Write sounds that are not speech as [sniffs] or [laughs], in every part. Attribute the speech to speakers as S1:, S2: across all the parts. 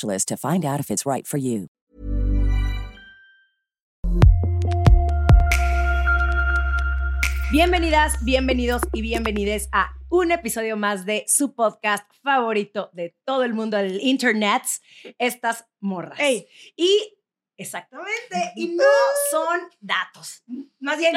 S1: to find out if it's right for you.
S2: Bienvenidas, bienvenidos y bienvenides a un episodio más de su podcast favorito de todo el mundo del internet, estas morras. Y exactamente, y no son datos, más bien.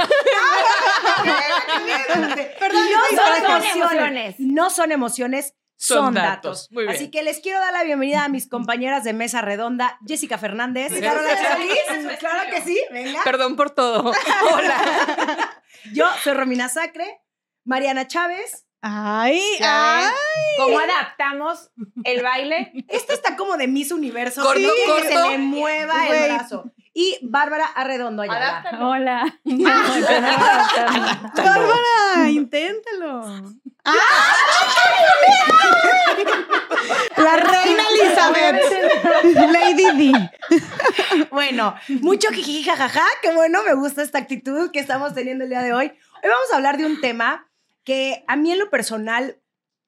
S3: Perdón,
S2: no son emociones, no son emociones. Son,
S4: Son
S2: datos.
S4: datos. Muy bien.
S2: Así que les quiero dar la bienvenida a mis compañeras de mesa redonda, Jessica Fernández.
S3: Claro que sí, venga.
S4: Perdón por todo. [laughs] Hola.
S2: Yo soy Romina Sacre, Mariana Chávez.
S3: Ay, ay.
S5: ¿Cómo adaptamos el baile?
S2: Esta está como de Miss Universo.
S4: Corto,
S2: sí, que
S4: corto.
S2: se le mueva el brazo. Y Bárbara Arredondo allá.
S5: Adáptalo.
S6: Hola. [laughs]
S3: Bárbara, [laughs] inténtalo. La reina [laughs] Elizabeth. Lady D.
S2: Bueno, mucho jiji jajaja. Qué bueno, me gusta esta actitud que estamos teniendo el día de hoy. Hoy vamos a hablar de un tema que a mí en lo personal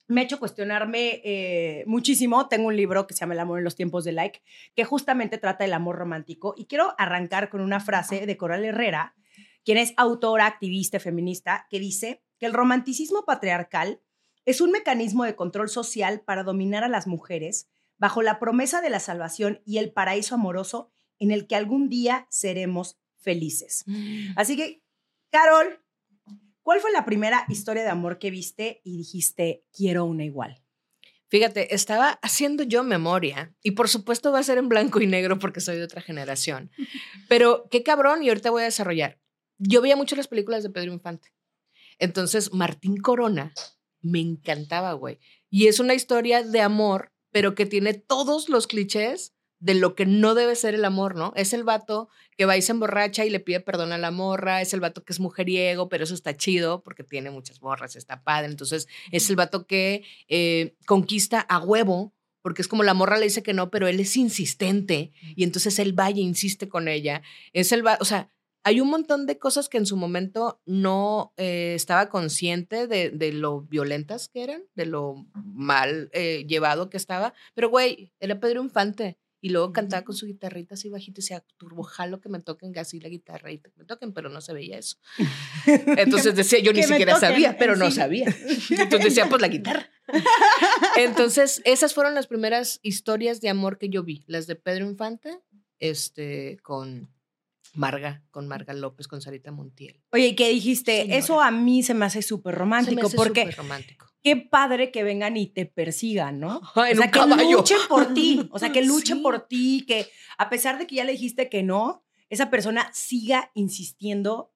S2: me ha hecho cuestionarme eh, muchísimo. Tengo un libro que se llama El amor en los tiempos de like, que justamente trata del amor romántico. Y quiero arrancar con una frase de Coral Herrera, quien es autora, activista, feminista, que dice que el romanticismo patriarcal es un mecanismo de control social para dominar a las mujeres bajo la promesa de la salvación y el paraíso amoroso en el que algún día seremos felices. Así que, Carol, ¿cuál fue la primera historia de amor que viste y dijiste, quiero una igual?
S4: Fíjate, estaba haciendo yo memoria y por supuesto va a ser en blanco y negro porque soy de otra generación. [laughs] Pero qué cabrón y ahorita voy a desarrollar. Yo veía mucho las películas de Pedro Infante. Entonces, Martín Corona me encantaba, güey. Y es una historia de amor, pero que tiene todos los clichés de lo que no debe ser el amor, ¿no? Es el vato que va y se emborracha y le pide perdón a la morra, es el vato que es mujeriego, pero eso está chido porque tiene muchas morras, está padre. Entonces, es el vato que eh, conquista a huevo, porque es como la morra le dice que no, pero él es insistente y entonces él va y insiste con ella. Es el vato, o sea, hay un montón de cosas que en su momento no eh, estaba consciente de, de lo violentas que eran, de lo mal eh, llevado que estaba, pero güey, era Pedro Infante. Y luego cantaba con su guitarrita así bajito y decía, turbojalo que me toquen así la guitarra y que me toquen, pero no se veía eso. [laughs] Entonces decía, yo ni siquiera
S2: toquen,
S4: sabía, pero no sabía. [laughs] Entonces decía, pues la guitarra. [laughs] Entonces, esas fueron las primeras historias de amor que yo vi, las de Pedro Infante, este, con Marga, con Marga López, con Sarita Montiel.
S2: Oye, ¿y ¿qué dijiste?
S4: Señora.
S2: Eso a mí se me hace súper
S4: Se me
S2: romántico,
S4: hace
S2: porque
S4: súper romántico.
S2: Qué padre que vengan y te persigan, ¿no? [laughs]
S4: Ay,
S2: o sea, que
S4: caballo.
S2: luchen por ti, [laughs] o sea, que luchen
S4: Sí.
S2: por ti, que a pesar de que ya le dijiste que no, esa persona siga insistiendo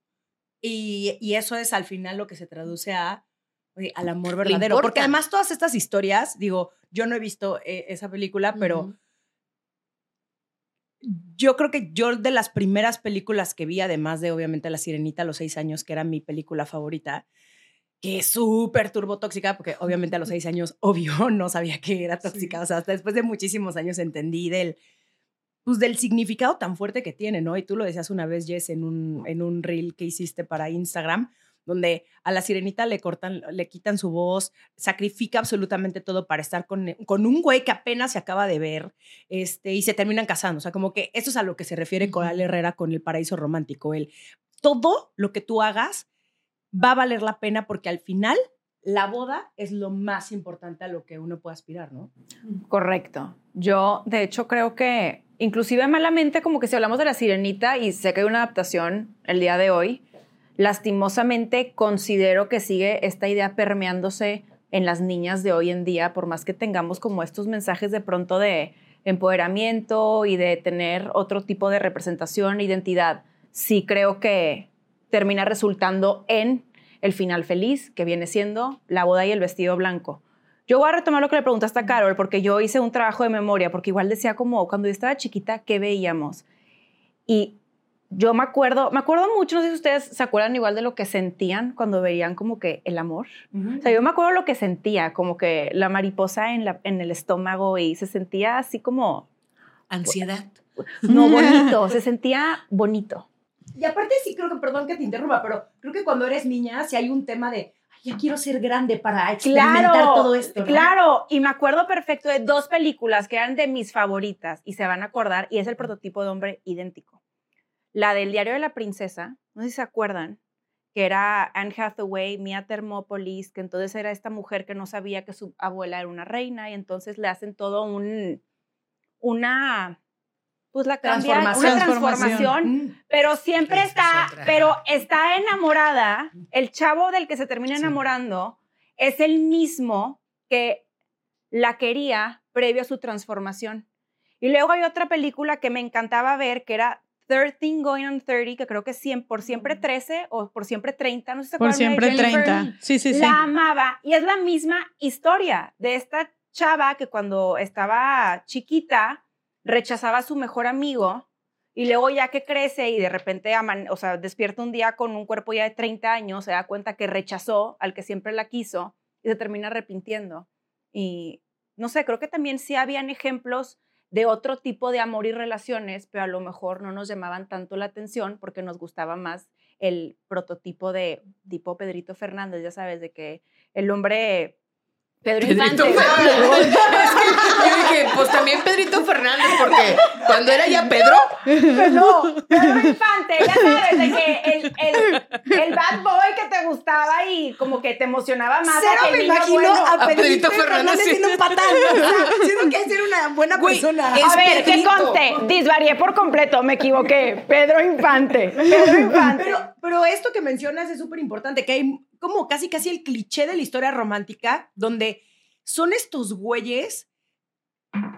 S2: y, y eso es al final lo que se traduce a, oye, al amor verdadero. Porque además todas estas historias, digo, yo no he visto eh, esa película, pero yo creo que yo de las primeras películas que vi, además de obviamente La Sirenita a los seis años, que era mi película favorita, que es súper turbotóxica, porque obviamente a los seis años, obvio, [laughs] no sabía que era tóxica. O sea, hasta después de muchísimos años entendí del, pues, del significado tan fuerte que tiene, ¿no? Y tú lo decías una vez, Jess, en un, en un reel que hiciste para Instagram, donde a la sirenita le cortan, le quitan su voz, sacrifica absolutamente todo para estar con, con un güey que apenas se acaba de ver, este, y se terminan casando. O sea, como que eso es a lo que se refiere Coral Herrera con el paraíso romántico. El todo lo que tú hagas va a valer la pena porque al final la boda es lo más importante a lo que uno puede aspirar, ¿no?
S5: Correcto. Yo, de hecho, creo que inclusive malamente, como que si hablamos de la sirenita y sé que hay una adaptación el día de hoy, lastimosamente considero que sigue esta idea permeándose en las niñas de hoy en día, por más que tengamos como estos mensajes de pronto de empoderamiento y de tener otro tipo de representación, identidad, sí creo que termina resultando en el final feliz, que viene siendo la boda y el vestido blanco. Yo voy a retomar lo que le preguntaste a Carol, porque yo hice un trabajo de memoria, porque igual decía como cuando yo estaba chiquita, ¿qué veíamos? Y yo me acuerdo, me acuerdo mucho, no sé si ustedes se acuerdan igual de lo que sentían cuando veían como que el amor. O sea, yo me acuerdo lo que sentía, como que la mariposa en, la, en el estómago y se sentía así como...
S4: Ansiedad.
S5: No, bonito, se sentía bonito.
S2: Y aparte sí creo que, perdón que te interrumpa, pero creo que cuando eres niña si hay un tema de, ay, ya quiero ser grande para experimentar
S5: Claro,
S2: todo esto. ¿no?
S5: Claro, y me acuerdo perfecto de dos películas que eran de mis favoritas y se van a acordar, y es el prototipo de hombre idéntico. La del diario de la princesa, no sé si se acuerdan, que era Anne Hathaway, Mia Thermopolis, que entonces era esta mujer que no sabía que su abuela era una reina y entonces le hacen todo un, una, pues la cambian, una
S2: Transformación.
S5: transformación,
S2: Mm.
S5: pero siempre
S4: Esa
S5: está,
S4: otra.
S5: pero está enamorada, el chavo del que se termina
S4: Sí.
S5: enamorando es el mismo que la quería previo a su transformación. Y luego hay otra película que me encantaba ver, que era 13 Going on 30, que creo que es 100, por siempre 13 o por siempre 30, no sé si se
S3: Por
S5: de
S3: siempre
S5: Jennifer
S3: 30. Sí, sí, sí.
S5: la amaba. Y es la misma historia de esta chava que cuando estaba chiquita rechazaba a su mejor amigo y luego ya que crece y de repente o sea, despierta un día con un cuerpo ya de 30 años, se da cuenta que rechazó al que siempre la quiso y se termina arrepintiendo. Y no sé, creo que también sí habían ejemplos de otro tipo de amor y relaciones, pero a lo mejor no nos llamaban tanto la atención porque nos gustaba más el prototipo de tipo Pedrito Fernández, ya sabes, de que el hombre Pedro
S4: Pedrito
S5: Infante.
S4: Fernández. [laughs] Es que yo dije, pues también Pedrito Fernández, porque cuando era ya Pedro,
S5: Pues no, Pedro Infante, ya sabes, de que el, el, el bad boy que te gustaba y como que te emocionaba más.
S2: Cero me imagino
S5: bueno.
S2: a
S4: A
S2: Pedrito
S4: Pedrito
S2: Fernández
S4: Fernández
S2: siendo un patán. O sea, siento que es ser una buena
S4: Güey,
S2: persona.
S5: A ver, que
S4: Pedrito.
S5: conste, disvarié por completo, me equivoqué. Pedro Infante, Pedro Infante.
S2: Pero, pero esto que mencionas es súper importante, que hay como casi casi el cliché de la historia romántica, donde son estos güeyes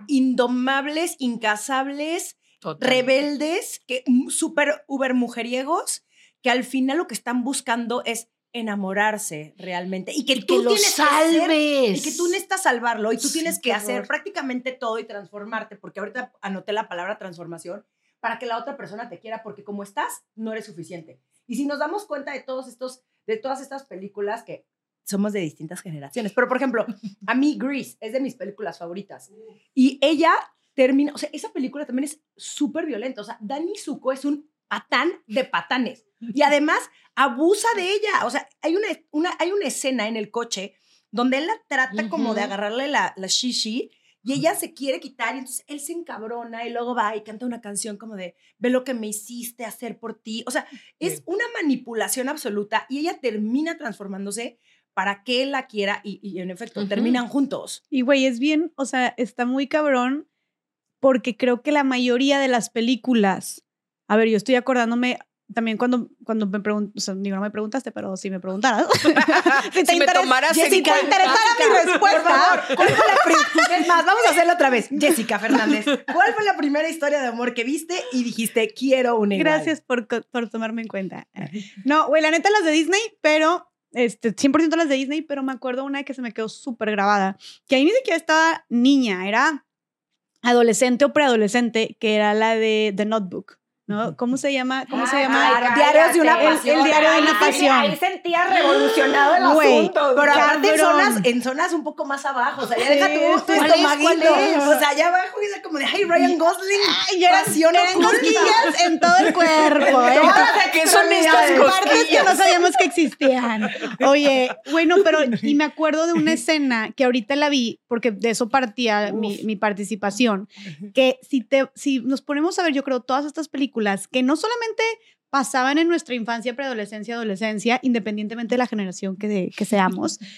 S2: indomables, incasables,
S4: Total.
S2: rebeldes, que súper uber mujeriegos, que al final lo que están buscando es enamorarse realmente y que,
S4: Y
S2: tú
S4: que lo
S2: tienes que hacer-
S4: salves.
S2: y que tú necesitas salvarlo y tú
S4: Sí,
S2: tienes que hacer prácticamente todo y transformarte, porque ahorita anoté la palabra transformación para que la otra persona te quiera, porque como estás, no eres suficiente. Y si nos damos cuenta de todos estos, de todas estas películas que somos de distintas generaciones, pero por ejemplo, [laughs] a mí Grease es de mis películas favoritas. Y ella termina, o sea, esa película también es súper violenta, o sea, Danny Zuko es un patán de patanes. Y además abusa de ella, o sea, hay una, una, hay una escena en el coche donde él la trata como de agarrarle la, la shishi y ella se quiere quitar y entonces él se encabrona y luego va y canta una canción como de ve lo que me hiciste hacer por ti. O sea, es
S4: Sí.
S2: una manipulación absoluta y ella termina transformándose para que él la quiera y, y en efecto terminan juntos.
S3: Y güey, es bien, o sea, está muy cabrón porque creo que la mayoría de las películas, a ver, yo estoy acordándome también cuando, cuando me preguntaste, o sea, digo, no me preguntaste, pero si me preguntaras. [laughs] si
S4: Si me en
S3: interesara mi respuesta.
S2: ¿cuál fue la? Es más, vamos a hacerlo otra vez. Jessica Fernández, ¿cuál fue la primera historia de amor que viste y dijiste quiero una igual?
S3: Gracias por, por tomarme en cuenta. [laughs] No, güey, la neta las de Disney, pero este, 100% las de Disney, pero me acuerdo una que se me quedó súper grabada, que ahí ni siquiera estaba niña, era adolescente o preadolescente, que era la de The Notebook, ¿no? ¿Cómo se llama? ¿Cómo se
S5: Ay,
S3: llama?
S5: cállate.
S2: Diarios de una
S3: El-
S2: pasión.
S3: el diario de una pasión.
S5: Ahí sentía revolucionado el
S3: Güey,
S5: asunto.
S2: Pero aparte en zonas, en zonas un poco más abajo, o sea, ya
S3: Sí,
S2: deja tu, tu
S3: ¿cuál es? ¿Cuál
S2: estomaguito.
S3: es?
S2: O sea, allá abajo es como de, ay, Ryan Gosling,
S3: Y eran,
S2: pasión
S3: eran cosquillas en todo el [laughs] cuerpo. ¿eh?
S4: ¿Qué son estas
S3: partes que no sabíamos que existían. Oye, bueno, pero [laughs] y me acuerdo de una escena que ahorita la vi, porque de eso partía mi, mi participación, que si, te, si nos ponemos a ver, yo creo, todas estas películas, que no solamente pasaban en nuestra infancia, preadolescencia, adolescencia, independientemente de la generación que, de- que seamos. [laughs]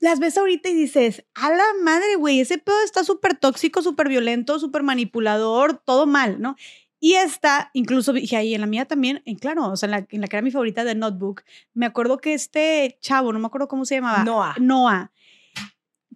S3: Las ves ahorita y dices, a la madre, güey, ese pedo está súper tóxico, súper violento, súper manipulador, todo mal, ¿no? Y esta, incluso dije ahí en la mía también, en claro, o sea, en la, en la que era mi favorita de Notebook, me acuerdo que este chavo, no me acuerdo cómo se llamaba,
S2: Noah.
S3: Noah,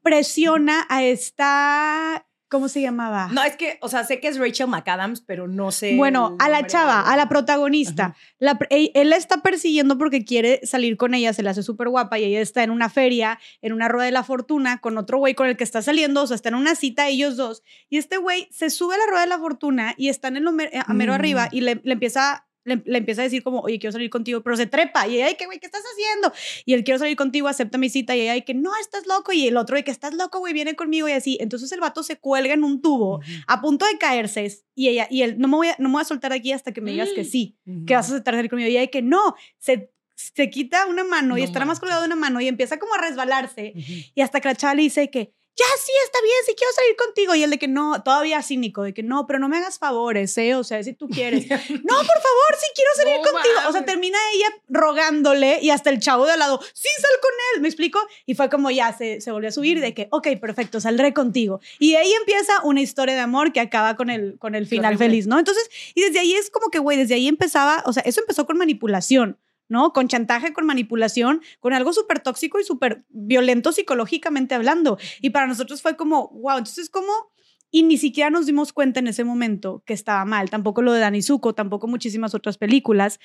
S3: presiona a esta, ¿cómo se llamaba?
S2: No, es que, o sea, sé que es Rachel McAdams, pero no sé.
S3: Bueno, a la chava,
S2: de-
S3: a la protagonista. La pr- él, él la está persiguiendo porque quiere salir con ella, se le hace súper guapa y ella está en una feria, en una rueda de la fortuna, con otro güey con el que está saliendo, o sea, está en una cita ellos dos. Y este güey se sube a la rueda de la fortuna y están en lo mer- a mero
S2: Mm.
S3: arriba y le, le empieza... Le, le empieza a decir como, oye, quiero salir contigo, pero se trepa. Y ella, ay, ¿qué güey, qué estás haciendo? Y él, quiero salir contigo, acepta mi cita. Y ella, ay, que no, estás loco. Y el otro, de que estás loco, güey, viene conmigo y así. Entonces el vato se cuelga en un tubo a punto de caerse y ella y él no me voy a, no me voy a soltar aquí hasta que me digas que sí, que vas a aceptar salir conmigo y ella que no, se, se quita una mano y está más colgado de una mano y empieza como a resbalarse y hasta que la chava le dice que ya sí está bien, sí quiero salir contigo y él de que no, todavía cínico de que no, pero no me hagas favores, eh, o sea, si tú quieres. [laughs] No, por favor, sí quiero salir
S4: No
S3: contigo. O sea, termina ella rogándole y hasta el chavo de al lado, sí, sal con él, ¿me explico? Y fue como ya se, se volvió a subir de que, ok, perfecto, saldré contigo. Y ahí empieza una historia de amor que acaba con el, con el final
S2: horrible.
S3: feliz, ¿no? Entonces, y desde ahí es como que, güey, desde ahí empezaba, o sea, eso empezó con manipulación. ¿No? Con chantaje, con manipulación, con algo súper tóxico y súper violento psicológicamente hablando. Y para nosotros fue como, wow, entonces, ¿cómo? Y ni siquiera nos dimos cuenta en ese momento que estaba mal. Tampoco lo de Dani Zuko, tampoco muchísimas otras películas.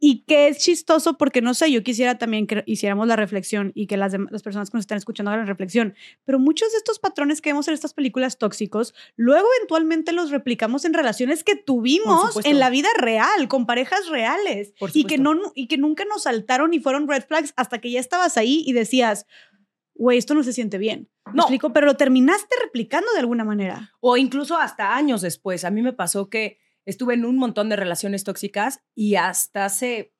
S3: Y que es chistoso porque, no sé, yo quisiera también que hiciéramos la reflexión y que las, las personas que nos están escuchando hagan la reflexión. Pero muchos de estos patrones que vemos en estas películas tóxicos, luego eventualmente los replicamos en relaciones que tuvimos en la vida real, con parejas reales. Y, que no, y que nunca nos saltaron y fueron red flags hasta que ya estabas ahí y decías, güey, esto no se siente bien. ¿Me
S2: No.
S3: explico? Pero lo terminaste replicando de alguna manera.
S2: O incluso hasta años después. A mí me pasó que estuve en un montón de relaciones tóxicas y hasta hace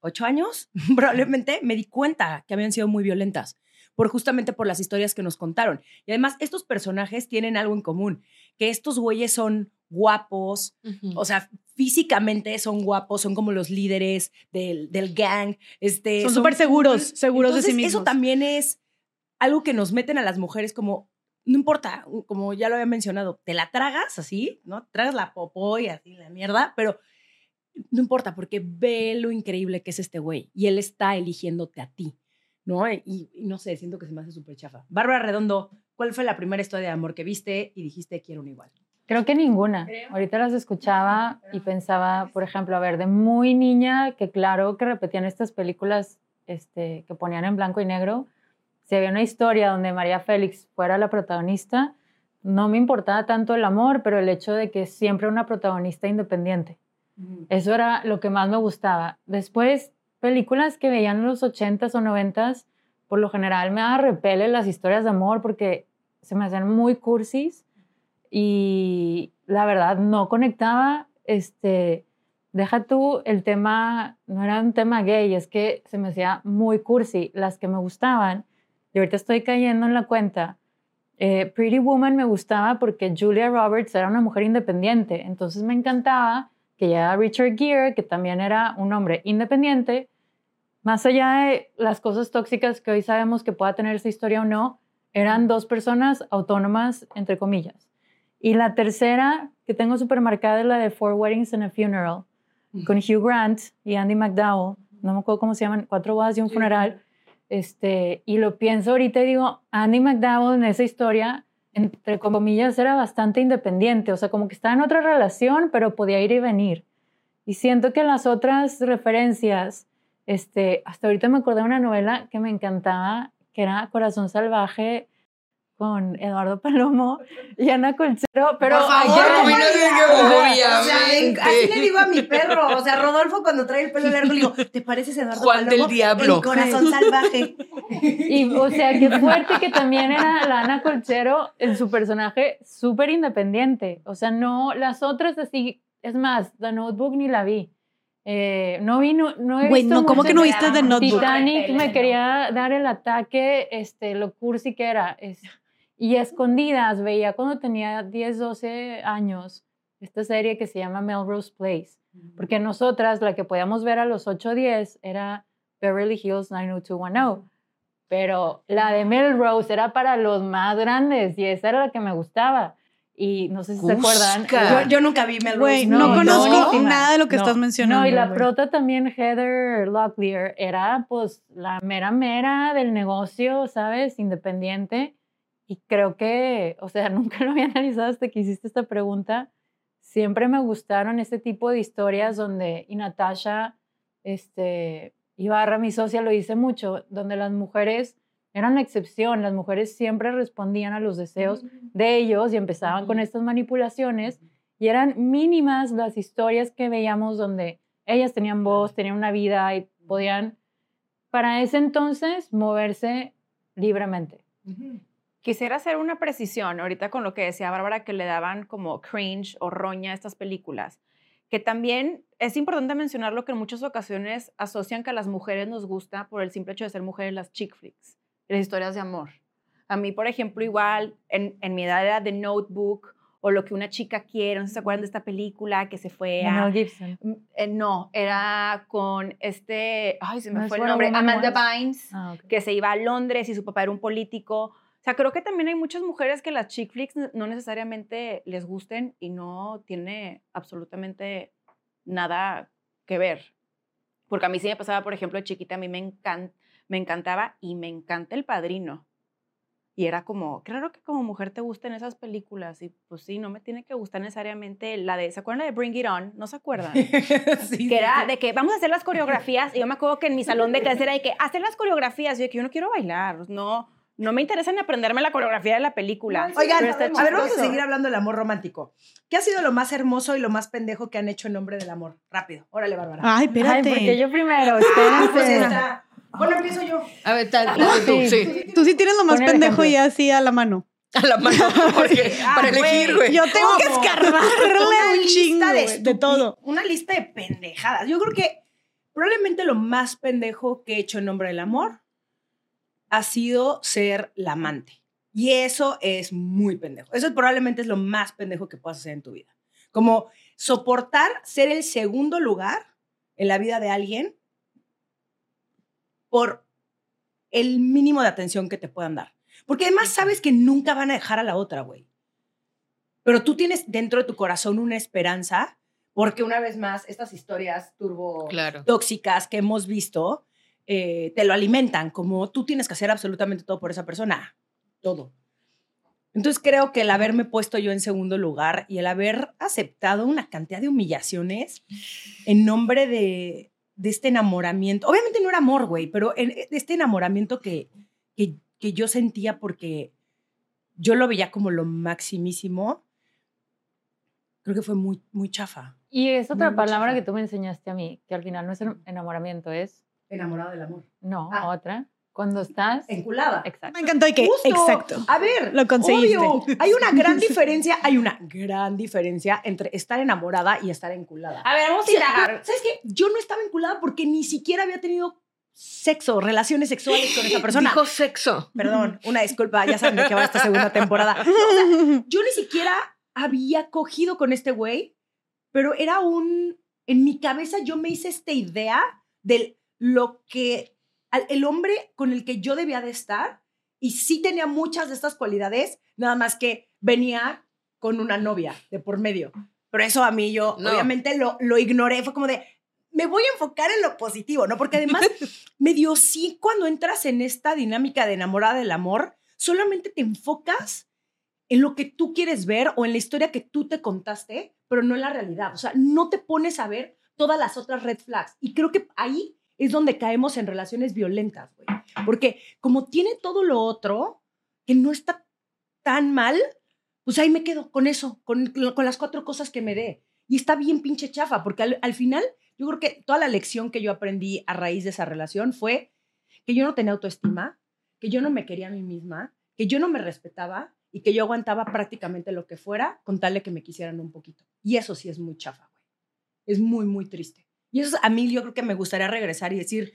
S2: ocho años, [laughs] probablemente, me di cuenta que habían sido muy violentas. Por justamente por las historias que nos contaron. Y además, estos personajes tienen algo en común, que estos güeyes son guapos, o sea, físicamente son guapos, son como los líderes del, del gang. Este,
S3: Son súper seguros, seguros de sí
S2: Entonces, Eso
S3: mismos.
S2: también es algo que nos meten a las mujeres como, no importa, como ya lo había mencionado, te la tragas así, ¿no? Tragas la popó y así la mierda, pero no importa porque ve lo increíble que es este güey y él está eligiéndote a ti, ¿no? Y, y no sé, siento que se me hace súper chafa. Bárbara Redondo, ¿cuál fue la primera historia de amor que viste y dijiste quiero una igual?
S6: Creo que ninguna. Ahorita las escuchaba y pensaba, por ejemplo, a ver, de muy niña, que claro que repetían estas películas este, que ponían en blanco y negro. Si había una historia donde María Félix fuera la protagonista, no me importaba tanto el amor, pero el hecho de que siempre una protagonista independiente. Eso era lo que más me gustaba. Después, películas que veían en los 80s o 90s, por lo general me daba repele las historias de amor porque se me hacían muy cursis y la verdad no conectaba, este, deja tú el tema, no era un tema gay, es que se me hacía muy cursi. Las que me gustaban, y ahorita estoy cayendo en la cuenta, eh, Pretty Woman me gustaba porque Julia Roberts era una mujer independiente, entonces me encantaba que ya Richard Gere, que también era un hombre independiente, más allá de las cosas tóxicas que hoy sabemos que pueda tener esa historia o no, eran dos personas autónomas, entre comillas. Y la tercera que tengo súper marcada es la de Four Weddings and a Funeral, con Hugh Grant y Andy McDowell, no me acuerdo cómo se llaman, Cuatro bodas y un funeral. Este, y lo pienso ahorita y digo, Andy McDowell en esa historia, entre comillas, era bastante independiente, o sea, como que estaba en otra relación, pero podía ir y venir. Y siento que las otras referencias, este, hasta ahorita me acordé de una novela que me encantaba, que era Corazón Salvaje con Eduardo Palomo y Ana Colchero, pero
S4: Por favor, como no qué
S2: O sea, así le digo a mi perro. O sea, Rodolfo cuando trae el pelo largo le digo, ¿te pareces Eduardo
S4: Juan del
S2: Palomo?
S4: Diablo.
S2: El corazón salvaje.
S6: Y, o sea, qué fuerte que también era la Ana Colchero en su personaje súper independiente. O sea, no, las otras así, es más, The Notebook ni la vi. Eh, no vi, no, no he
S3: Güey,
S6: visto
S3: no, ¿cómo que no viste The Notebook?
S6: Titanic me quería dar el ataque, este, lo cursi que era. Es, y escondidas veía cuando tenía 10, 12 años esta serie que se llama Melrose Place, porque nosotras la que podíamos ver a los 8 o 10 era Beverly Hills 90210, pero la de Melrose era para los más grandes y esa era la que me gustaba. Y no sé si se acuerdan.
S4: Cusca.
S2: Yo, yo nunca vi Melrose.
S3: Güey,
S6: No,
S3: no,
S6: no,
S3: conozco
S6: no.
S3: nada de lo que
S6: No,
S3: estás mencionando.
S6: No, y la
S3: güey.
S6: prota también, Heather Locklear, era pues la mera mera del negocio, ¿sabes? Independiente. Y creo que, o sea, [laughs] nunca lo había analizado hasta que hiciste esta pregunta. Siempre me gustaron este tipo de historias donde, y Natasha, este, Ibarra, mi socia, lo dice mucho, donde las mujeres eran la excepción, las mujeres siempre respondían a los deseos de ellos y empezaban con estas manipulaciones y eran mínimas las historias que veíamos donde ellas tenían voz, tenían una vida y podían, para ese entonces, moverse libremente.
S5: Quisiera hacer una precisión ahorita con lo que decía Bárbara, que le daban como cringe o roña a estas películas, que también es importante mencionarlo que en muchas ocasiones asocian que a las mujeres nos gusta por el simple hecho de ser mujeres las chick flicks, las historias de amor. A mí, por ejemplo, igual en, en mi edad era The Notebook o lo que una chica quiere, no sé si se acuerdan de esta película que se fue a...
S6: Mel Gibson.
S5: Eh, no, era con este, ay, se me
S6: ¿No es
S5: fue el nombre, Amanda? Bynes
S6: Ah,
S5: que se iba a Londres y su papá era un político. O sea, creo que también hay muchas mujeres que las chick flicks no necesariamente les gusten y no tiene absolutamente nada que ver. Porque a mí sí me pasaba, por ejemplo, de chiquita, a mí me, encan- me encantaba y me encanta El Padrino. Y era como, claro que como mujer te gusten esas películas. Y pues sí, no me tiene que gustar necesariamente la de, ¿se acuerdan la de Bring It On? ¿No se acuerdan? [laughs]
S2: Sí,
S5: que era de que vamos a hacer las coreografías y yo me acuerdo que en mi salón de clase era de que hacer las coreografías y yo que yo no quiero bailar, no no me interesa ni aprenderme la coreografía de la película.
S2: Oigan,
S5: Pero está
S2: a ver, vamos a seguir hablando del amor romántico. ¿Qué ha sido lo más hermoso y lo más pendejo que han hecho en nombre del amor? Rápido, órale, Bárbara.
S3: Ay,
S6: Ay,
S3: espérate.
S6: porque yo primero,
S2: Pues
S6: espérense.
S2: Bueno, empiezo yo.
S4: A ver, tal, tal, tú,
S6: Sí.
S4: sí.
S3: Tú sí tienes lo más pendejo
S6: ejemplo.
S3: y así a la mano.
S4: A la mano, [laughs] porque
S2: Ah,
S4: para elegir, güey.
S3: Yo tengo que
S2: ¿Cómo?
S3: escarbarle
S2: Una
S3: un chingo
S2: lista de,
S3: de todo.
S2: Una lista de pendejadas. Yo creo que probablemente lo más pendejo que he hecho en nombre del amor ha sido ser la amante. Y eso es muy pendejo. Eso probablemente es lo más pendejo que puedas hacer en tu vida. Como soportar ser el segundo lugar en la vida de alguien por el mínimo de atención que te puedan dar. Porque además sabes que nunca van a dejar a la otra, güey. Pero tú tienes dentro de tu corazón una esperanza, porque una vez más, estas historias turbo
S4: Claro.
S2: tóxicas que hemos visto eh, te lo alimentan, como tú tienes que hacer absolutamente todo por esa persona, todo. Entonces creo que el haberme puesto yo en segundo lugar y el haber aceptado una cantidad de humillaciones en nombre de, de este enamoramiento, obviamente no era amor, güey, pero en- de este enamoramiento que, que, que yo sentía porque yo lo veía como lo maximísimo, creo que fue muy, muy chafa.
S6: Y es otra
S2: Muy
S6: palabra que tú me enseñaste a mí, que al final no es en- enamoramiento, es,
S2: Enamorado del amor.
S6: no,
S2: Ah.
S6: otra. Cuando estás...
S2: Enculada.
S6: Exacto.
S3: Me encantó y que,
S2: Justo.
S3: exacto.
S2: A ver,
S3: Lo conseguiste.
S2: obvio, hay una gran [laughs] diferencia, hay una gran diferencia entre estar enamorada y estar enculada.
S5: A ver, vamos a
S2: pero, ¿Sabes qué? Yo no estaba enculada porque ni siquiera había tenido sexo, relaciones sexuales con esa persona.
S4: Dijo sexo.
S2: Perdón, una disculpa, ya saben de qué va esta segunda temporada. No, o sea, yo ni siquiera había cogido con este güey, pero era un... En mi cabeza yo me hice esta idea de lo que... El hombre con el que yo debía de estar, y sí tenía muchas de estas cualidades, nada más que venía con una novia de por medio. Pero eso a mí yo
S4: No.
S2: obviamente lo, lo ignoré, fue como de, me voy a enfocar en lo positivo, ¿no? Porque además, [laughs] medio sí, cuando entras en esta dinámica de enamorada del amor, solamente te enfocas en lo que tú quieres ver o en la historia que tú te contaste, pero no en la realidad. O sea, no te pones a ver todas las otras red flags. Y creo que ahí es donde caemos en relaciones violentas, güey. Porque como tiene todo lo otro, que no está tan mal, pues ahí me quedo con eso, con, las cuatro cosas que me dé. Y está bien pinche chafa, porque al, al final yo creo que toda la lección que yo aprendí a raíz de esa relación fue que yo no tenía autoestima, que yo no me quería a mí misma, que yo no me respetaba y que yo aguantaba prácticamente lo que fuera con tal de que me quisieran un poquito. Y eso sí es muy chafa, güey. Es muy, muy triste. Y eso a mí yo creo que me gustaría regresar y decir,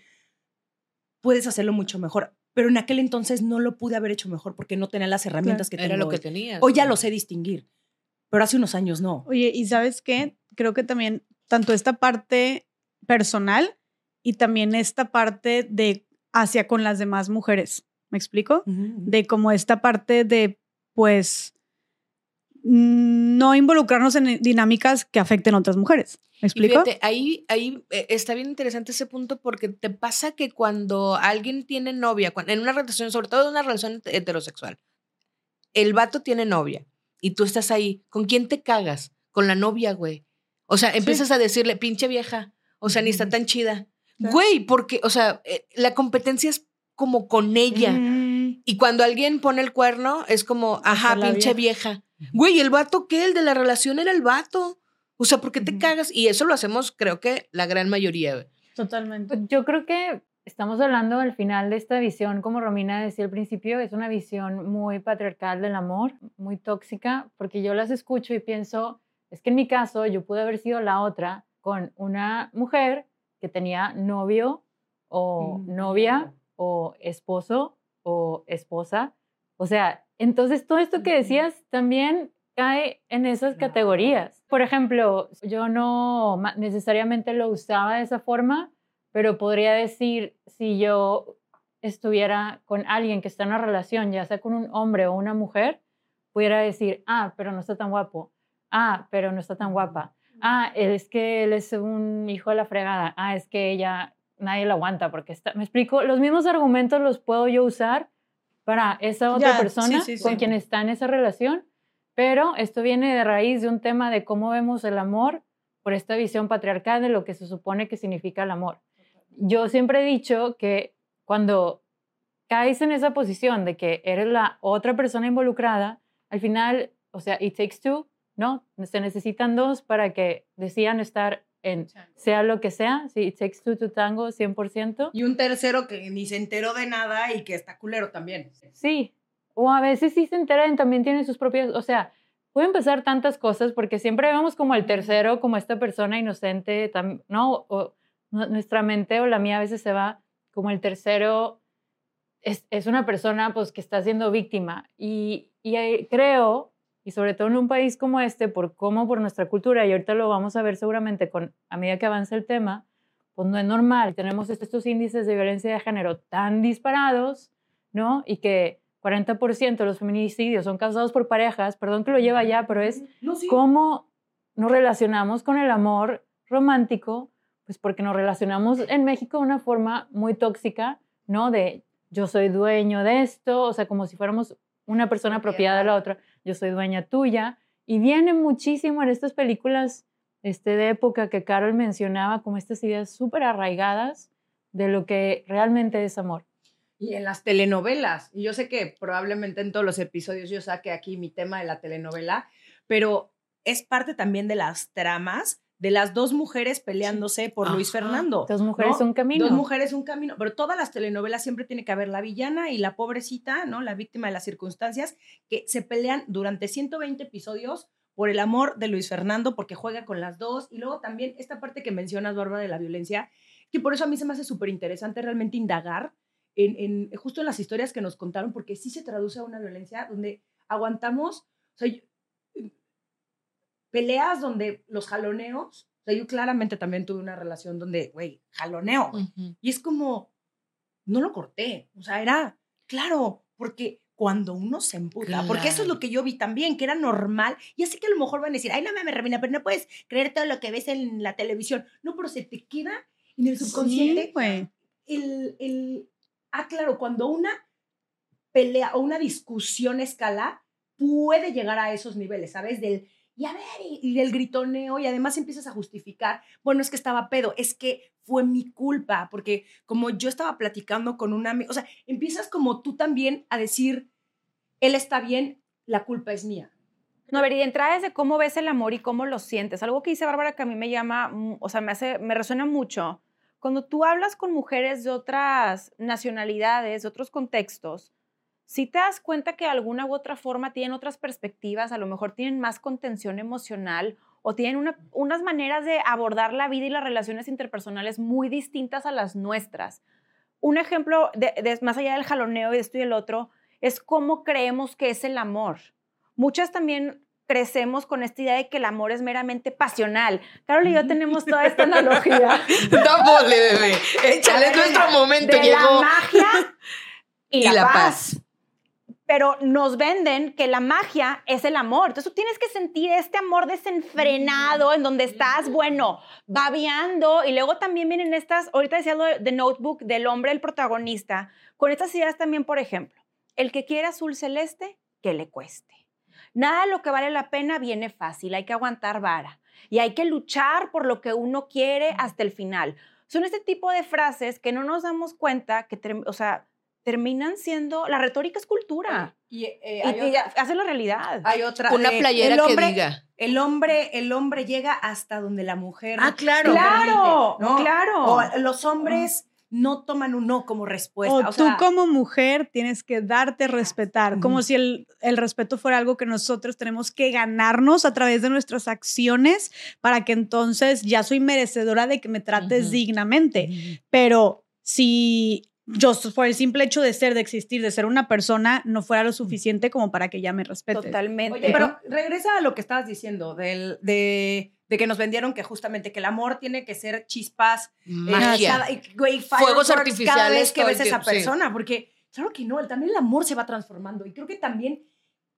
S2: puedes hacerlo mucho mejor. Pero en aquel entonces no lo pude haber hecho mejor porque no tenía las herramientas que tengo
S4: Era lo que
S2: hoy.
S4: tenías.
S2: Hoy ya lo sé distinguir. pero hace unos años no.
S3: Oye, ¿y sabes qué? Creo que también tanto esta parte personal y también esta parte de hacia con las demás mujeres. ¿Me explico? De como esta parte de, pues, no involucrarnos en dinámicas que afecten a otras mujeres. ¿Me explico?
S4: fíjate, ahí, ahí eh, está bien interesante ese punto porque te pasa que cuando alguien tiene novia, en una relación, sobre todo en una relación heterosexual, el vato tiene novia y tú estás ahí, ¿con quién te cagas? Con la novia, güey. O sea, empiezas a decirle, pinche vieja, o sea, ni está tan chida. Güey, porque, o sea, eh, la competencia es como con ella. Y cuando alguien pone el cuerno, es como, ajá, pinche vieja. Güey, el vato que el de la relación era el vato. O sea, ¿por qué te cagas? Y eso lo hacemos, creo que la gran mayoría.
S3: Totalmente.
S6: Pues yo creo que estamos hablando al final de esta visión, como Romina decía al principio, es una visión muy patriarcal del amor, muy tóxica, porque yo las escucho y pienso, es que en mi caso yo pude haber sido la otra con una mujer que tenía novio o novia o esposo o esposa. O sea, entonces todo esto que decías también cae en esas categorías. Por ejemplo, yo no necesariamente lo usaba de esa forma, pero podría decir si yo estuviera con alguien que está en una relación, ya sea con un hombre o una mujer, pudiera decir, ah, pero no está tan guapo, ah, pero no está tan guapa, ah, es que él es un hijo de la fregada, ah, es que ella nadie lo aguanta porque está, me explico, los mismos argumentos los puedo yo usar para esa otra persona con quien está en esa relación, pero esto viene de raíz de un tema de cómo vemos el amor por esta visión patriarcal de lo que se supone que significa el amor. Yo siempre he dicho que cuando caes en esa posición de que eres la otra persona involucrada, al final, o sea, it takes two, ¿no? Se necesitan dos para que decidan estar en sea lo que sea, si it takes two to tango 100%.
S2: Y un tercero que ni se enteró de nada y que está culero también.
S6: Sí, o a veces sí se enteran, también tienen sus propias, o sea, pueden pasar tantas cosas porque siempre vemos como el tercero, como esta persona inocente, ¿no? O nuestra mente o la mía a veces se va como el tercero es, es una persona pues que está siendo víctima y, y creo y sobre todo en un país como este, por cómo, por nuestra cultura, y ahorita lo vamos a ver seguramente con, a medida que avanza el tema, pues no es normal. Tenemos estos índices de violencia de género tan disparados, ¿no? Y que 40% de los feminicidios son causados por parejas, perdón que lo lleva allá, pero es cómo nos relacionamos con el amor romántico, pues porque nos relacionamos en México de una forma muy tóxica, ¿no? De yo soy dueño de esto, o sea, como si fuéramos una persona apropiada de la otra yo soy dueña tuya. Y viene muchísimo en estas películas este, de época que Carol mencionaba, como estas ideas súper arraigadas de lo que realmente es amor.
S2: Y en las telenovelas, y yo sé que probablemente en todos los episodios yo saque aquí mi tema de la telenovela, pero es parte también de las tramas de las dos mujeres peleándose por Luis Fernando.
S6: Dos mujeres, un camino.
S2: Dos mujeres, un camino. Pero todas las telenovelas siempre tiene que haber la villana y la pobrecita, ¿no? La víctima de las circunstancias, que se pelean durante 120 episodios por el amor de Luis Fernando, porque juega con las dos. Y luego también esta parte que mencionas, Bárbara, de la violencia, que por eso a mí se me hace súper interesante realmente indagar en, justo en las historias que nos contaron, porque sí se traduce a una violencia donde aguantamos, o sea, peleas donde los jaloneos, o sea, yo claramente también tuve una relación donde, güey, jaloneo. Y es como, no lo corté, o sea, era, claro, porque cuando uno se empuja, porque eso es lo que yo vi también, que era normal, y así que a lo mejor van a decir, ay, no me Remina, pero no puedes creer todo lo que ves en la televisión. No, pero se te queda en el subconsciente
S3: sí,
S2: el, el, ah, claro, cuando una pelea o una discusión escala, puede llegar a esos niveles, ¿sabes? Del, y a ver, y, el gritoneo, y además empiezas a justificar, bueno, es que estaba pedo, es que fue mi culpa, porque como yo estaba platicando con un amigo, o sea, empiezas como tú también a decir, él está bien, la culpa es mía.
S5: No, a ver, y de entrada es de cómo ves el amor y cómo lo sientes. Algo que dice Bárbara que a mí me llama, mm, o sea, me hace, me resuena mucho. Cuando tú hablas con mujeres de otras nacionalidades, de otros contextos, si te das cuenta que de alguna u otra forma tienen otras perspectivas, a lo mejor tienen más contención emocional o tienen unas maneras de abordar la vida y las relaciones interpersonales muy distintas a las nuestras. Un ejemplo, de, más allá del jaloneo y de esto y el otro, es cómo creemos que es el amor. Muchas también crecemos con esta idea de que el amor es meramente pasional. Carol y yo tenemos toda esta analogía. [laughs]
S4: Dámosle, bebé. Échale, es nuestro momento.
S5: de
S4: Llegó.
S5: la magia [laughs] y,
S4: Y
S5: la,
S4: la
S5: paz.
S4: paz.
S5: Pero nos venden que la magia es el amor. Entonces tú tienes que sentir este amor desenfrenado en donde estás, bueno, babeando. Y luego también vienen estas, ahorita decía lo de Notebook, del hombre, el protagonista, con estas ideas también, por ejemplo, el que quiere azul celeste, que le cueste. Nada de lo que vale la pena viene fácil, hay que aguantar vara. Y hay que luchar por lo que uno quiere hasta el final. Son este tipo de frases que no nos damos cuenta que, o sea, terminan siendo, la retórica es cultura.
S2: Y, eh,
S5: Y,
S2: hay,
S5: y
S2: otra,
S5: hace la realidad.
S2: hay otra
S4: Una
S2: de,
S4: playera
S2: el
S4: que
S2: hombre,
S4: diga.
S2: El hombre, el hombre llega hasta donde la mujer.
S4: Ah, claro.
S5: Claro,
S2: permite, ¿no?
S5: claro.
S2: O los hombres no toman un no como respuesta.
S3: O,
S2: O,
S3: tú
S2: sea,
S3: como mujer tienes que darte respetar, como si el, el respeto fuera algo que nosotros tenemos que ganarnos a través de nuestras acciones para que entonces ya soy merecedora de que me trates dignamente. Pero si yo por el simple hecho de ser, de existir, de ser una persona, no fuera lo suficiente como para que ya me respete.
S5: Totalmente.
S2: Oye, pero regresa a lo que estabas diciendo, del, de, de que nos vendieron que justamente que el amor tiene que ser chispas, eh,
S4: Magia.
S2: cada- y, güey,
S4: Fuegos
S2: fireworks cada
S4: artificiales
S2: vez que ves a esa
S4: tiempo, sí.
S2: persona, porque claro que no, también el amor se va transformando y creo que también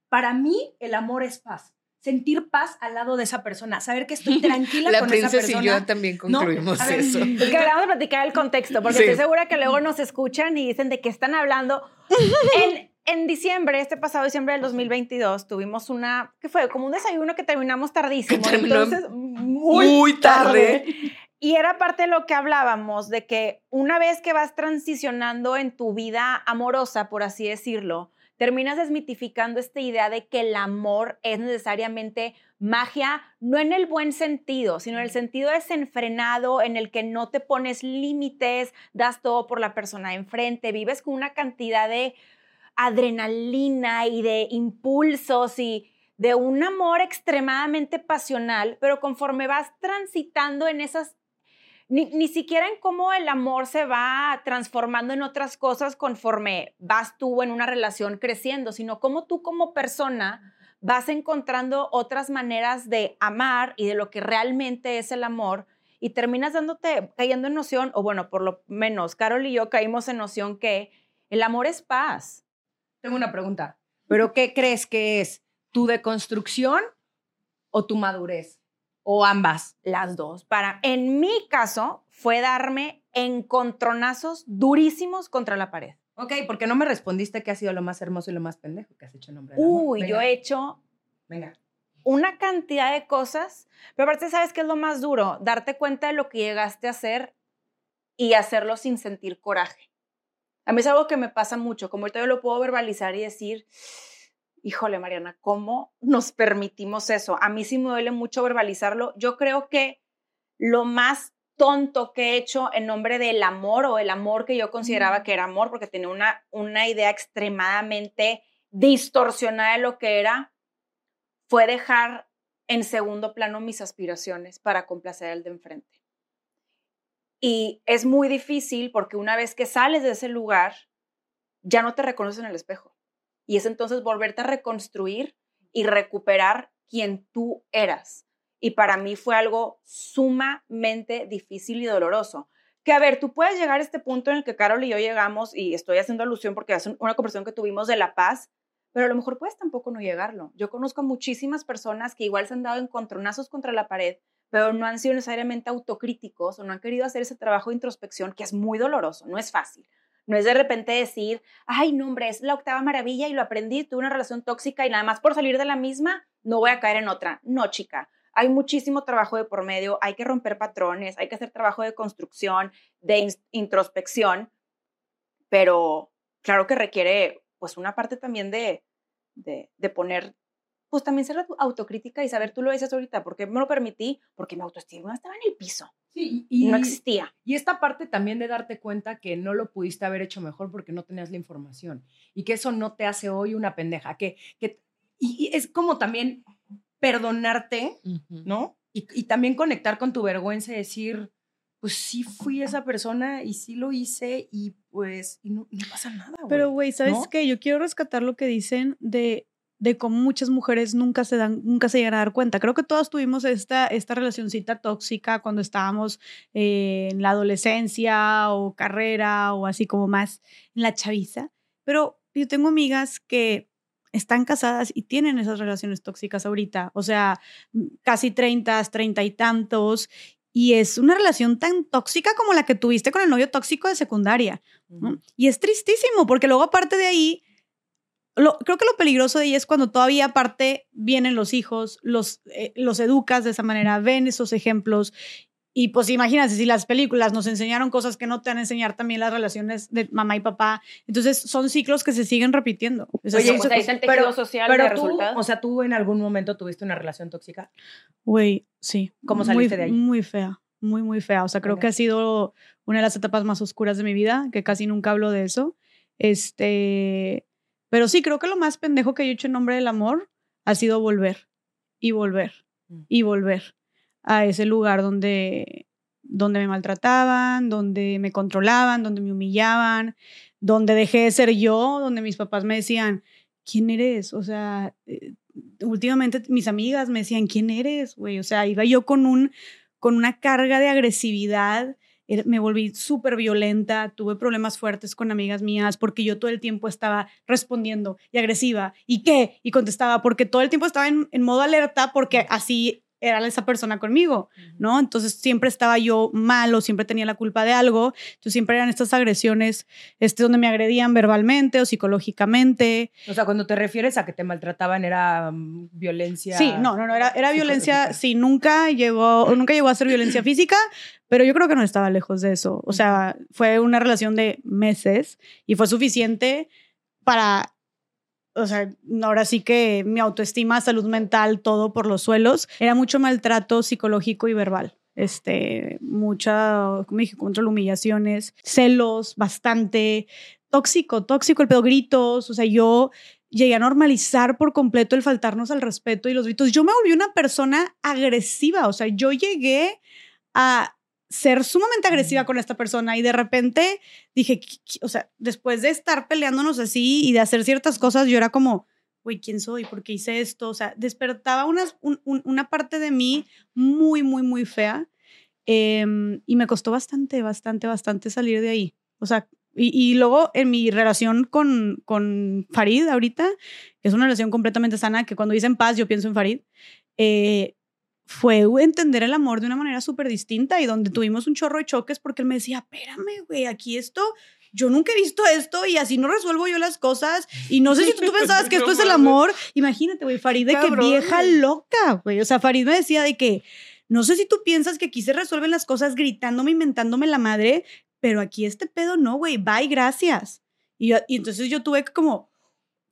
S2: para mí el amor es paz. Sentir paz al lado de esa persona, saber que estoy [laughs] tranquila
S4: La
S2: con esa
S4: princesa y
S2: persona.
S4: yo también concluimos
S2: a ver,
S4: eso. [laughs]
S5: Es que hablamos de platicar el contexto, porque
S4: Sí.
S5: estoy segura que luego nos escuchan y dicen de qué están hablando. [laughs] en, en diciembre, este pasado diciembre del 2022, tuvimos una, ¿qué fue? Como un desayuno que terminamos tardísimo.
S4: Que terminó
S5: entonces, muy,
S4: muy tarde.
S5: Y era parte de lo que hablábamos, de que una vez que vas transicionando en tu vida amorosa, por así decirlo, terminas desmitificando esta idea de que el amor es necesariamente magia, no en el buen sentido, sino en el sentido desenfrenado, en el que no te pones límites, das todo por la persona de enfrente, vives con una cantidad de adrenalina y de impulsos y de un amor extremadamente pasional, pero conforme vas transitando en esas ni, ni siquiera en cómo el amor se va transformando en otras cosas conforme vas tú en una relación creciendo, sino cómo tú como persona vas encontrando otras maneras de amar y de lo que realmente es el amor y terminas dándote, cayendo en noción, o bueno, por lo menos Carol y yo caímos en noción que el amor es paz.
S2: Tengo una pregunta. ¿Pero qué crees que es? ¿Tu deconstrucción o tu madurez? ¿O ambas?
S5: Las dos. Para, en mi caso, fue darme encontronazos durísimos contra la pared.
S2: Ok, porque no me respondiste qué ha sido lo más hermoso y lo más pendejo que has hecho en nombre amor.
S5: Uy, yo he hecho
S2: Venga.
S5: una cantidad de cosas, pero aparte, ¿sabes qué es lo más duro? Darte cuenta de lo que llegaste a hacer y hacerlo sin sentir coraje. A mí es algo que me pasa mucho, como ahorita yo lo puedo verbalizar y decir, híjole, Mariana, ¿cómo nos permitimos eso? A mí sí me duele mucho verbalizarlo. Yo creo que lo más tonto que he hecho en nombre del amor o el amor que yo consideraba que era amor, porque tenía una, una idea extremadamente distorsionada de lo que era, fue dejar en segundo plano mis aspiraciones para complacer al de enfrente. Y es muy difícil porque una vez que sales de ese lugar, ya no te reconoces en el espejo. Y es entonces volverte a reconstruir y recuperar quien tú eras. Y para mí fue algo sumamente difícil y doloroso. Que a ver, tú puedes llegar a este punto en el que Carol y yo llegamos, y estoy haciendo alusión porque es una conversación que tuvimos de la paz, pero a lo mejor puedes tampoco no llegarlo. Yo conozco muchísimas personas que igual se han dado encontronazos contra la pared, pero no han sido necesariamente autocríticos o no han querido hacer ese trabajo de introspección que es muy doloroso, no es fácil. No es de repente decir, ay, no, hombre, es la octava maravilla y lo aprendí, tuve una relación tóxica y nada más por salir de la misma, no voy a caer en otra. No, chica, hay muchísimo trabajo de por medio, hay que romper patrones, hay que hacer trabajo de construcción, de in introspección, pero claro que requiere pues una parte también de, de poner, pues también ser autocrítica y saber, tú lo dices ahorita, ¿por qué me lo permití? Porque mi autoestima estaba en el piso,
S2: Sí, y,
S5: no existía.
S2: y esta parte también de darte cuenta que no lo pudiste haber hecho mejor porque no tenías la información y que eso no te hace hoy una pendeja. Que, que, y, y es como también perdonarte,
S4: Ujú.
S2: ¿no? Y, y también conectar con tu vergüenza y decir, pues sí fui esa persona y sí lo hice y pues y no, no pasa nada.
S3: Pero,
S2: güey.
S3: güey, ¿sabes
S2: ¿no?
S3: qué? Yo quiero rescatar lo que dicen de de cómo muchas mujeres nunca se dan, nunca se llegan a dar cuenta. Creo que todas tuvimos esta, esta relacioncita tóxica cuando estábamos eh, en la adolescencia o carrera o así como más en la chaviza. Pero yo tengo amigas que están casadas y tienen esas relaciones tóxicas ahorita, o sea, casi 30, 30 y tantos, y es una relación tan tóxica como la que tuviste con el novio tóxico de secundaria. ¿no? Y es tristísimo, porque luego aparte de ahí, lo, creo que lo peligroso de ahí es cuando todavía aparte vienen los hijos, los, eh, los educas de esa manera, ven esos ejemplos. Y pues imagínate, si las películas nos enseñaron cosas que no te van a enseñar también las relaciones de mamá y papá, entonces son ciclos que se siguen repitiendo. Es
S5: Oye, pues ahí está el tejido social de
S2: Pero tú,
S5: resultados.
S2: o sea, tú en algún momento tuviste una relación tóxica.
S3: Güey, sí.
S2: ¿Cómo
S3: muy-
S2: saliste de ahí?
S3: Muy fea, muy, muy fea. O sea, creo
S2: Ok.
S3: que ha sido una de las etapas más oscuras de mi vida, que casi nunca hablo de eso. Este, pero sí, creo que lo más pendejo que yo he hecho en nombre del amor ha sido volver y volver
S2: Mm.
S3: y volver a ese lugar donde, donde me maltrataban, donde me controlaban, donde me humillaban, donde dejé de ser yo, donde mis papás me decían, ¿quién eres? O sea, eh, últimamente mis amigas me decían, ¿quién eres? Güey, o sea, iba yo con un con una carga de agresividad, me volví súper violenta, tuve problemas fuertes con amigas mías porque yo todo el tiempo estaba respondiendo y agresiva, ¿y qué? Y contestaba porque todo el tiempo estaba en, en modo alerta porque así era esa persona conmigo, ¿no? Entonces siempre estaba yo mal o siempre tenía la culpa de algo, entonces siempre eran estas agresiones, este, donde me agredían verbalmente o psicológicamente,
S2: O sea, cuando te refieres a que te maltrataban era mm, violencia.
S3: Sí, no, no, no, era, era violencia, sí, nunca llegó, nunca llegó a ser violencia [clears throat] física, pero yo creo que no estaba lejos de eso. O sea, fue una relación de meses y fue suficiente para, o sea, ahora sí que mi autoestima, salud mental, todo por los suelos. Era mucho maltrato psicológico y verbal. Este, mucha, como dije, control, humillaciones, celos, bastante, tóxico, tóxico, el pedo gritos, o sea, yo llegué a normalizar por completo el faltarnos al respeto y los gritos. Yo me volví una persona agresiva, o sea, yo llegué a ser sumamente agresiva con esta persona y de repente dije, o sea, después de estar peleándonos así y de hacer ciertas cosas, yo era como, güey, ¿quién soy? ¿Por qué hice esto? O sea, despertaba unas- un- un- una parte de mí muy, muy, muy fea em, y me costó bastante, bastante, bastante salir de ahí. O sea, y, y luego en mi relación con, con Farid ahorita, que es una relación completamente sana, que cuando dicen paz yo pienso en Farid, eh, fue entender el amor de una manera súper distinta y donde tuvimos un chorro de choques porque él me decía, espérame, güey, aquí esto, yo nunca he visto esto y así no resuelvo yo las cosas y no sé si tú pensabas que [laughs] esto es el amor. Imagínate, güey, Farid de que vieja loca, güey. O sea, Farid me decía de que no sé si tú piensas que aquí se resuelven las cosas gritándome, inventándome la madre, pero aquí este pedo no, güey, bye, gracias. Y, yo- y entonces yo tuve como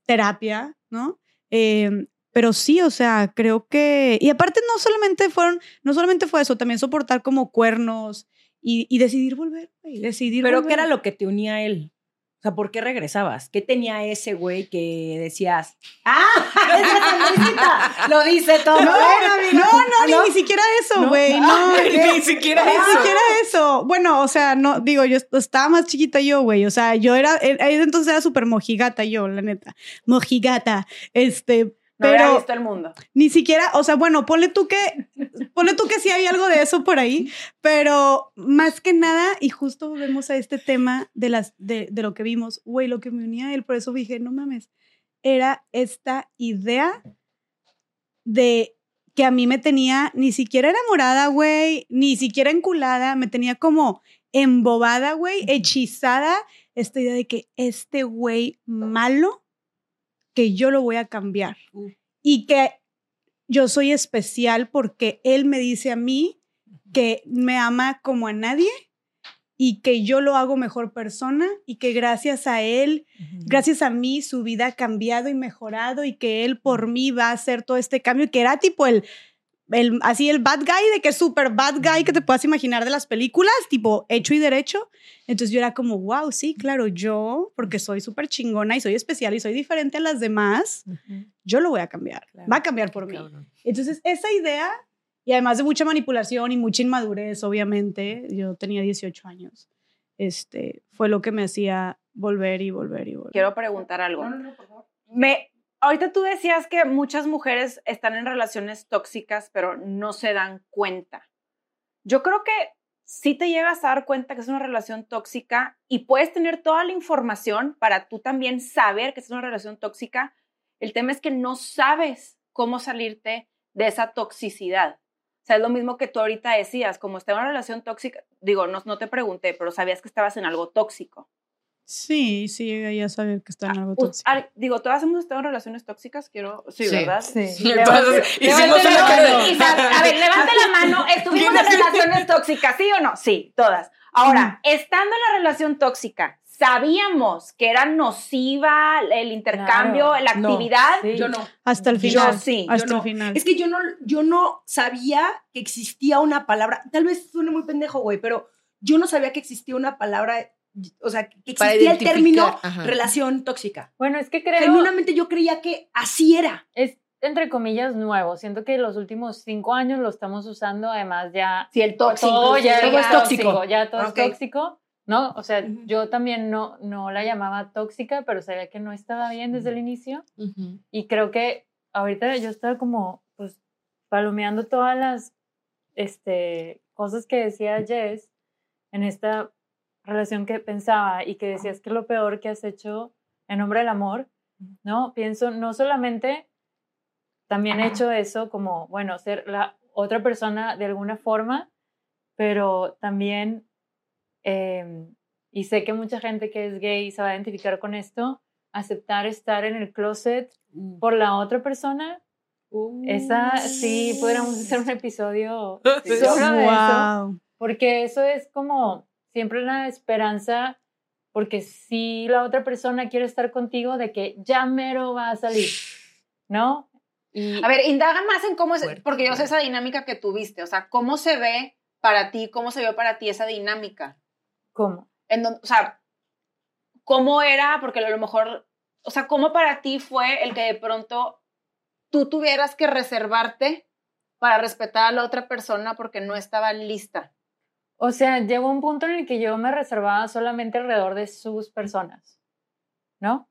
S3: terapia, ¿no? Em, pero sí, o sea, creo que... Y aparte no solamente fueron, no solamente fue eso, también soportar como cuernos y, y decidir volver, güey, decidir
S2: Pero
S3: volver.
S2: ¿qué era lo que te unía a él? O sea, ¿por qué regresabas? ¿Qué tenía ese güey que decías? ¡Ah! [laughs] ¡Esa! Lo dice todo.
S3: No, no, no,
S2: ¿Ah,
S3: ni, ni siquiera eso, güey, no. [laughs]
S4: Ni siquiera
S3: Ni
S4: eso.
S3: siquiera eso. Bueno, o sea, no, digo, yo est- estaba más chiquita yo, güey. O sea, yo era, ahí entonces era súper mojigata yo, la neta. Mojigata. Este,
S5: No
S3: pero
S5: visto el mundo.
S3: ni siquiera, o sea, bueno, ponle tú que, ponle tú que sí hay algo de eso por ahí, pero más que nada, y justo volvemos a este tema de, las, de, de lo que vimos, güey, lo que me unía a él, por eso dije, no mames, era esta idea de que a mí me tenía ni siquiera enamorada, güey, ni siquiera enculada, me tenía como embobada, güey, hechizada, esta idea de que este güey malo, que yo lo voy a cambiar.
S2: Uh.
S3: y que yo soy especial porque él me dice a mí que me ama como a nadie y que yo lo hago mejor persona y que gracias a él, gracias a mí, su vida ha cambiado y mejorado y que él por mí va a hacer todo este cambio que era tipo el, el así el bad guy de que es súper bad guy que te puedas imaginar de las películas, tipo hecho y derecho. Entonces yo era como, wow, sí, claro, yo, porque soy súper chingona y soy especial y soy diferente a las demás, yo lo voy a cambiar,
S2: Claro.
S3: va a cambiar por mí.
S4: Cabrón.
S3: Entonces, esa idea, y además de mucha manipulación y mucha inmadurez, obviamente, yo tenía 18 años, este, fue lo que me hacía volver y volver y volver.
S5: Quiero preguntar algo.
S2: No, no, no, por favor.
S5: Me, ahorita tú decías que muchas mujeres están en relaciones tóxicas, pero no se dan cuenta. Yo creo que sí te llegas a dar cuenta que es una relación tóxica y puedes tener toda la información para tú también saber que es una relación tóxica. El tema es que no sabes cómo salirte de esa toxicidad. O sea, es lo mismo que tú ahorita decías, como está en una relación tóxica, digo, no, no te pregunté, pero sabías que estabas en algo tóxico.
S3: Sí, sí, llegué a saber que está en algo
S5: U-
S3: tóxico.
S5: ah, digo, todas hemos estado en relaciones tóxicas, quiero, sí,
S4: Sí.
S5: ¿verdad?
S3: Sí.
S4: Entonces, hicimos una cara
S5: A ver, levante la mano. [laughs] ¿Estuvimos en relaciones tóxicas, sí o no? Sí, todas. Ahora, estando en la relación tóxica, ¿sabíamos que era nociva el intercambio,
S6: Claro.
S5: la
S2: No.
S5: actividad?
S6: Sí.
S2: Yo no.
S3: Hasta el
S5: Yo
S3: final.
S5: sí, yo
S3: Hasta
S2: no.
S3: el final.
S2: Es que yo no, yo no sabía que existía una palabra, tal vez suene muy pendejo, güey, pero yo no sabía que existía una palabra, o sea, que existía el término
S4: ajá.
S2: relación tóxica.
S6: Bueno, es que creo
S2: Genuinamente yo creía que así era.
S6: es entre comillas nuevo. Siento que los últimos cinco años lo estamos usando, además ya
S5: Sí, el tóxico.
S6: todo ya
S2: todo
S6: es
S2: es tóxico.
S6: tóxico, ya todo es tóxico, ¿no? O sea, yo también no, no la llamaba tóxica, pero sabía que no estaba bien desde el inicio. Y creo que ahorita yo estaba como, pues, palomeando todas las este, cosas que decía Jess en esta relación que pensaba y que decías que lo peor que has hecho en nombre del amor, ¿no? Pienso, no solamente también he hecho eso como, bueno, ser la otra persona de alguna forma, pero también, em, y sé que mucha gente que es gay se va a identificar con esto, aceptar estar en el closet por la otra persona. Esa sí, podríamos hacer un episodio [laughs] solo de eso,
S3: Wow.
S6: porque eso es como siempre la esperanza, porque si la otra persona quiere estar contigo, de que ya mero va a salir, [sniffs] ¿no? Y
S5: A ver, indaga más en cómo es,
S4: Fuerte,
S5: porque yo sé esa dinámica que tuviste, o sea, cómo se ve para ti, cómo se vio para ti esa dinámica.
S6: ¿cómo?
S5: En donde, o sea, cómo era, porque a lo mejor, o sea, cómo para ti fue el que de pronto tú tuvieras que reservarte para respetar a la otra persona porque no estaba lista.
S6: O sea, llegó un punto en el que yo me reservaba solamente alrededor de sus personas, ¿no?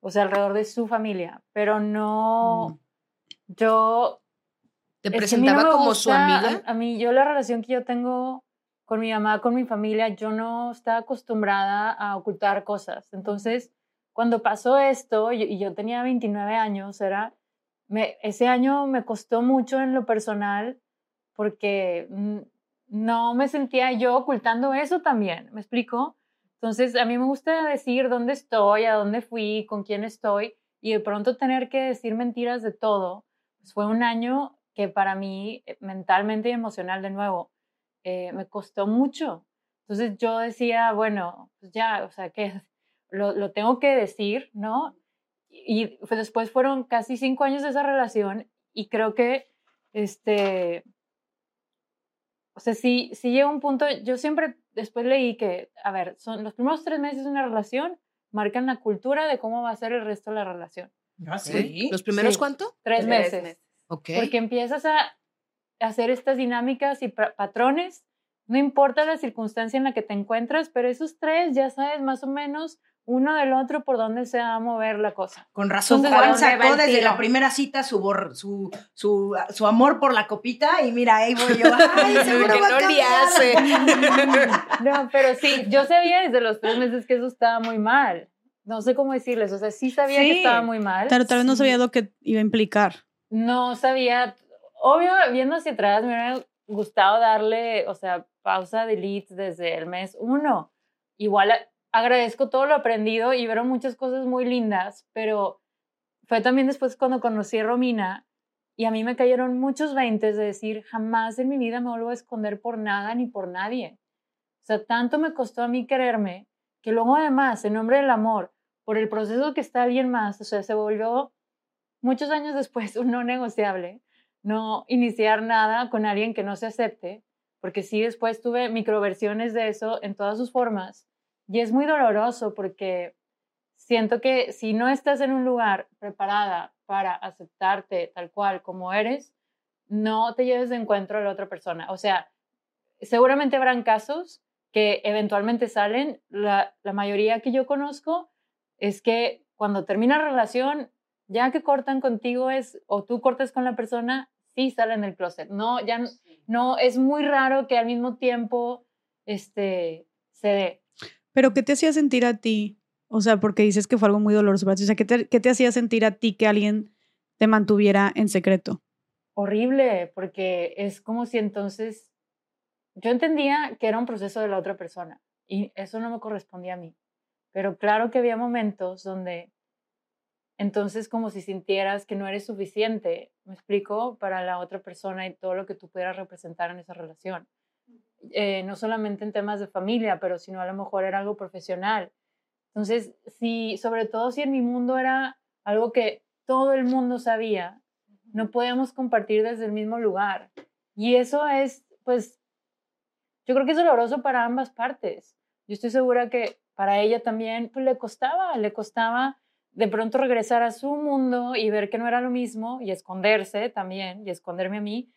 S6: O sea, alrededor de su familia, pero no, yo...
S4: ¿Te presentaba
S6: no
S4: como su
S6: gusta-
S4: amiga?
S6: A, a mí, yo la relación que yo tengo con mi mamá, con mi familia, yo no estaba acostumbrada a ocultar cosas. Entonces, cuando pasó esto, y, y yo tenía 29 años, era, me, ese año me costó mucho en lo personal porque mm, no me sentía yo ocultando eso también, ¿me explico? Entonces, a mí me gusta decir dónde estoy, a dónde fui, con quién estoy, y de pronto tener que decir mentiras de todo, pues fue un año que para mí, eh, mentalmente y emocional de nuevo, eh, me costó mucho. Entonces yo decía, bueno, pues ya, o sea, que [laughs] lo, lo tengo que decir, ¿no? Y pues después fueron casi cinco años de esa relación y creo que, este, o sea, sí, sí llega un punto, yo siempre después leí que, a ver, son los primeros tres meses de una relación marcan la cultura de cómo va a ser el resto de la relación.
S4: ¿Eh? ¿Los primeros
S6: Sí.
S4: cuánto?
S6: Tres,
S5: Tres
S6: meses.
S4: Ok.
S6: Porque empiezas a hacer estas dinámicas y pa- patrones, no importa la circunstancia en la que te encuentras, pero esos tres ya sabes más o menos uno del otro por dónde se va a mover la cosa.
S2: Con razón,
S5: Entonces,
S2: Juan
S5: ¿a dónde va
S2: sacó desde la primera cita su, bor- su, su, su amor por la copita y mira, ahí voy yo. Ay, [laughs] seguro
S4: Que no le hace. [laughs]
S6: No, pero sí, yo sabía desde los tres meses que eso estaba muy mal. No sé cómo decirles, o sea, sí sabía que estaba muy mal.
S3: Pero tal vez no sabía lo que iba a implicar.
S6: No sabía, obvio, viendo hacia atrás, me hubiera gustado darle, o sea, pausa, delete desde el mes uno. Igual agradezco todo lo aprendido y vieron muchas cosas muy lindas, pero fue también después cuando conocí a Romina y a mí me cayeron muchos veintes de decir, jamás en mi vida me vuelvo a esconder por nada ni por nadie. O sea, tanto me costó a mí quererme que luego además, en nombre del amor, por el proceso que está alguien más, o sea, se volvió muchos años después [laughs] un no negociable, no iniciar nada con alguien que no se acepte, porque sí después tuve microversiones de eso en todas sus formas y es muy doloroso porque siento que si no estás en un lugar preparada para aceptarte tal cual como eres, no te lleves de encuentro a la otra persona. O sea, seguramente habrán casos que eventualmente salen. La, la mayoría que yo conozco es que cuando termina la relación Ya que cortan contigo es, o tú cortas con la persona, sí salen del closet. No, ya no, no, es muy raro que al mismo tiempo, este, se dé.
S3: Pero ¿qué te hacía sentir a ti? O sea, porque dices que fue algo muy doloroso para ti. O sea, ¿qué te, qué te hacía sentir a ti que alguien te mantuviera en secreto?
S6: Horrible, porque es como si entonces yo entendía que era un proceso de la otra persona y eso no me correspondía a mí. Pero claro que había momentos donde entonces como si sintieras que no eres suficiente, me explico, para la otra persona y todo lo que tú pudieras representar en esa relación. Eh, no solamente en temas de familia, pero sino a lo mejor era algo profesional. Entonces, si, sobre todo si en mi mundo era algo que todo el mundo sabía, no podíamos compartir desde el mismo lugar. Y eso es, pues, yo creo que es doloroso para ambas partes. Yo estoy segura que para ella también, pues le costaba, le costaba de pronto regresar a su mundo y ver que no era lo mismo y esconderse también y esconderme a mí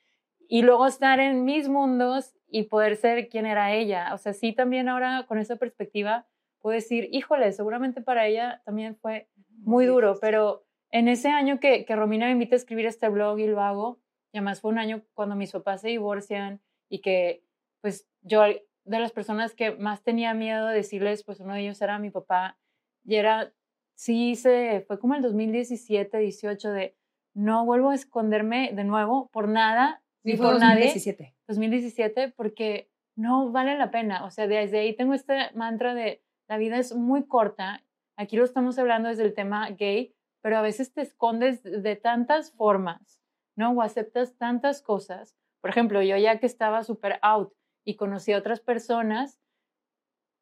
S6: y luego estar en mis mundos y poder ser quien era ella. O sea, sí también ahora con esa perspectiva puedo decir, híjole, seguramente para ella también fue muy duro, pero en ese año que, que Romina me invita a escribir este blog y lo hago, y además fue un año cuando mis papás se divorcian y que pues yo de las personas que más tenía miedo de decirles, pues uno de ellos era mi papá y era sí se fue como el 2017, 18 de no vuelvo a esconderme de nuevo por nada ni por nadie.
S2: 2017.
S6: 2017 porque no vale la pena. O sea, desde ahí tengo este mantra de la vida es muy corta. Aquí lo estamos hablando desde el tema gay, pero a veces te escondes de tantas formas, ¿no? O aceptas tantas cosas. Por ejemplo, yo ya que estaba súper out y conocí a otras personas,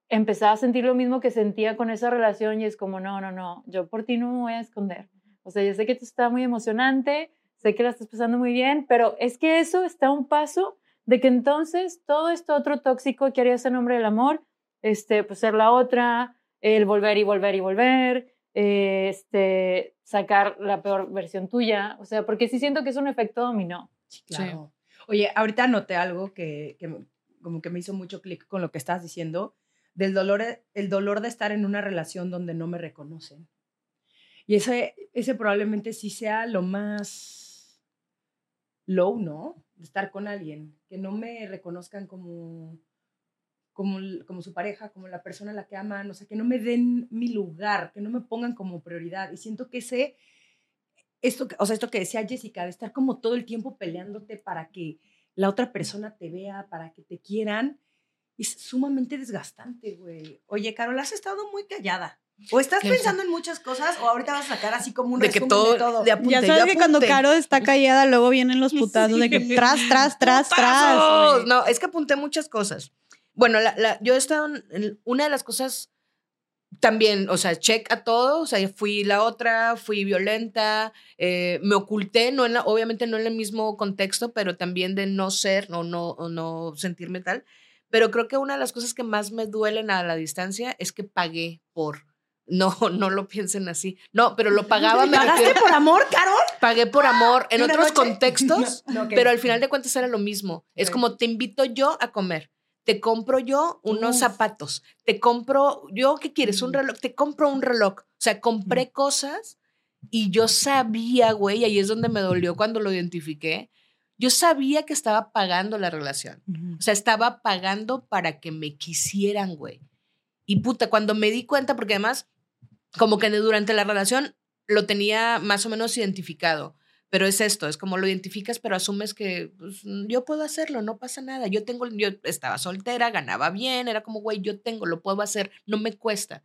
S6: empezaba a sentir lo mismo que sentía con esa relación y es como, no, no, no, yo por ti no me voy a esconder. O sea, yo sé que esto está muy emocionante, sé que la estás pasando muy bien, pero es que eso está a un paso de que entonces todo esto otro tóxico que harías en nombre del amor, este, pues ser la otra, el volver y volver y volver, eh, este, sacar la peor versión tuya, o sea, porque sí siento que es un efecto dominó.
S2: Claro. Oye, ahorita noté algo que, que me- como que me hizo mucho clic con lo que estabas diciendo, del dolor, el dolor de estar en una relación donde no me reconocen. Y ese, ese probablemente sí sea lo más low, ¿no? De estar con alguien, que no me reconozcan como, como, como su pareja, como la persona a la que aman, o sea, que no me den mi lugar, que no me pongan como prioridad. Y siento que ese, esto, o sea, esto que decía Jessica, de estar como todo el tiempo peleándote para que la otra persona te vea, para que te quieran, es sumamente desgastante, güey. Oye, Carol, has estado muy callada. O estás pensando en muchas cosas, o ahorita vas a sacar así como un
S4: De que
S2: resumen
S4: todo,
S2: de todo.
S4: de apunte,
S3: ya sabes que cuando. Caro está callada, luego vienen los putazos de que tras, tras, tras, tras.
S4: No, es que apunté muchas cosas. Bueno, la, la- yo he estado en- en una de las cosas también, o sea, check a todo, o sea, fui la otra, fui violenta, eh, me oculté, no en la- obviamente no en el mismo contexto, pero también de no ser o no, o no sentirme tal. Pero creo que una de las cosas que más me duelen a la distancia es que pagué por. No, [laughs] no lo piensen así. No, pero lo pagaba, me
S2: ¿Pagaste
S4: refiero-
S2: por amor, Carol?
S4: pagué por amor en
S2: ¿Y una
S4: otros
S2: noche?
S4: contextos, [laughs]
S2: No,
S4: pero al final de cuentas era lo mismo. Es como te invito yo a comer, te compro yo unos
S2: Uf.
S4: zapatos, te compro, yo, ¿qué quieres? Un
S2: Mm.
S4: reloj, te compro un reloj. O sea, compré cosas y yo sabía, güey, ahí es donde me dolió cuando lo identifiqué. Yo sabía que estaba pagando la relación. O sea, estaba pagando para que me quisieran, güey. Y puta, cuando me di cuenta, porque además, como que durante la relación lo tenía más o menos identificado. Pero es esto, es como lo identificas, pero asumes que pues, yo puedo hacerlo, no pasa nada. Yo tengo, yo estaba soltera, ganaba bien, era como, güey, yo tengo, lo puedo hacer, no me cuesta.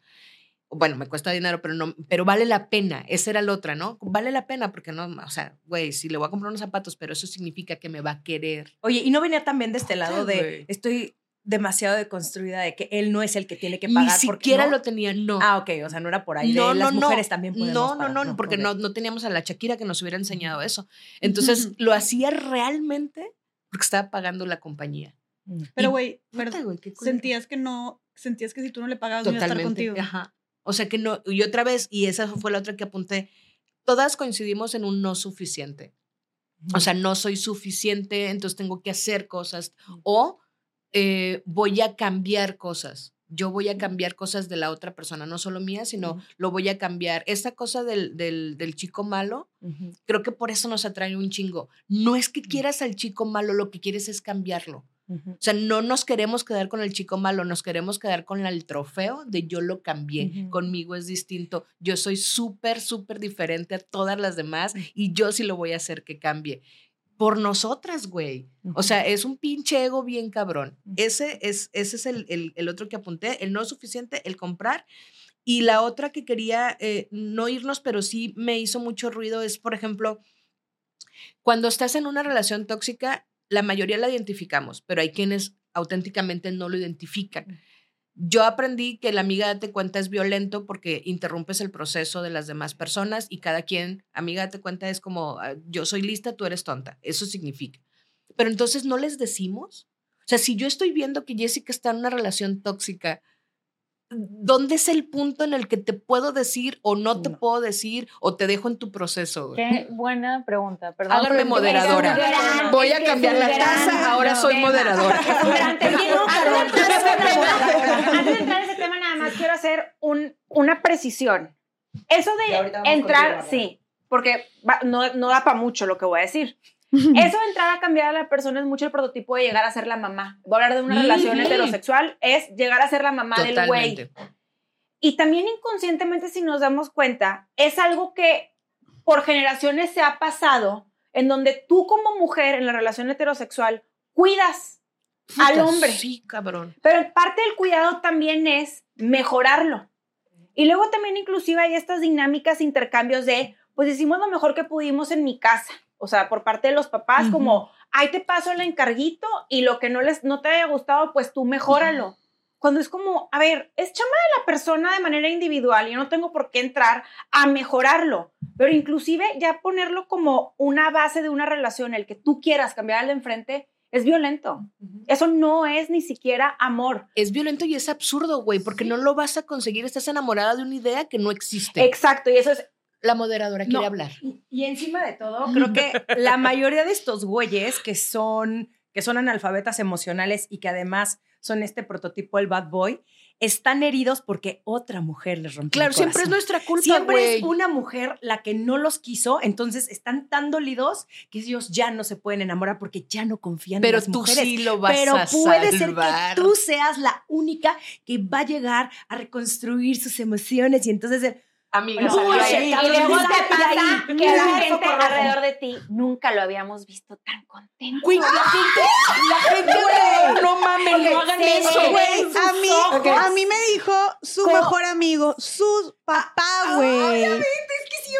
S4: Bueno, me cuesta dinero, pero no, pero vale la pena. Esa era la otra, ¿no? Vale la pena porque no, o sea, güey, si le voy a comprar unos zapatos, pero eso significa que me va a querer.
S2: Oye, y no venía también de este lado de estoy demasiado deconstruida de que él no es el que tiene que
S4: Ni
S2: pagar. porque
S4: siquiera
S2: no.
S4: lo tenía, no.
S2: Ah, ok, o sea, no era por ahí. de
S4: No,
S2: las
S4: no, no.
S2: mujeres también podemos
S4: No, no,
S2: pagar.
S4: no, porque no, no teníamos a la Shakira que nos hubiera enseñado eso. Entonces lo hacía realmente porque estaba pagando la compañía.
S3: Pero,
S4: Y-
S3: güey,
S4: Puta,
S3: pero
S4: güey,
S3: sentías que no, sentías que si tú no le pagabas, no iba a estar
S4: Totalmente.
S3: contigo.
S4: Ajá. O sea que no, y otra vez, y esa fue la otra que apunté, todas coincidimos en un no suficiente. O sea, no soy suficiente, entonces tengo que hacer cosas. O eh, voy a cambiar cosas. yo voy a cambiar cosas de la otra persona, no solo mía, sino lo voy a cambiar. Esta cosa del, del, del chico malo, creo que por eso nos atrae un chingo. No es que quieras al chico malo, lo que quieres es cambiarlo. O sea, no nos queremos quedar con el chico malo, nos queremos quedar con el trofeo de yo lo cambié, conmigo es distinto, yo soy súper, súper diferente a todas las demás y yo sí lo voy a hacer que cambie. Por nosotras, güey. O sea, es un pinche ego bien cabrón. Ese es, ese es el, el, el otro que apunté, el no suficiente, el comprar. Y la otra que quería eh, no irnos, pero sí me hizo mucho ruido es, por ejemplo, cuando estás en una relación tóxica, la mayoría la identificamos, pero hay quienes auténticamente no lo identifican. Yo aprendí que la amiga date cuenta es violento porque interrumpes el proceso de las demás personas y cada quien, amiga date cuenta es como, ah, yo soy lista, tú eres tonta. Eso significa. Pero entonces no les decimos. O sea, si yo estoy viendo que Jessica está en una relación tóxica, ¿dónde es el punto en el que te puedo decir o no te puedo decir o te dejo en tu proceso?
S6: Qué buena pregunta. Perdón.
S4: Háganme moderadora. Voy a cambiar la taza, ahora soy moderadora. [laughs]
S5: Antes de entrar en ese tema, nada más quiero hacer un, una precisión. Eso de entrar, sí, porque no, no da para mucho lo que voy a decir. Eso de entrar a cambiar a la persona es mucho el prototipo de llegar a ser la mamá. Voy a hablar de una relación heterosexual, es llegar a ser la mamá del güey. Y también inconscientemente, si nos damos cuenta, es algo que por generaciones se ha pasado, en donde tú como mujer en la relación heterosexual cuidas al hombre.
S4: Sí, cabrón.
S5: Pero parte del cuidado también es mejorarlo. Y luego también inclusive hay estas dinámicas, intercambios de, pues hicimos lo mejor que pudimos en mi casa o sea, por parte de los papás, como, ahí te paso el encarguito y lo que no les no te haya gustado, pues tú mejóralo. Cuando es como, a ver, es chama de la persona de manera individual, yo no tengo por qué entrar a mejorarlo, pero inclusive ya ponerlo como una base de una relación, el que tú quieras cambiar al de enfrente, es violento. Eso no es ni siquiera amor.
S4: Es violento y es absurdo, güey, porque no lo vas a conseguir. Estás enamorada de una idea que no existe.
S5: Exacto, y eso es
S4: la moderadora quiere
S2: No,
S4: hablar.
S2: Y, encima de todo, [laughs] creo que la mayoría de estos güeyes que son, que son analfabetas emocionales y que además son este prototipo, el bad boy, están heridos porque otra mujer les rompió
S4: Claro,
S2: el
S4: siempre es nuestra culpa,
S2: Siempre es una mujer la que no los quiso, entonces están tan dolidos que ellos ya no se pueden enamorar porque ya no confían
S4: Pero
S2: en las
S4: tú
S2: mujeres.
S4: sí lo vas
S2: Pero
S4: a
S2: puede ser que tú seas la única que va a llegar a reconstruir sus emociones y entonces el,
S4: Amiga,
S2: No.
S5: Y luego te pasa
S2: ahí.
S5: que la gente alrededor de ti nunca lo habíamos visto tan contento.
S4: Güey, la gente, la gente no mames, no hagan eso,
S5: sí.
S4: güey.
S3: A mí, a mí me dijo su
S5: ¿Cómo?
S3: mejor amigo, su papá, güey.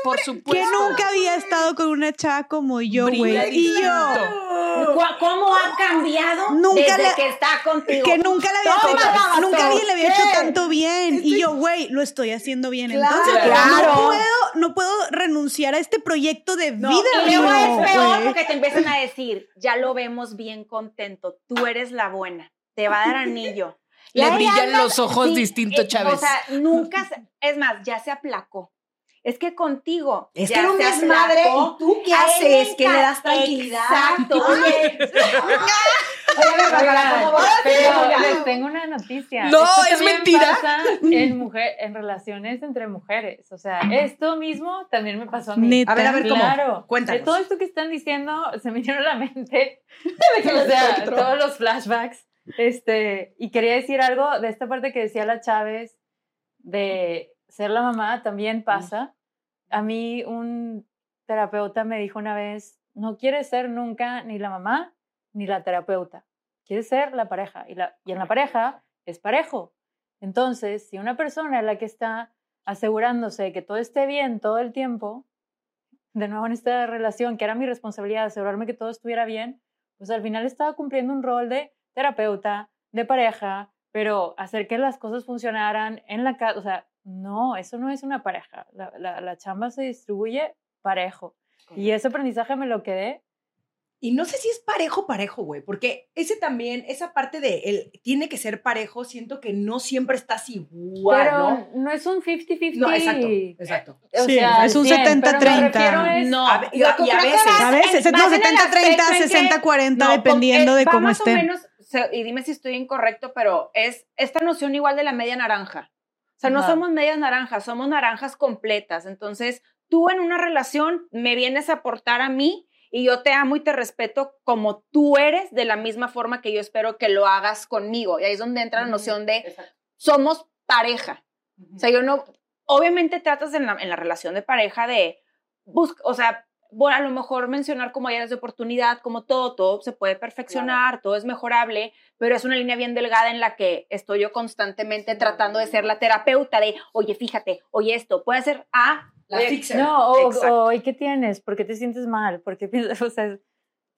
S4: Por
S3: Que
S4: supuesto.
S3: nunca había estado con una chava como yo, güey. Y yo,
S5: ¿Cómo ha cambiado
S3: Nunca
S5: desde que está contigo?
S3: que nunca le había hecho, nunca alguien le había hecho tanto bien. Y yo, güey, lo estoy haciendo bien.
S2: Claro.
S3: Entonces,
S5: Claro.
S3: no puedo, no puedo renunciar a este proyecto de vida.
S5: Y luego
S3: mío,
S5: es peor
S3: güey.
S5: porque te empiezan a decir, ya lo vemos bien contento, tú eres la buena, te va a dar anillo.
S4: Le brillan los ojos
S5: sí,
S4: distinto,
S5: eh,
S4: Chávez.
S5: O sea, nunca, es más, ya se aplacó. Es que contigo.
S2: Es que era un
S5: se
S2: desmadre.
S5: aplacó.
S2: ¿Y tú qué haces? ¿Qué le das tranquilidad?
S5: Exacto. [laughs]
S6: Les tengo una noticia.
S4: No,
S6: Esto
S4: es
S6: también
S4: mentira.
S6: pasa [laughs] en, mujer, en relaciones entre mujeres. O sea, esto mismo también me pasó a mí.
S3: Neta.
S2: A ver, a ver, ¿cómo?
S6: Claro.
S2: Cuéntanos.
S6: De todo esto que están diciendo, se me vinieron a la mente. [laughs] o sea, todos los flashbacks. Este, y quería decir algo de esta parte que decía la Chávez de ser la mamá también pasa. A mí un terapeuta me dijo una vez, no quieres ser nunca ni la mamá ni la terapeuta, quieres ser la pareja. Y, la, y en la pareja es parejo. Entonces, si una persona es la que está asegurándose que todo esté bien todo el tiempo, de nuevo en esta relación, que era mi responsabilidad asegurarme que todo estuviera bien, pues al final estaba cumpliendo un rol de terapeuta, de pareja, pero hacer que las cosas funcionaran en la casa, o sea, no, eso no es una pareja. La, la, la chamba se distribuye parejo. Y ese aprendizaje me lo quedé.
S2: Y no sé si es parejo, parejo, güey, porque ese también, esa parte de él tiene que ser parejo, siento que no siempre estás igual,
S6: pero
S2: ¿no?
S6: no, es un 50-50.
S2: No, exacto, exacto.
S6: O
S3: Sí,
S6: sea,
S3: es un
S6: 100, pero me
S3: 70-30.
S6: refiero es-
S2: No, a, y y a veces.
S3: A veces, no,
S5: vas en el
S3: 70-30,
S5: aspecto en que-
S3: 60-40,
S5: No,
S3: dependiendo de cómo
S5: más o
S3: estén.
S5: menos se- y dime si estoy incorrecto, pero es esta noción igual de la media naranja. O sea, no
S6: Ajá.
S5: somos medias naranjas, somos naranjas completas. Entonces, tú en una relación me vienes a aportar a mí y yo te amo y te respeto como tú eres, de la misma forma que yo espero que lo hagas conmigo. Y ahí es donde entra la noción de somos pareja. O sea, yo no, obviamente tratas en la, en la relación de pareja de, busca, o sea, bueno, a lo mejor mencionar como áreas de oportunidad, como todo, todo se puede perfeccionar, todo es mejorable, pero es una línea bien delgada en la que estoy yo constantemente tratando de ser la terapeuta de, oye, fíjate, oye, esto puede ser A,
S2: La fixer.
S6: No, o, o, ¿y qué tienes? ¿Por qué te sientes mal? ¿Por qué piensas, o sea,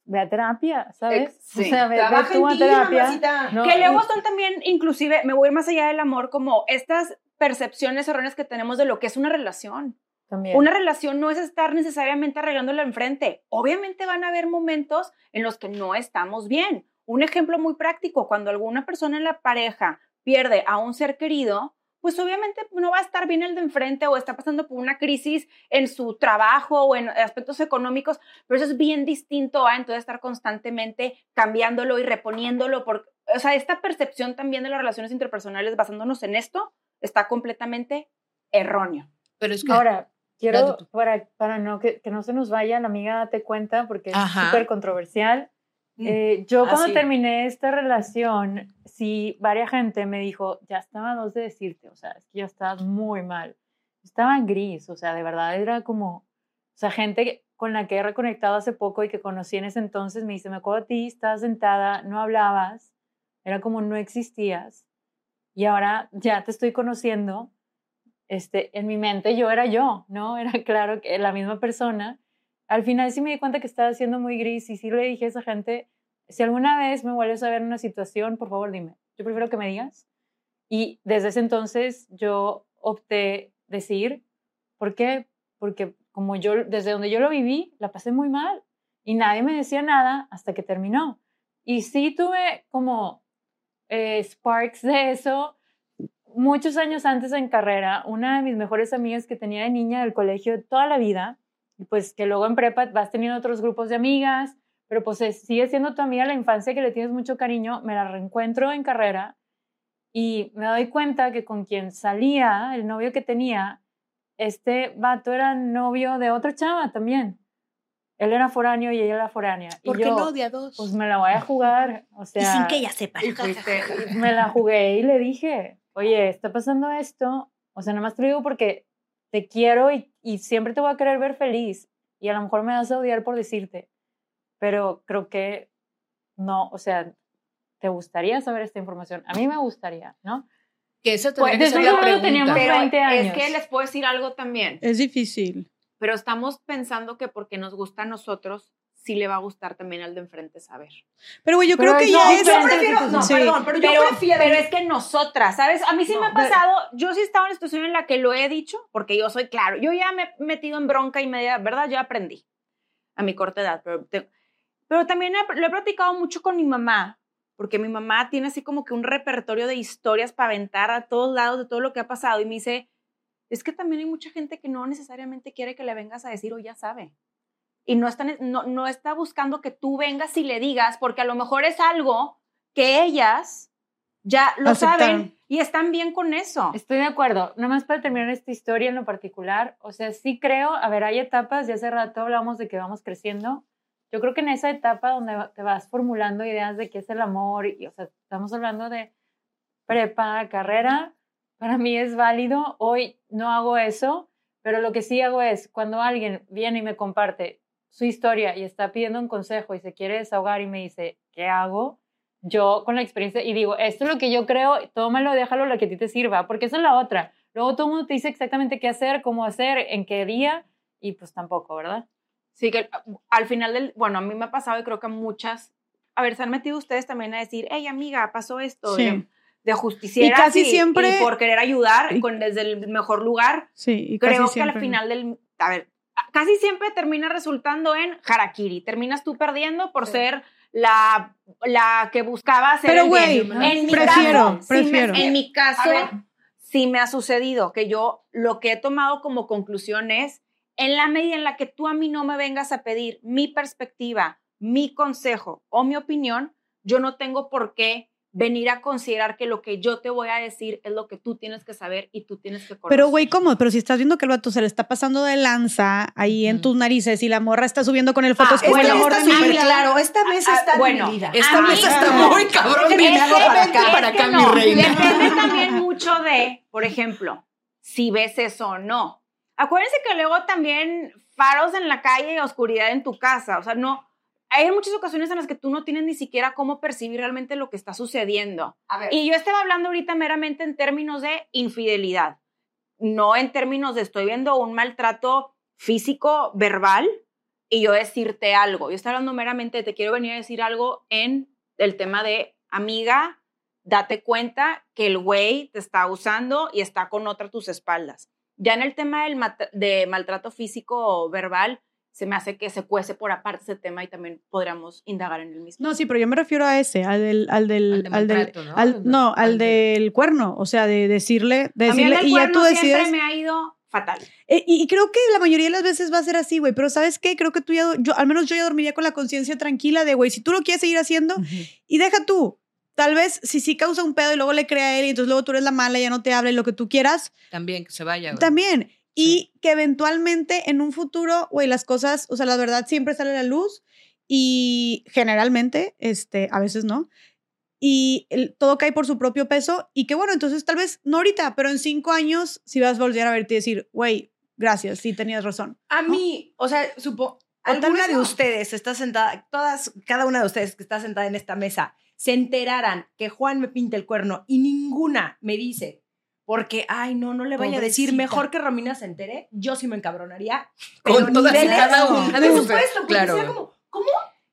S6: ve a terapia, ¿sabes?
S5: Sí.
S6: O sea, ve, ve tú
S2: en
S6: a terapia. No,
S5: que luego son también, inclusive, me voy a ir más allá del amor, como estas percepciones erróneas que tenemos de lo que es una relación.
S6: También.
S5: Una relación no es estar necesariamente arreglándola enfrente. Obviamente van a haber momentos en los que no estamos bien. Un ejemplo muy práctico, cuando alguna persona en la pareja pierde a un ser querido, pues obviamente no va a estar bien el de enfrente o está pasando por una crisis en su trabajo o en aspectos económicos, pero eso es bien distinto a entonces estar constantemente cambiándolo y reponiéndolo. Por, o sea, esta percepción también de las relaciones interpersonales basándonos en esto está completamente erróneo.
S4: Pero es que
S6: Ahora, quiero, para, para no, que, que no se nos vaya, la amiga date cuenta, porque es súper controversial.
S2: Mm.
S6: Eh, yo
S2: Ah,
S6: cuando terminé esta relación, sí, varias gente me dijo, ya estaba a dos de decirte, o sea, es que ya estabas muy mal. Estaba en gris, o sea, de verdad era como, o sea, gente con la que he reconectado hace poco y que conocí en ese entonces me dice, me acuerdo a ti, estabas sentada, no hablabas, era como no existías. Y ahora ya te estoy conociendo, este, en mi mente yo era yo, ¿no? Era [laughs] claro que la misma persona. Al final sí me di cuenta que estaba siendo muy gris y sí le dije a esa gente, si alguna vez me vuelves a ver en una situación, por favor dime. Yo prefiero que me digas. Y desde ese entonces yo opté decir, ¿por qué? Porque como yo, desde donde yo lo viví, la pasé muy mal y nadie me decía nada hasta que terminó. Y sí tuve como eh, sparks de eso muchos años antes en carrera, una de mis mejores amigas que tenía de niña del colegio toda la vida, y pues que luego en prepa vas teniendo otros grupos de amigas, pero pues es- sigue siendo tu amiga la infancia que le tienes mucho cariño, me la reencuentro en carrera y me doy cuenta que con quien salía, el novio que tenía, este vato era novio de otra chava también. Él era foráneo y ella era foránea.
S4: ¿por
S6: y
S4: qué
S6: yo,
S4: no de a dos?
S6: Pues me la voy a jugar. O sea,
S2: y sin que ella sepa.
S6: fuiste- [laughs] y me la jugué y le dije, oye, está pasando esto. O sea, nada más te digo porque te quiero y, y siempre te voy a querer ver feliz. Y a lo mejor me vas a odiar por decirte. Pero creo que no, o sea, te gustaría saber esta información. A mí me gustaría, ¿no?
S4: que
S5: Pues,
S4: tendría que
S6: desde
S4: ser la pregunta.
S6: teníamos
S5: Pero
S6: 20
S5: es
S6: años.
S5: que les puedo decir algo también.
S3: Es difícil.
S5: Pero estamos pensando que porque nos gusta a nosotros, sí le va a gustar también al de enfrente saber.
S3: Pero güey, yo
S6: Pero
S3: creo que
S6: no,
S3: ya
S6: yo
S3: es...
S6: prefiero-
S2: prefiero, no,
S3: Sí.
S2: perdón, pero yo prefiero.
S5: pero es que nosotras, ¿sabes? A mí sí
S2: No,
S5: me ha
S2: pero-
S5: pasado, yo sí estaba en una situación en la que lo he dicho, porque yo soy claro, yo ya me he metido en bronca y media, ¿verdad? Yo aprendí a mi corta edad, pero, te- pero también he- lo he platicado mucho con mi mamá, porque mi mamá tiene así como que un repertorio de historias para aventar a todos lados de todo lo que ha pasado y me dice, es que también hay mucha gente que no necesariamente quiere que le vengas a decir o ya sabe. Y no está, no, no está buscando que tú vengas y le digas, porque a lo mejor es algo que ellas ya lo
S3: Aceptaron.
S5: saben y están bien con eso.
S6: Estoy de acuerdo. Nada más para terminar esta historia en lo particular, o sea, sí creo, a ver, hay etapas, ya hace rato hablamos de que vamos creciendo. Yo creo que en esa etapa donde te vas formulando ideas de qué es el amor, y, o sea, estamos hablando de prepa, carrera, para mí es válido. Hoy no hago eso, pero lo que sí hago es cuando alguien viene y me comparte su historia y está pidiendo un consejo y se quiere desahogar y me dice, ¿qué hago? Yo con la experiencia y digo, esto es lo que yo creo, tómalo, déjalo lo que a ti te sirva, porque esa es la otra. Luego todo el mundo te dice exactamente qué hacer, cómo hacer, en qué día, y pues tampoco, ¿verdad?
S5: Sí, que al final del, bueno, a mí me ha pasado y creo que a muchas, a ver, se han metido ustedes también a decir, hey amiga, pasó esto,
S3: Sí.
S5: de, de justiciera.
S3: Y casi siempre-
S5: Y por querer ayudar
S3: y-
S5: con, desde el mejor lugar.
S3: Sí, y
S5: creo
S3: casi
S5: que al final del, a ver, casi siempre termina resultando en harakiri. Terminas tú perdiendo por
S6: Sí.
S5: ser la, la que buscaba hacer
S3: Pero güey.
S5: En mi
S3: prefiero,
S5: caso, sí me-
S3: prefiero.
S5: en mi caso, sí me ha sucedido que yo lo que he tomado como conclusión es, en la medida en la que tú a mí no me vengas a pedir mi perspectiva, mi consejo o mi opinión, yo no tengo por qué venir a considerar que lo que yo te voy a decir es lo que tú tienes que saber y tú tienes que conocer.
S3: Pero, güey, ¿cómo? Pero si estás viendo que el vato se le está pasando de lanza ahí en tus narices y la morra está subiendo con el fotos
S5: Ah,
S3: con
S2: Bueno,
S3: el amor
S2: está
S3: de mi
S2: súper
S3: vida.
S2: claro. Esta mesa
S5: Ah,
S2: está
S5: bueno,
S2: dividida.
S4: Esta mesa está muy cabrón.
S2: Hago para acá.
S4: para
S5: Es
S4: acá,
S5: no,
S4: mi reina.
S5: Depende también mucho de, por ejemplo, si ves eso o no. Acuérdense que luego también faros en la calle y oscuridad en tu casa. O sea, no. Hay muchas ocasiones en las que tú no tienes ni siquiera cómo percibir realmente lo que está sucediendo.
S2: A ver,
S5: Y yo estaba hablando ahorita meramente en términos de infidelidad, no en términos de estoy viendo un maltrato físico, verbal, y yo decirte algo. Yo estaba hablando meramente de te quiero venir a decir algo en el tema de amiga, date cuenta que el güey te está usando y está con otra a tus espaldas. Ya en el tema del de maltrato físico o verbal, se me hace que se cuece por aparte ese tema y también podríamos indagar en el mismo.
S3: No, sí, pero yo me refiero a ese, al del, al del,
S4: Al de
S3: al del-
S4: ¿no?
S3: al- no, al,
S4: Al de-
S3: del cuerno, o sea, de decirle, de
S5: a mí el
S3: decirle y ya tú
S5: cuerno siempre
S3: decides.
S5: me ha ido fatal.
S3: Eh, y, y creo que la mayoría de las veces va a ser así, güey, pero ¿sabes qué? Creo que tú ya, yo, al menos yo ya dormiría con la conciencia tranquila de, güey, si tú lo quieres seguir haciendo, y deja tú, tal vez si sí causa un pedo y luego le crea a él y entonces luego tú eres la mala y ya no te habla y lo que tú quieras,
S4: También que se vaya. güey.
S3: también. Y que eventualmente en un futuro, güey, las cosas, o sea, la verdad siempre sale a la luz y generalmente, este, a veces no. Y el- todo cae por su propio peso y que bueno, entonces tal vez no ahorita, pero en cinco años si vas a volver a verte y decir, güey, gracias, sí tenías razón.
S2: a mí, o sea, supo, alguna de
S3: no.
S2: ustedes está sentada, todas, cada una de ustedes que está sentada en esta mesa, se enteraran que Juan me pinta el cuerno y ninguna me dice, porque, ay, no, no le vaya a decir, mejor que Romina se entere, yo sí me encabronaría. [laughs] pero
S4: Con todas y cada una de
S2: Por
S4: sus-
S2: supuesto, porque
S4: claro,
S2: como, ¿cómo?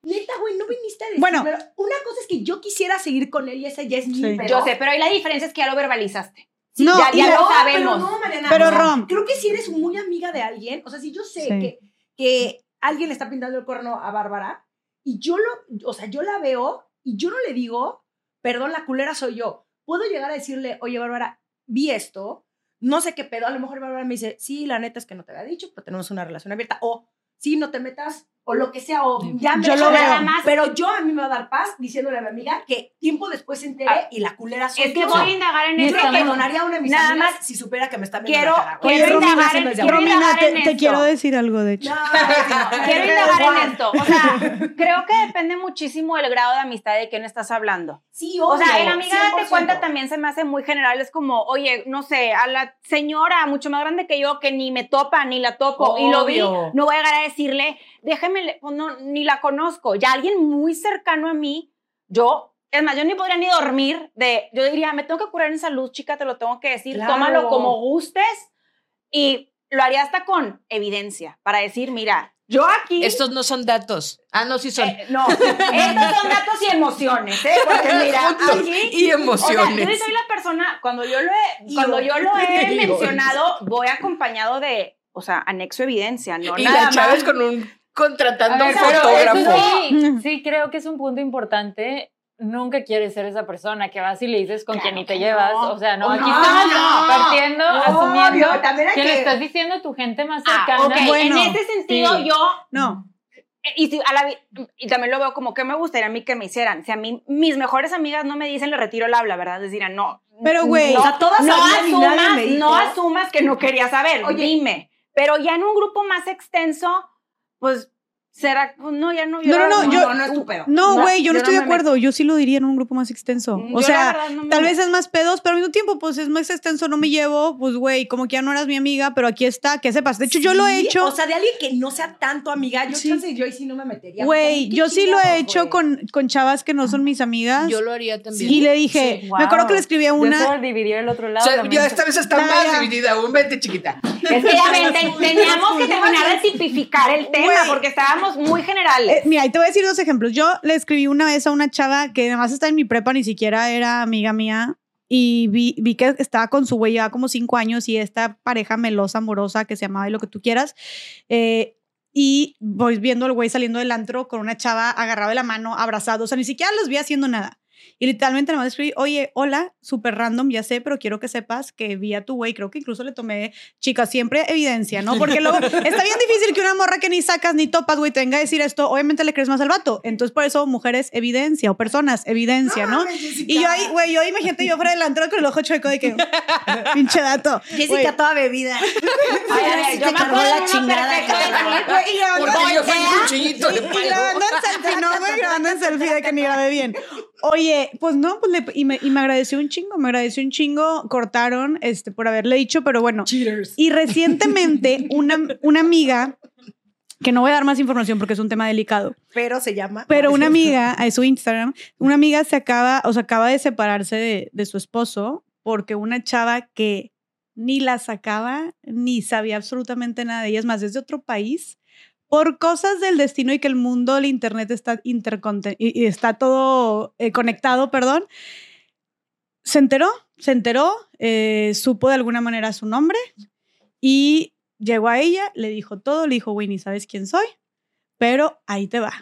S2: Neta, güey, no viniste a decir.
S3: Bueno.
S2: una cosa es que yo quisiera seguir con él y ese ya es mi
S3: Sí.
S5: Yo sé, pero ahí la diferencia es que ya lo verbalizaste.
S2: Sí,
S3: No,
S2: ya,
S3: y
S2: ya
S3: la-
S2: lo
S5: no,
S2: sabemos.
S5: pero
S2: no, Mariana,
S3: Pero, Rom.
S2: Creo que si eres muy amiga de alguien, o sea, si yo sé
S3: Sí.
S2: que, que alguien le está pintando el cuerno a Bárbara y yo lo, o sea, yo la veo y yo no le digo, perdón, la culera soy yo. Puedo llegar a decirle, oye, Bárbara, vi esto, no sé qué pedo. A lo mejor Bárbara me dice, sí, la neta es que no te había dicho, pero tenemos una relación abierta. O, sí, no te metas, o lo que sea, o ya me
S3: Yo lo veo.
S2: nada más. Pero yo a mí me va a dar paz diciéndole a mi amiga que tiempo después se entere
S5: Ah,
S2: y la culera soy
S5: Es que
S2: yo.
S5: voy a indagar en
S2: Yo
S5: eso.
S2: le perdonaría a una de mis
S5: Nada
S2: amigas
S5: más
S2: si supiera que me está viendo
S5: quiero-
S2: la
S5: quiero
S2: Oye,
S5: indagar en- quiero
S2: amor.
S3: Romina,
S5: indagar
S3: te,
S5: en
S3: te
S5: esto.
S3: quiero decir algo, de hecho.
S2: No,
S5: Quiero indagar en esto. O sea, [laughs] creo que depende muchísimo del grado de amistad de quién estás hablando.
S2: Sí,
S5: O sea,
S2: obvio,
S5: el amiga date
S2: 100%.
S5: cuenta también se me hace muy general. Es como, oye, no sé, a la señora mucho más grande que yo que ni me topa ni la topo y lo vi,
S2: Obvio.
S5: no voy a llegar a decirle, déjeme, le- pues no, ni la conozco. Ya alguien muy cercano a mí, yo, es más, yo ni podría ni dormir de, yo diría, me tengo que curar en salud, chica, te lo tengo que decir,
S2: Claro.
S5: tómalo como gustes y lo haría hasta con evidencia para decir, mira, yo aquí...
S4: Estos no son datos. Ah, no, sí son.
S5: Eh, no, estos son datos y emociones, ¿eh? Porque [laughs] mira, aquí
S4: y
S5: o sea, yo
S4: emociones.
S5: soy la persona, cuando yo lo he, cuando
S2: yo-
S5: lo he mencionado, voy acompañado de, o sea, anexo evidencia, no
S4: y
S5: nada
S4: la chava
S5: más.
S4: con un contratando un fotógrafo.
S6: sí, sí creo que es un punto importante. Nunca quieres ser esa persona que vas y le dices con
S5: Claro
S6: quien ni te
S5: que
S6: llevas.
S5: no.
S6: O sea, no,
S2: Oh,
S6: aquí
S2: no,
S6: estamos
S2: no.
S6: partiendo, asumiendo
S2: también hay
S6: que le
S2: que-
S6: estás diciendo a tu gente más
S5: Ah,
S6: cercana.
S5: ok,
S3: Bueno,
S5: en ese sentido
S6: sí.
S5: yo
S3: No.
S5: y, si a la y también lo veo como que me gustaría a mí que me hicieran. Si a mí mis mejores amigas no me dicen, le retiro el habla, ¿verdad? Les dirán, no.
S3: Pero, güey,
S5: no,
S2: o sea, todas
S5: no asumas, no asumas que no quería saber.
S2: Oye.
S5: dime. Pero ya en un grupo más extenso, pues será, no, ya no. yo
S3: No, no, no, yo-
S2: no, no es tu pedo.
S3: No,
S5: No,
S3: güey, yo no
S5: yo
S3: estoy
S5: no
S3: de
S5: me
S3: acuerdo. Yo sí lo diría en un grupo más extenso.
S5: Yo
S3: O
S5: la
S3: sea,
S5: verdad no me
S3: tal
S5: meto.
S3: vez es más pedos, pero al mismo tiempo, pues es más extenso, no me llevo, pues güey, como que ya no eras mi amiga, pero aquí está, que sepas. De hecho, yo lo he
S2: Sí,
S3: hecho.
S2: O sea, de alguien que no sea tanto amiga, yo
S3: Sí.
S2: chance yo ahí sí no me metería.
S3: Güey,
S2: ¿Qué
S3: yo sí lo he hecho con, con chavas que no son mis amigas.
S4: Yo lo haría también.
S3: y le dije,
S6: Sí.
S3: me acuerdo que le escribí a
S6: Yo
S3: una.
S6: solo dividir el otro
S4: O
S6: lado.
S4: sea,
S6: también.
S4: ya esta vez está más dividida aún. Vete, chiquita.
S5: Es que ya [laughs] teníamos que terminar de tipificar el tema porque estábamos muy generales.
S3: Eh, mira, y te voy a decir dos ejemplos. Yo le escribí una vez a una chava que además está en mi prepa, ni siquiera era amiga mía. Y vi, vi que estaba con su güey ya como cinco años y esta pareja melosa, amorosa, que se llamaba y lo que tú quieras. Eh, y voy viendo al güey saliendo del antro con una chava agarrado de la mano, abrazado. O sea, ni siquiera los vi haciendo nada. Y literalmente nada más escribí, oye, hola, súper random, ya sé, pero quiero que sepas que vi a tu güey. Creo que incluso le tomé, chica, siempre evidencia, ¿no? Porque luego está bien difícil que una morra que ni sacas ni topas, güey, tenga que decir esto. Obviamente le crees más al vato. Entonces, por eso, mujeres, evidencia, o personas, evidencia, ¿no? Y yo ahí, güey, yo ahí, imagínate, yo fuera delantero con el ojo chueco de que, [laughs] pinche dato.
S2: Jessica toda bebida. [laughs]
S5: Ay, a ver, yo
S2: Te
S5: me acuerdo
S2: la chingada,
S3: y
S7: yo fui un cuchillito de
S3: Y
S7: palo.
S3: grabando en selfie, no, güey, grabando en selfie de que ni grabé bien. Oye, pues no, pues le, y, me, y me agradeció un chingo, me agradeció un chingo, cortaron este, por haberle dicho, pero bueno.
S2: Cheaters.
S3: Y recientemente una, una amiga, que no voy a dar más información porque es un tema delicado,
S2: Pero se llama.
S3: pero una amiga, a su Instagram, una amiga se acaba, o sea, acaba de separarse de, de su esposo porque una chava que ni la sacaba, ni sabía absolutamente nada de ella, es más, es de otro país, por cosas del destino y que el mundo del internet está y está todo eh, conectado, perdón, se enteró, se enteró, eh, supo de alguna manera su nombre y llegó a ella, le dijo todo, le dijo, güey, ni sabes quién soy, pero ahí te va.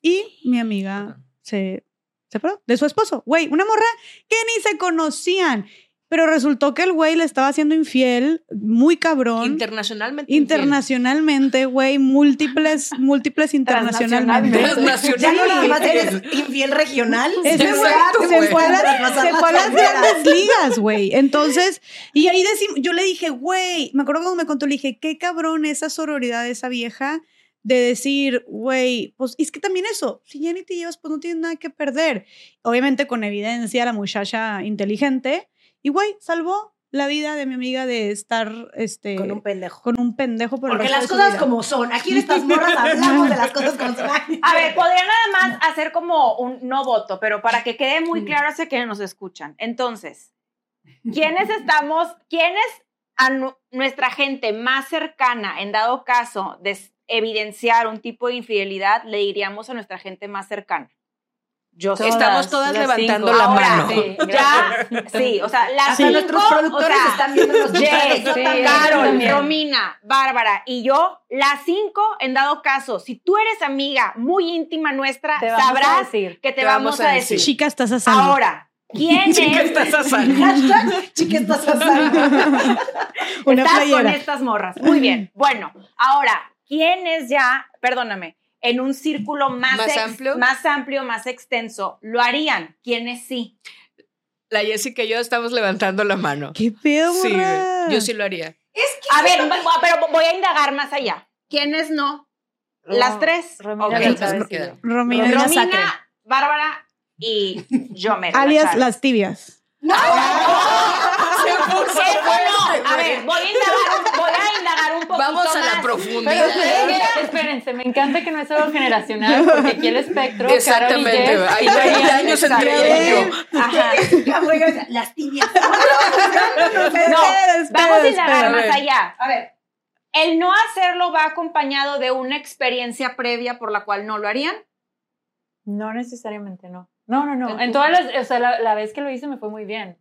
S3: Y mi amiga se separó de su esposo. Güey, una morra que ni se conocían. Pero resultó que el güey le estaba haciendo infiel, muy cabrón.
S4: Internacionalmente.
S3: internacionalmente, güey, múltiples, [laughs] múltiples internacionalmente.
S7: Transnacional.
S2: Ya no nada más eres [laughs] infiel regional.
S3: Ese güey
S7: Exacto,
S3: se
S7: güey.
S3: fue a, la-
S2: Traspasar
S3: se
S2: las
S3: fue a las grandes ligas, güey. Entonces, y ahí decimos, yo le dije, güey, me acuerdo cuando me contó, le dije, qué cabrón esa sororidad de esa vieja de decir, güey, pues es que también eso, si ya ni te llevas, pues no tienes nada que perder. Obviamente con evidencia, la muchacha inteligente, y güey, salvó la vida de mi amiga de estar, este,
S2: Con un pendejo.
S3: con un pendejo por
S2: Porque las cosas como son. Aquí en estas [laughs] morras hablamos de las cosas como son.
S5: A ver, podría nada más hacer como un no voto, pero para que quede muy claro hacia quienes nos escuchan. Entonces, ¿quiénes estamos, quiénes a nu- nuestra gente más cercana, en dado caso de evidenciar un tipo de infidelidad, le diríamos a nuestra gente más cercana? Yo sé.
S4: Estamos todas levantando
S6: cinco.
S4: la
S5: Ahora,
S4: mano.
S6: Sí,
S5: Ya, sí, o sea, las cinco,
S2: nuestros productores
S5: o sea,
S2: están viendo los. Yo
S6: sí,
S2: también.
S5: Carol,
S6: también.
S5: Romina, Bárbara y yo, las cinco, en dado caso, si tú eres amiga muy íntima nuestra,
S6: a
S5: sabrás
S6: decir.
S5: que te, vamos, a decir.
S3: Chica, estás asando.
S5: Ahora, ¿quién [laughs]
S4: Chica,
S5: es?
S4: estás asando.
S2: Hashtag, [laughs] chica, estás asando. [laughs]
S3: Una
S5: Estás con estas morras. Muy bien. Bueno, ahora, ¿quién es ya, perdóname, en un círculo más,
S4: ¿Más
S5: ex-
S4: amplio?
S5: más amplio, más extenso, lo harían? ¿Quiénes sí?
S4: La Jessica y yo estamos levantando la mano.
S3: ¿Qué pedo,
S4: Sí, yo sí lo haría.
S5: A ver, pero voy a indagar más allá. ¿Quiénes no? Las tres.
S6: Romina
S5: Ok.
S6: lo
S4: Entonces,
S6: sabe
S4: ¿por qué?
S6: decir.
S3: Romina.
S2: Romina
S5: Romina,
S2: Sacre.
S5: Bárbara y yo me.
S3: alias las tibias. [laughs]
S5: Eso no. A ver, voy a indagar, un- voy a indagar un poquito
S4: Vamos a la profundidad.
S6: Pero espérense, espérense, me encanta que no es algo generacional, porque aquí el espectro.
S4: Exactamente.
S6: Jess,
S4: Hay
S6: y
S4: 20
S6: Mariana,
S4: años
S6: exacto.
S4: entre yo.
S5: Ajá.
S2: Las tibias. [laughs]
S5: No, vamos a indagar más allá.
S2: A ver.
S5: El no hacerlo va acompañado de una experiencia previa por la cual no lo harían.
S6: No necesariamente, no. No, no,
S5: ¿En
S6: no. En todas las, o sea, la, la vez que lo hice me fue muy bien.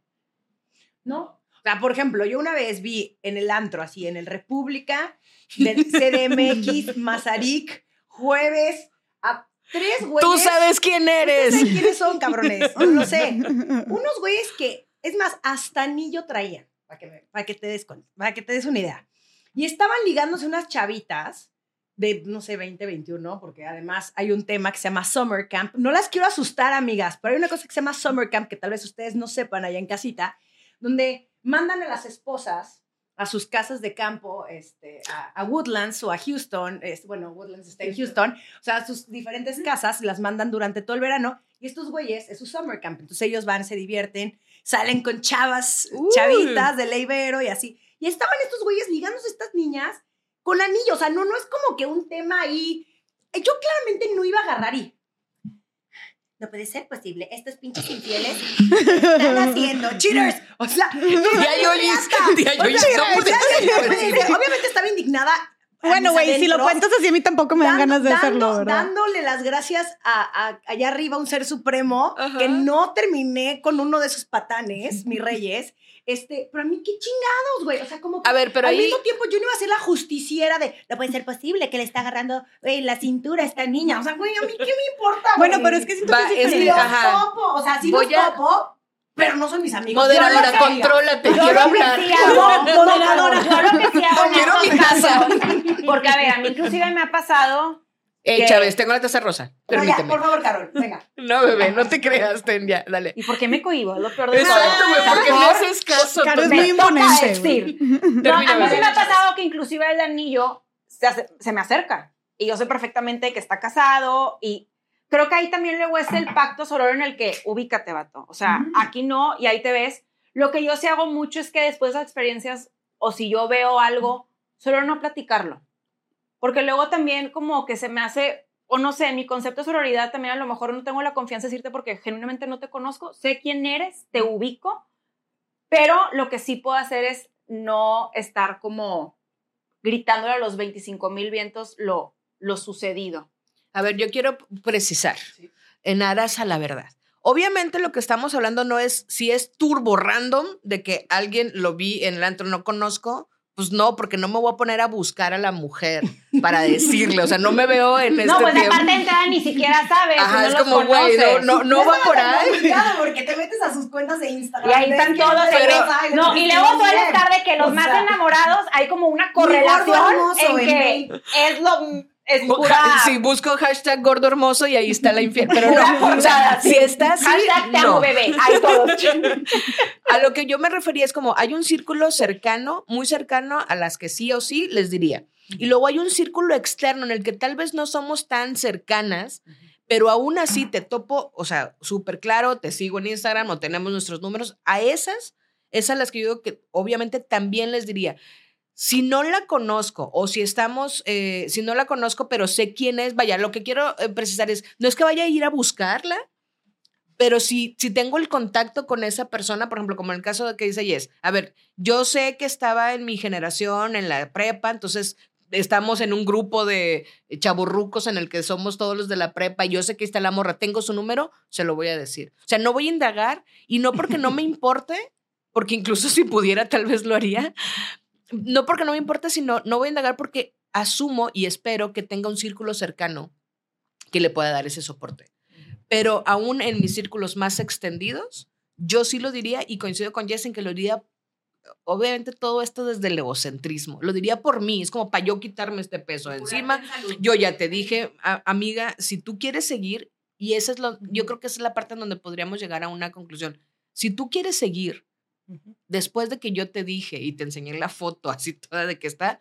S2: ¿No? O sea, por ejemplo, yo una vez vi en el antro, así, en el República, del CDMX, [laughs] Mazarik, jueves, a tres güeyes.
S4: Tú sabes quién eres.
S2: saben quiénes son, cabrones. No lo sé. [laughs] Unos güeyes que, es más, hasta anillo traían, para que, me- para que, te des, para que te des una idea. Y estaban ligándose unas chavitas de, no sé, 20, 21, porque además hay un tema que se llama Summer Camp. No las quiero asustar, amigas, pero hay una cosa que se llama Summer Camp que tal vez ustedes no sepan allá en casita, donde mandan a las esposas a sus casas de campo, este, a, a Woodlands o a Houston, bueno, Woodlands está en Houston, o sea, a sus diferentes casas las mandan durante todo el verano y estos güeyes es su summer camp, entonces ellos van, se divierten, salen con chavas, chavitas de Ibero y así. Y estaban estos güeyes ligándose a estas niñas con anillos, o sea, no, no es como que un tema ahí. Yo claramente no iba a agarrar y. No puede ser posible, estos pinches infieles ¿qué están haciendo, cheaters. O sea, no,
S4: Tía posible.
S2: Obviamente estaba indignada
S3: Bueno, güey, si lo cuentas así, a mí tampoco me dan
S2: dando-
S3: ganas de hacerlo,
S2: dando-
S3: ¿verdad?
S2: Dándole las gracias a, a- allá arriba a un ser supremo
S4: Ajá.
S2: que no terminé con uno de esos patanes, mis reyes. Este, pero a mí qué chingados, güey. O sea, como que
S4: A ver, pero
S2: al
S4: ahí.
S2: mismo tiempo yo no iba a ser la justiciera de no puede ser posible que le está agarrando güey, la cintura a esta niña. O sea, güey, a mí qué me importa, güey.
S3: Bueno, pero es que siento
S4: Va,
S3: que es
S4: es que- ajá.
S2: topo, o sea, sí
S4: Voy
S2: los
S4: a-
S2: topo, pero no son mis amigos.
S4: Moderadora, contrólate, quiero
S5: lo
S4: hablar.
S5: sí hago,
S2: Moderadora.
S5: yo lo que sí hago en
S4: Quiero mi casa.
S5: porque a ver, a mí inclusive me ha pasado
S4: Eh. Chávez, tengo la taza rosa.
S2: Pero ya,
S4: Permíteme.
S2: por favor, Carol, venga.
S4: No, bebé, no te creas, ten ya, dale.
S5: ¿Y por qué me cohibo? Es lo peor de
S4: Exacto,
S5: todo.
S4: güey, porque me haces caso.
S3: Caro es muy imponente,
S5: decir. No, a mí sí
S4: bebé.
S5: me ha pasado que inclusive el anillo se, hace- se me acerca. Y yo sé perfectamente que está casado y creo que ahí también luego es el pacto sororo en el que ubícate, vato. O sea, aquí no y ahí te ves. Lo que yo sí hago mucho es que después de las experiencias o si yo veo algo, solo no platicarlo. Porque luego también como que se me hace, o no sé, mi concepto de sororidad también a lo mejor no tengo la confianza de decirte porque genuinamente no te conozco, sé quién eres, te ubico, pero lo que sí puedo hacer es no estar como gritándole a los 25 mil vientos lo, lo sucedido.
S4: A ver, yo quiero precisar en aras a la verdad. Obviamente lo que estamos hablando no es si es turbo random de que alguien lo vi en el antro, no conozco. Pues no, porque no me voy a poner a buscar a la mujer para decirle. O sea, no me veo en este
S5: no, pues
S4: tiempo.
S5: aparte de entrada ni siquiera sabes.
S4: Ajá,
S5: no
S4: es
S5: los
S4: como, güey, no, no, no va por ahí.
S2: Porque te metes a sus cuentas de Instagram.
S5: Y ahí están todos. pero-
S2: ves, ay,
S5: no, y luego suele estar de que los
S2: O
S5: más
S2: sea,
S5: enamorados hay como una correlación
S2: hermoso,
S5: en que es lo es pura.
S4: Sí, busco hashtag gordo hermoso y ahí está la infiel. Pero no, o sea, si está así,
S5: Hashtag te amo,
S4: no.
S5: bebé. Todos. [laughs]
S4: A lo que yo me refería es como hay un círculo cercano, muy cercano a las que sí o sí les diría. Y luego hay un círculo externo en el que tal vez no somos tan cercanas, pero aún así te topo, o sea, súper claro, te sigo en Instagram o tenemos nuestros números. A esas, esas las que yo digo que obviamente también les diría. Si no la conozco o si estamos, eh, si no la conozco, pero sé quién es, vaya, lo que quiero eh, precisar es, no es que vaya a ir a buscarla, pero si, si tengo el contacto con esa persona, por ejemplo, como en el caso de que dice Yes, a ver, yo sé que estaba en mi generación, en la prepa, entonces estamos en un grupo de chaburrucos en el que somos todos los de la prepa y yo sé que está la morra, tengo su número, se lo voy a decir. O sea, no voy a indagar y no porque no me [laughs] importe, porque incluso si pudiera tal vez lo haría, no porque no me importe, sino no voy a indagar porque asumo y espero que tenga un círculo cercano que le pueda dar ese soporte. Pero aún en mis círculos más extendidos, yo sí lo diría y coincido con Jess en que lo diría, obviamente todo esto desde el egocentrismo, lo diría por mí, es como para yo quitarme este peso de encima. Yo ya te dije, a- amiga, si tú quieres seguir, y esa es lo, yo creo que esa es la parte en donde podríamos llegar a una conclusión, si tú quieres seguir, después de que yo te dije y te enseñé la foto así toda de que está,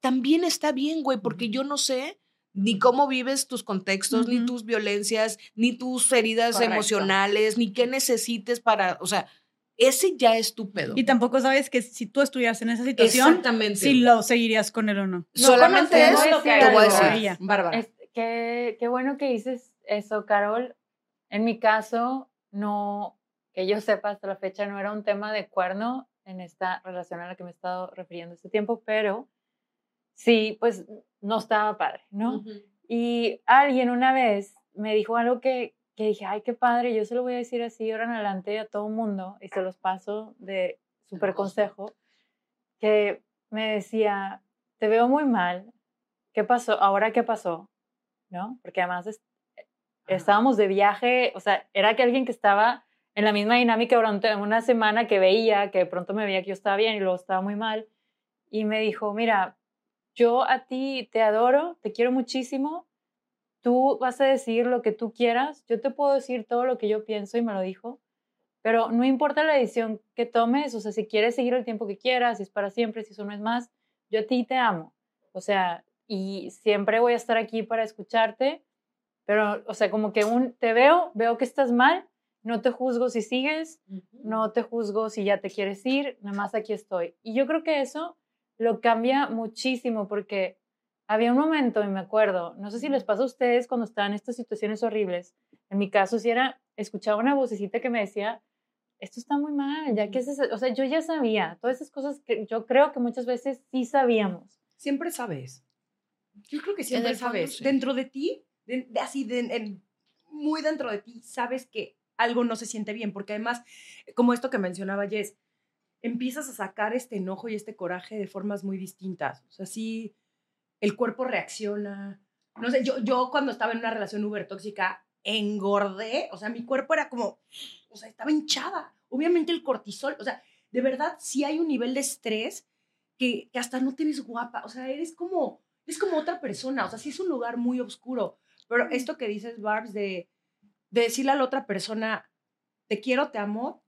S4: también está bien, güey, porque yo no sé ni cómo vives tus contextos, ni tus violencias, ni tus heridas
S5: Correcto.
S4: emocionales, ni qué necesites para, o sea, ese ya es tu pedo.
S3: Y tampoco sabes que si tú estuvieras en esa situación,
S4: Exactamente.
S3: si lo seguirías con él o no.
S4: Solamente
S5: conocemos
S4: es,
S5: lo que
S4: te voy a decir.
S3: Ella.
S2: Bárbara.
S6: Es- qué, qué bueno que dices eso, Carol. En mi caso, no, que yo sepa hasta la fecha, no era un tema de cuerno en esta relación a la que me he estado refiriendo este tiempo, pero sí, pues no estaba padre, ¿no?
S4: Ujú.
S6: Y alguien una vez me dijo algo que, que dije, ay, qué padre, yo se lo voy a decir así ahora en adelante a todo mundo y se los paso de super consejo, que me decía, te veo muy mal, ¿qué pasó? ¿Ahora qué pasó? ¿No? Porque además es- estábamos de viaje, o sea, era que alguien que estaba en la misma dinámica durante una semana que veía, que de pronto me veía que yo estaba bien y luego estaba muy mal, y me dijo, mira, yo a ti te adoro, te quiero muchísimo, tú vas a decir lo que tú quieras, yo te puedo decir todo lo que yo pienso y me lo dijo, pero no importa la decisión que tomes, o sea, si quieres seguir el tiempo que quieras, si es para siempre, si eso no es más, yo a ti te amo, o sea, y siempre voy a estar aquí para escucharte, pero, o sea, como que un, te veo, veo que estás mal, no te juzgo si sigues, no te juzgo si ya te quieres ir, nada más aquí estoy. Y yo creo que eso lo cambia muchísimo porque había un momento, y me acuerdo, no sé si les pasa a ustedes cuando estaban en estas situaciones horribles, en mi caso si era, escuchaba una vocecita que me decía, esto está muy mal, ya que es, ese-". o sea, yo ya sabía, todas esas cosas que yo creo que muchas veces sí sabíamos.
S2: Siempre sabes. Yo creo que siempre
S4: fondo,
S2: sabes.
S4: sí.
S2: Dentro de ti, de- de así, de- en- muy dentro de ti, sabes que algo no se siente bien. Porque además, como esto que mencionaba Jess, empiezas a sacar este enojo y este coraje de formas muy distintas. O sea, sí, el cuerpo reacciona. No sé, yo, yo cuando estaba en una relación uber tóxica, engordé. O sea, mi cuerpo era como, o sea, estaba hinchada. Obviamente el cortisol, o sea, de verdad, sí hay un nivel de estrés que, que hasta no te ves guapa. O sea, eres como, es como otra persona. O sea, sí es un lugar muy oscuro. Pero esto que dices, Barbs, de, de decirle a la otra persona, te quiero, te amo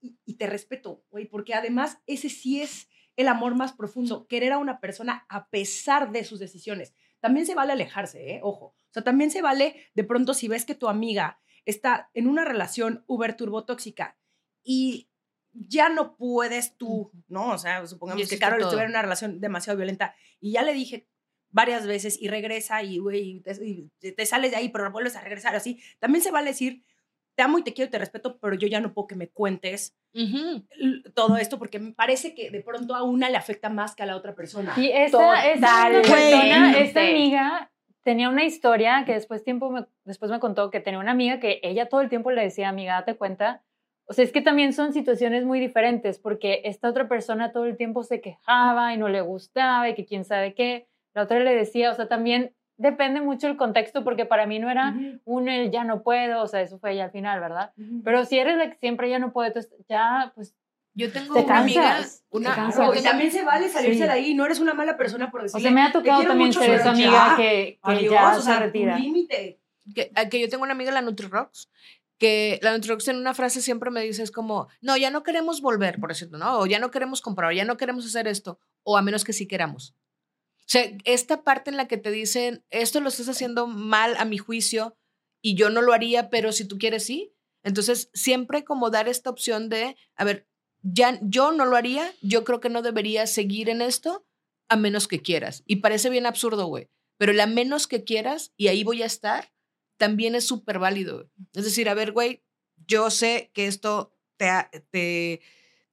S2: y, y te respeto, güey, porque además ese sí es el amor más profundo, querer a una persona a pesar de sus decisiones. También se vale alejarse, ¿eh? Ojo. O sea, también se vale de pronto si ves que tu amiga está en una relación uber turbo tóxica y ya no puedes tú, ¿no? O sea, supongamos que Carol
S4: todo.
S2: estuviera en una relación demasiado violenta y ya le dije varias veces y regresa y, güey, te, sales de ahí, pero vuelves a regresar así. También se vale decir, te amo y te quiero y te respeto, pero yo ya no puedo que me cuentes todo esto porque me parece que de pronto a una le afecta más que a la otra persona.
S6: Y esta, esta persona, esta amiga, tenía una historia que después, tiempo me, después me contó que tenía una amiga que ella todo el tiempo le decía, amiga, date cuenta. O sea, es que también son situaciones muy diferentes porque esta otra persona todo el tiempo se quejaba y no le gustaba y que quién sabe qué. La otra le decía, o sea, también depende mucho el contexto porque para mí no era
S2: Ujú,
S6: un el ya no puedo, o sea, eso fue ya al final, ¿verdad?
S2: ujú.
S6: Pero si eres la que siempre ya no puedo, entonces ya, pues,
S4: Yo tengo
S6: Te
S4: una amiga,
S6: cansas, te
S4: una, yo
S2: y también se vale salirse
S6: Sí.
S2: de ahí, no eres una mala persona por
S6: o
S2: decirle.
S6: sea, me ha
S2: "Te
S6: tocado también
S2: mucho,
S6: ser esa amiga
S2: ya,
S6: que, que
S2: adiós",
S6: ya
S2: o sea,
S6: se
S2: tu
S6: retira.
S2: límite.
S4: que, a que yo tengo una amiga, la NutriRocks, que la NutriRocks en una frase siempre me dice es como, no, ya no queremos volver, por decirlo, ¿no? O ya no queremos comprar, o ya no queremos hacer esto, o a menos que sí queramos. O sea, esta parte en la que te dicen, esto lo estás haciendo mal a mi juicio y yo no lo haría, pero si tú quieres, sí. Entonces, siempre como dar esta opción de, a ver, ya yo no lo haría, yo creo que no deberías seguir en esto a menos que quieras. Y parece bien absurdo, güey, pero el a menos que quieras y ahí voy a estar, también es súper válido. Es decir, a ver, güey, yo sé que esto te, te,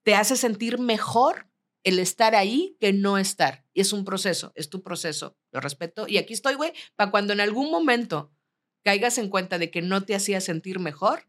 S4: te hace sentir mejor el estar ahí que no estar. Y es un proceso, es tu proceso, lo respeto. Y aquí estoy, güey, para cuando en algún momento caigas en cuenta de que no te hacía sentir mejor,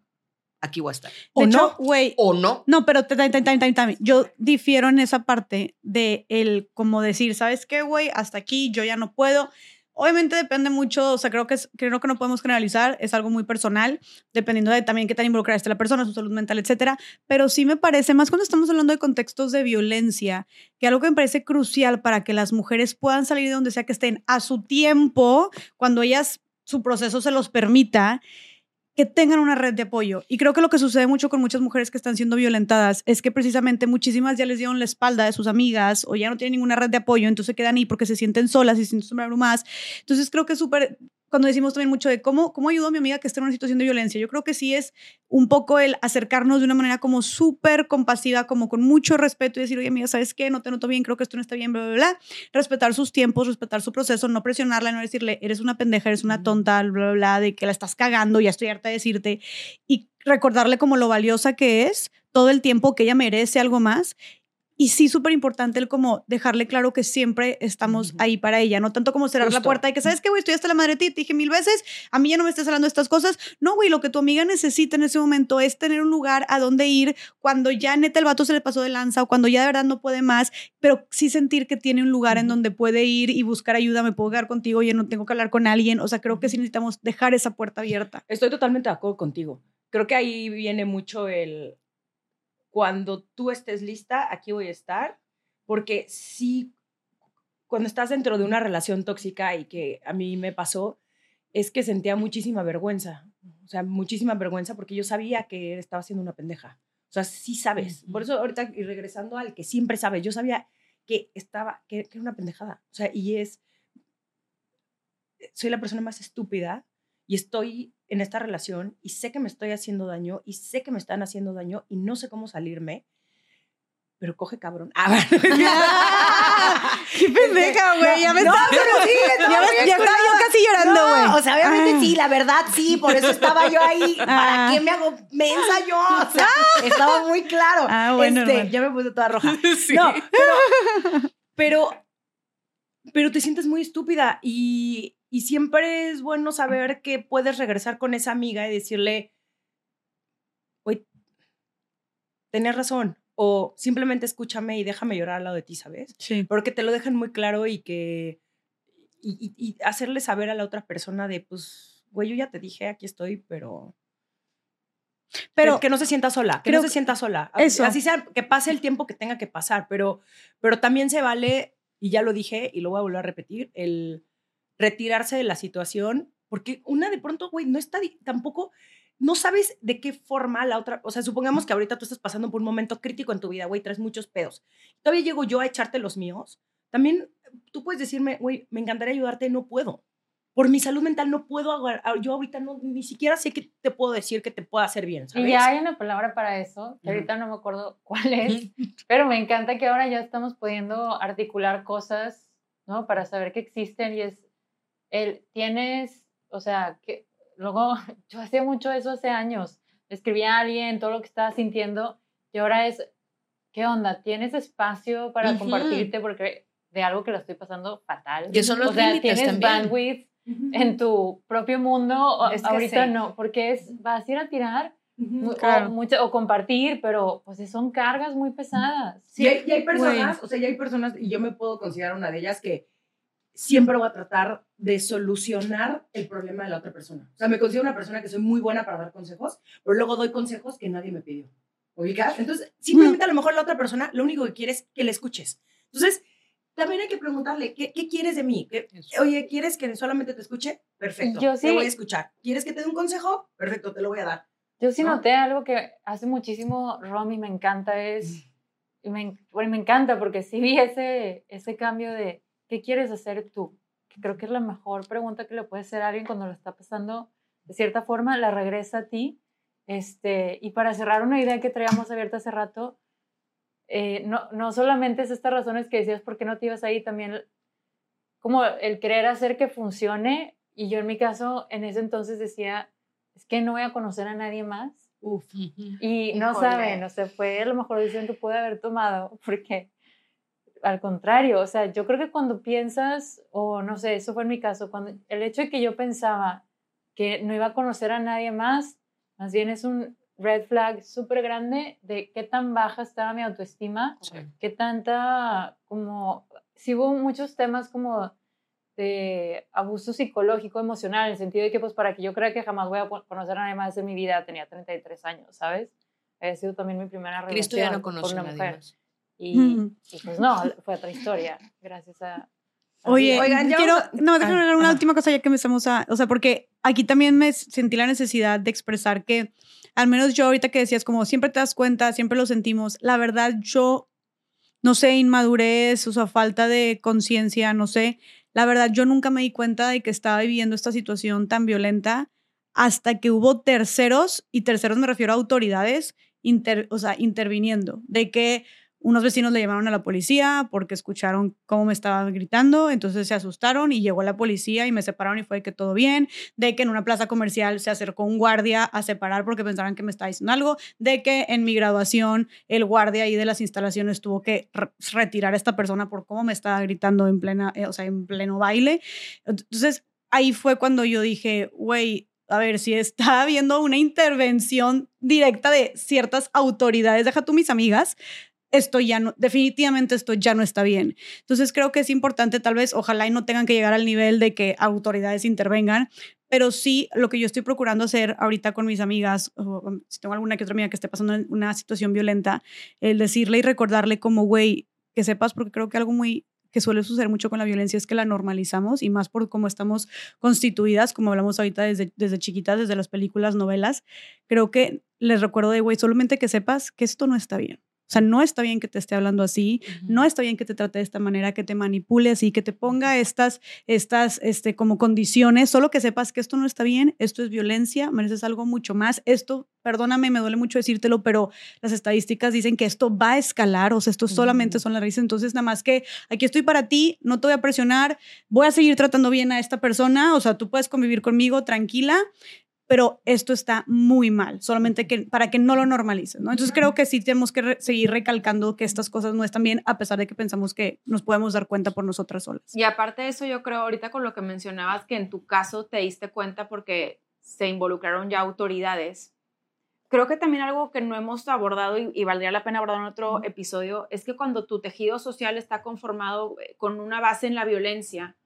S4: aquí voy a estar.
S2: ¿O
S3: de
S2: no?
S3: güey,
S4: O no.
S3: No, pero te- te- te- te- te- te- yo difiero en esa parte de el como decir, ¿sabes qué, güey? Hasta aquí yo ya no puedo. Obviamente depende mucho, o sea, creo que, es, creo que no podemos generalizar, es algo muy personal, dependiendo de también qué tan involucrada esté la persona, su salud mental, etcétera. Pero sí me parece, más cuando estamos hablando de contextos de violencia, que algo que me parece crucial para que las mujeres puedan salir de donde sea que estén a su tiempo, cuando ellas, su proceso se los permita, que tengan una red de apoyo. Y creo que lo que sucede mucho con muchas mujeres que están siendo violentadas es que precisamente muchísimas ya les dieron la espalda de sus amigas o ya no tienen ninguna red de apoyo, entonces quedan ahí porque se sienten solas y se sienten abrumadas. Entonces creo que es súper, cuando decimos también mucho de cómo, cómo ayudó a mi amiga que está en una situación de violencia, yo creo que sí es un poco el acercarnos de una manera como súper compasiva, como con mucho respeto y decir, oye amiga, ¿sabes qué? No te noto bien, creo que esto no está bien, bla, bla, bla. Respetar sus tiempos, respetar su proceso, no presionarla, no decirle, eres una pendeja, eres una tonta, bla, bla, bla, de que la estás cagando, ya estoy harta de decirte. Y recordarle como lo valiosa que es todo el tiempo que ella merece algo más. Y sí, súper importante el como dejarle claro que siempre estamos ahí para ella, no tanto como cerrar la puerta y que, ¿sabes qué, güey? Estoy hasta la madre de ti, te dije mil veces, a mí ya no me estés hablando de estas cosas. No, güey, lo que tu amiga necesita en ese momento es tener un lugar a donde ir cuando ya neta el vato se le pasó de lanza o cuando ya de verdad no puede más, pero sí sentir que tiene un lugar en donde puede ir y buscar ayuda, me puedo quedar contigo, oye, no tengo que hablar con alguien. O sea, creo que sí necesitamos dejar esa puerta abierta.
S2: Estoy totalmente de acuerdo contigo. Creo que ahí viene mucho el cuando tú estés lista, aquí voy a estar, porque sí, cuando estás dentro de una relación tóxica y que a mí me pasó, es que sentía muchísima vergüenza, o sea, muchísima vergüenza porque yo sabía que estaba siendo una pendeja. O sea, sí sabes. Por eso ahorita, y regresando al que siempre sabes, yo sabía que estaba, que, que era una pendejada. O sea, y es, soy la persona más estúpida y estoy en esta relación y sé que me estoy haciendo daño y sé que me están haciendo daño y no sé cómo salirme, pero coge cabrón. [laughs] Ah, [laughs]
S3: ¡Qué pendeja, güey! Ya me
S2: no,
S3: está-
S2: pero sí, [laughs]
S3: ya,
S2: estaba
S3: me- ya estaba yo casi llorando, güey.
S2: no, o sea, obviamente
S3: Ah.
S2: sí, la verdad sí, por eso estaba yo ahí. ¿Para
S3: Ah.
S2: qué me hago mensa yo? O sea, estaba muy claro.
S3: Ah, bueno,
S2: Este, ya me puse toda roja.
S4: Sí.
S2: No, pero, pero pero te sientes muy estúpida y, y siempre es bueno saber que puedes regresar con esa amiga y decirle, oye, tenías razón, o simplemente escúchame y déjame llorar al lado de ti, ¿sabes?
S3: Sí.
S2: Porque te lo dejan muy claro y que, y, y- y hacerle saber a la otra persona de, pues, güey, yo ya te dije, aquí estoy, pero...
S3: Pero
S2: que, no se sienta sola, que no se sienta sola.
S3: Eso.
S2: Así sea, que pase el tiempo que tenga que pasar, pero, pero también se vale, y ya lo dije y lo voy a volver a repetir, el retirarse de la situación, porque una de pronto, güey, no está tampoco, no sabes de qué forma la otra, o sea, supongamos que ahorita tú estás pasando por un momento crítico en tu vida, güey, traes muchos pedos. Todavía llego yo a echarte los míos. También tú puedes decirme, güey, me encantaría ayudarte, no puedo. Por mi salud mental no puedo, ah, yo ahorita no, ni siquiera sé qué te puedo decir que te pueda hacer bien, ¿sabes?
S6: Y ya hay una palabra para eso, que ahorita no me acuerdo cuál es, [laughs] pero me encanta que ahora ya estamos pudiendo articular cosas, ¿no? Para saber que existen y es el, tienes, o sea, que luego [laughs] yo hacía mucho eso hace años, escribía a alguien todo lo que estaba sintiendo y ahora es, ¿qué onda? ¿Tienes espacio para compartirte porque de algo que lo estoy pasando fatal?
S4: Que son los
S6: o sea, tienes
S4: también.
S6: bandwidth en tu propio mundo,
S5: Es
S6: ahorita no, porque es, vas a ir a tirar
S3: Claro.
S6: o, mucha- o compartir, pero pues son cargas muy pesadas.
S2: Sí, hay, y hay personas, o sea, y hay personas, y yo me puedo considerar una de ellas que siempre voy a tratar de solucionar el problema de la otra persona. O sea, me considero una persona que soy muy buena para dar consejos, pero luego doy consejos que nadie me pidió. ¿Ubicas? Entonces, simplemente a lo mejor la otra persona lo único que quiere es que le escuches. Entonces, también hay que preguntarle, ¿qué, qué quieres de mí? ¿Qué-. Oye, ¿quieres que solamente te escuche? Perfecto,
S6: Yo
S2: te
S6: sí-
S2: voy a escuchar. ¿Quieres que te dé un consejo? Perfecto, te lo voy a dar.
S6: Yo sí
S2: ¿no?
S6: noté algo que hace muchísimo Romy me encanta es, me, en- bueno, me encanta porque sí vi ese, ese cambio de, ¿qué quieres hacer tú? Que creo que es la mejor pregunta que le puede hacer a alguien cuando lo está pasando, de cierta forma, la regresa a ti. Este, y para cerrar una idea que traíamos abierta hace rato, eh, no, no solamente es estas razones que decías por qué no te ibas ahí, también como el querer hacer que funcione. Y yo en mi caso, en ese entonces decía, es que no voy a conocer a nadie más.
S2: Uf.
S6: Y no
S5: Híjole.
S6: saben, o sea, fue la mejor decisión que pude haber tomado, porque al contrario, o sea, yo creo que cuando piensas, o no sé, eso fue en mi caso, cuando el hecho de que yo pensaba que no iba a conocer a nadie más, más bien es un red flag súper grande de qué tan baja estaba mi autoestima,
S4: Sí.
S6: qué tanta, como, sí hubo muchos temas como de abuso psicológico, emocional, en el sentido de que, pues, para que yo crea que jamás voy a co- conocer a nadie más en mi vida, tenía 33 años, ¿sabes? Ha sido también mi primera relación
S4: Cristo ya no
S6: con una mujer.
S4: más.
S6: Y,
S3: Ujú.
S6: y, pues no, fue otra historia, gracias a... a
S3: Oye.
S2: Oigan, ya
S3: quiero, no, déjame
S2: Ah,
S3: agregar una
S2: ajá.
S3: última cosa ya que empezamos a, o sea, porque aquí también me sentí la necesidad de expresar que, al menos yo ahorita que decías, como siempre te das cuenta, siempre lo sentimos, la verdad yo, no sé, inmadurez, o sea, falta de conciencia, no sé, la verdad yo nunca me di cuenta de que estaba viviendo esta situación tan violenta hasta que hubo terceros, y terceros me refiero a autoridades, inter- o sea, interviniendo, de que unos vecinos le llamaron a la policía porque escucharon cómo me estaba gritando, entonces se asustaron y llegó la policía y me separaron y fue que todo bien, de que en una plaza comercial se acercó un guardia a separar porque pensaban que me estaba diciendo algo, de que en mi graduación el guardia ahí de las instalaciones tuvo que re- retirar a esta persona por cómo me estaba gritando en plena, eh, o sea, en pleno baile. Entonces ahí fue cuando yo dije, güey, a ver, si está habiendo una intervención directa de ciertas autoridades, deja tú mis amigas, esto ya no, definitivamente esto ya no está bien. Entonces creo que es importante, tal vez, ojalá y no tengan que llegar al nivel de que autoridades intervengan, pero sí lo que yo estoy procurando hacer ahorita con mis amigas, o si tengo alguna que otra amiga que esté pasando una situación violenta, el decirle y recordarle como, güey, que sepas, porque creo que algo muy que suele suceder mucho con la violencia es que la normalizamos y más por cómo estamos constituidas, como hablamos ahorita desde, desde chiquitas, desde las películas, novelas, creo que les recuerdo de, güey, solamente que sepas que esto no está bien. O sea, no está bien que te esté hablando así, no está bien que te trate de esta manera, que te manipule así, que te ponga estas, estas, este, como condiciones, solo que sepas que esto no está bien, esto es violencia, mereces algo mucho más. Esto, perdóname, me duele mucho decírtelo, pero las estadísticas dicen que esto va a escalar, o sea, esto solamente son las raíces. Entonces, nada más que aquí estoy para ti, no te voy a presionar, voy a seguir tratando bien a esta persona, o sea, tú puedes convivir conmigo tranquila, pero esto está muy mal, solamente que para que no lo normalices, ¿no? Entonces creo que sí tenemos que re- seguir recalcando que estas cosas no están bien, a pesar de que pensamos que nos podemos dar cuenta por nosotras solas.
S5: Y aparte de eso, yo creo ahorita con lo que mencionabas, que en tu caso te diste cuenta porque se involucraron ya autoridades. Creo que también algo que no hemos abordado y, y valdría la pena abordar en otro episodio es que cuando tu tejido social está conformado eh, con una base en la violencia,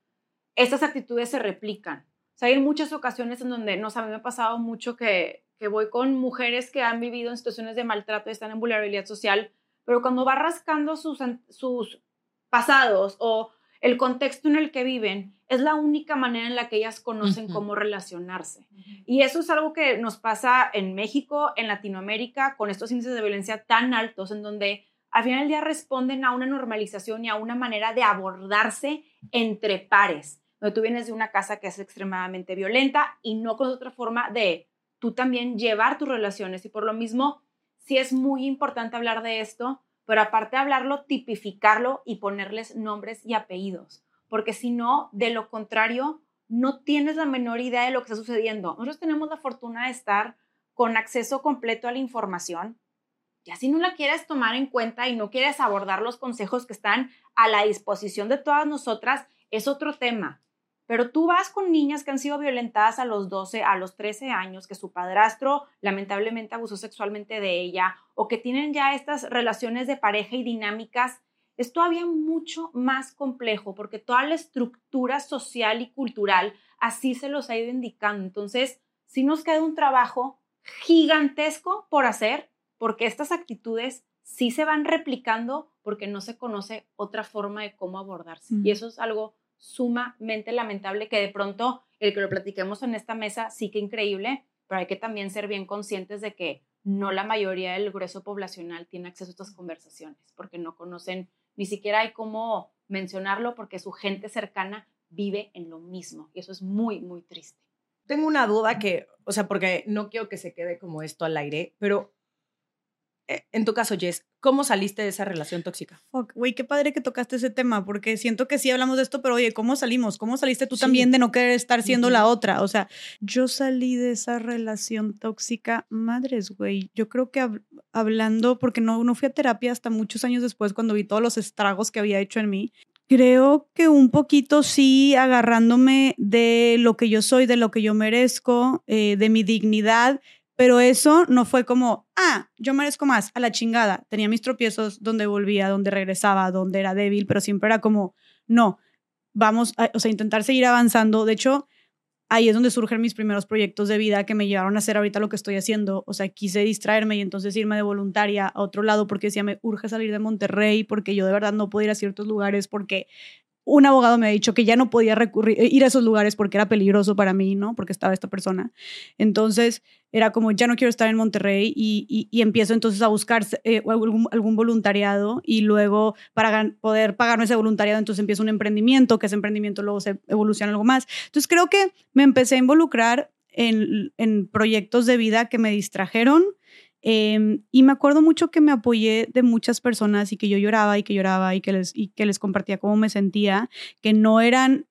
S5: estas actitudes se replican. O sea, hay muchas ocasiones en donde, no sé, a mí me ha pasado mucho que, que voy con mujeres que han vivido en situaciones de maltrato y están en vulnerabilidad social, pero cuando va rascando sus, sus pasados o el contexto en el que viven, es la única manera en la que ellas conocen
S4: Ujú.
S5: cómo relacionarse. Y eso es algo que nos pasa en México, en Latinoamérica, con estos índices de violencia tan altos, en donde al final del día responden a una normalización y a una manera de abordarse entre pares. Donde tú vienes de una casa que es extremadamente violenta y no con otra forma de tú también llevar tus relaciones. Y por lo mismo, sí es muy importante hablar de esto, pero aparte de hablarlo, tipificarlo y ponerles nombres y apellidos. Porque si no, de lo contrario, no tienes la menor idea de lo que está sucediendo. Nosotros tenemos la fortuna de estar con acceso completo a la información. Y así no la quieres tomar en cuenta y no quieres abordar los consejos que están a la disposición de todas nosotras, es otro tema. Pero tú vas con niñas que han sido violentadas a los 12, a los 13 años, que su padrastro lamentablemente abusó sexualmente de ella o que tienen ya estas relaciones de pareja y dinámicas, es todavía mucho más complejo porque toda la estructura social y cultural así se los ha ido indicando. Entonces, sí nos queda un trabajo gigantesco por hacer porque estas actitudes sí se van replicando porque no se conoce otra forma de cómo abordarse.
S3: Mm.
S5: Y eso es algo sumamente lamentable que de pronto el que lo platiquemos en esta mesa sí que increíble, pero hay que también ser bien conscientes de que no la mayoría del grueso poblacional tiene acceso a estas conversaciones porque no conocen, ni siquiera hay cómo mencionarlo porque su gente cercana vive en lo mismo y eso es muy, muy triste.
S2: Tengo una duda que, o sea, porque no quiero que se quede como esto al aire, pero en tu caso, Jess, ¿cómo saliste de esa relación tóxica?
S3: Güey, qué padre que tocaste ese tema, porque siento que sí hablamos de esto, pero oye, ¿cómo salimos? ¿Cómo saliste tú
S2: Sí.
S3: también de no querer estar siendo la otra? O sea, yo salí de esa relación tóxica, madres, güey. Yo creo que hab- hablando, porque no, no fui a terapia hasta muchos años después, cuando vi todos los estragos que había hecho en mí. Creo que un poquito sí agarrándome de lo que yo soy, de lo que yo merezco, eh, de mi dignidad, pero eso no fue como, ah, yo merezco más, a la chingada. Tenía mis tropiezos donde volvía, donde regresaba, donde era débil, pero siempre era como, no, vamos a, o sea, intentar seguir avanzando. De hecho, ahí es donde surgen mis primeros proyectos de vida que me llevaron a hacer ahorita lo que estoy haciendo. O sea, quise distraerme y entonces irme de voluntaria a otro lado porque decía, me urge salir de Monterrey, porque yo de verdad no puedo ir a ciertos lugares, porque un abogado me ha dicho que ya no podía recurrir, ir a esos lugares porque era peligroso para mí, ¿no? Porque estaba esta persona. Entonces era como, ya no quiero estar en Monterrey y, empiezo entonces a buscar eh, algún, voluntariado y luego para poder pagarme ese voluntariado, entonces empiezo un emprendimiento, que ese emprendimiento luego se evoluciona algo más. Entonces creo que me empecé a involucrar en proyectos de vida que me distrajeron. Eh, y me acuerdo mucho que me apoyé de muchas personas y que yo lloraba y que lloraba y que les, y que les compartía cómo me sentía, que no eran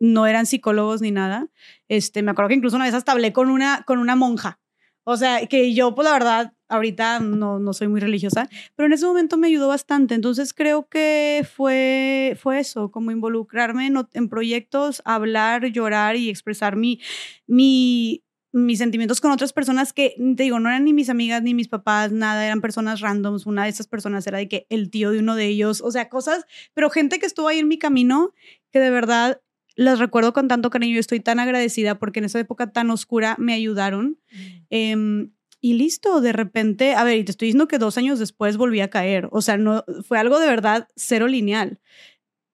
S3: no eran psicólogos ni nada. Este, me acuerdo que incluso una vez hasta hablé con una, con una monja. O sea, que yo, pues la verdad, ahorita no, no soy muy religiosa, pero en ese momento me ayudó bastante. Entonces creo que fue, fue eso, como involucrarme en, en proyectos, hablar, llorar y expresar mi, mi, mis sentimientos con otras personas que, te digo, no eran ni mis amigas ni mis papás, nada, eran personas randoms. Una de esas personas era de que el tío de uno de ellos, o sea, cosas, pero gente que estuvo ahí en mi camino que de verdad las recuerdo con tanto cariño y estoy tan agradecida porque en esa época tan oscura me ayudaron. Em, y listo, de repente, a ver, y te estoy diciendo que dos años después volví a caer. O sea, no, fue algo de verdad cero lineal.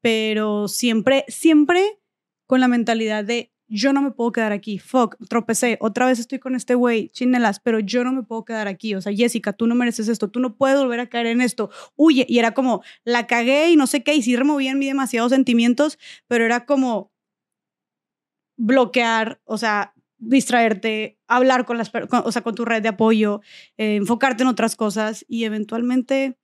S3: Pero siempre, siempre con la mentalidad de yo no me puedo quedar aquí. Fuck, tropecé. Otra vez estoy con este güey, chinelas, pero yo no me puedo quedar aquí. O sea, Jessica, tú no mereces esto. Tú no puedes volver a caer en esto. Huye. Y era como, la cagué y no sé qué. Y sí removía en mí demasiados sentimientos, pero era como bloquear, o sea, distraerte, hablar con las, con- o sea, con tu red de apoyo, eh, enfocarte en otras cosas y eventualmente,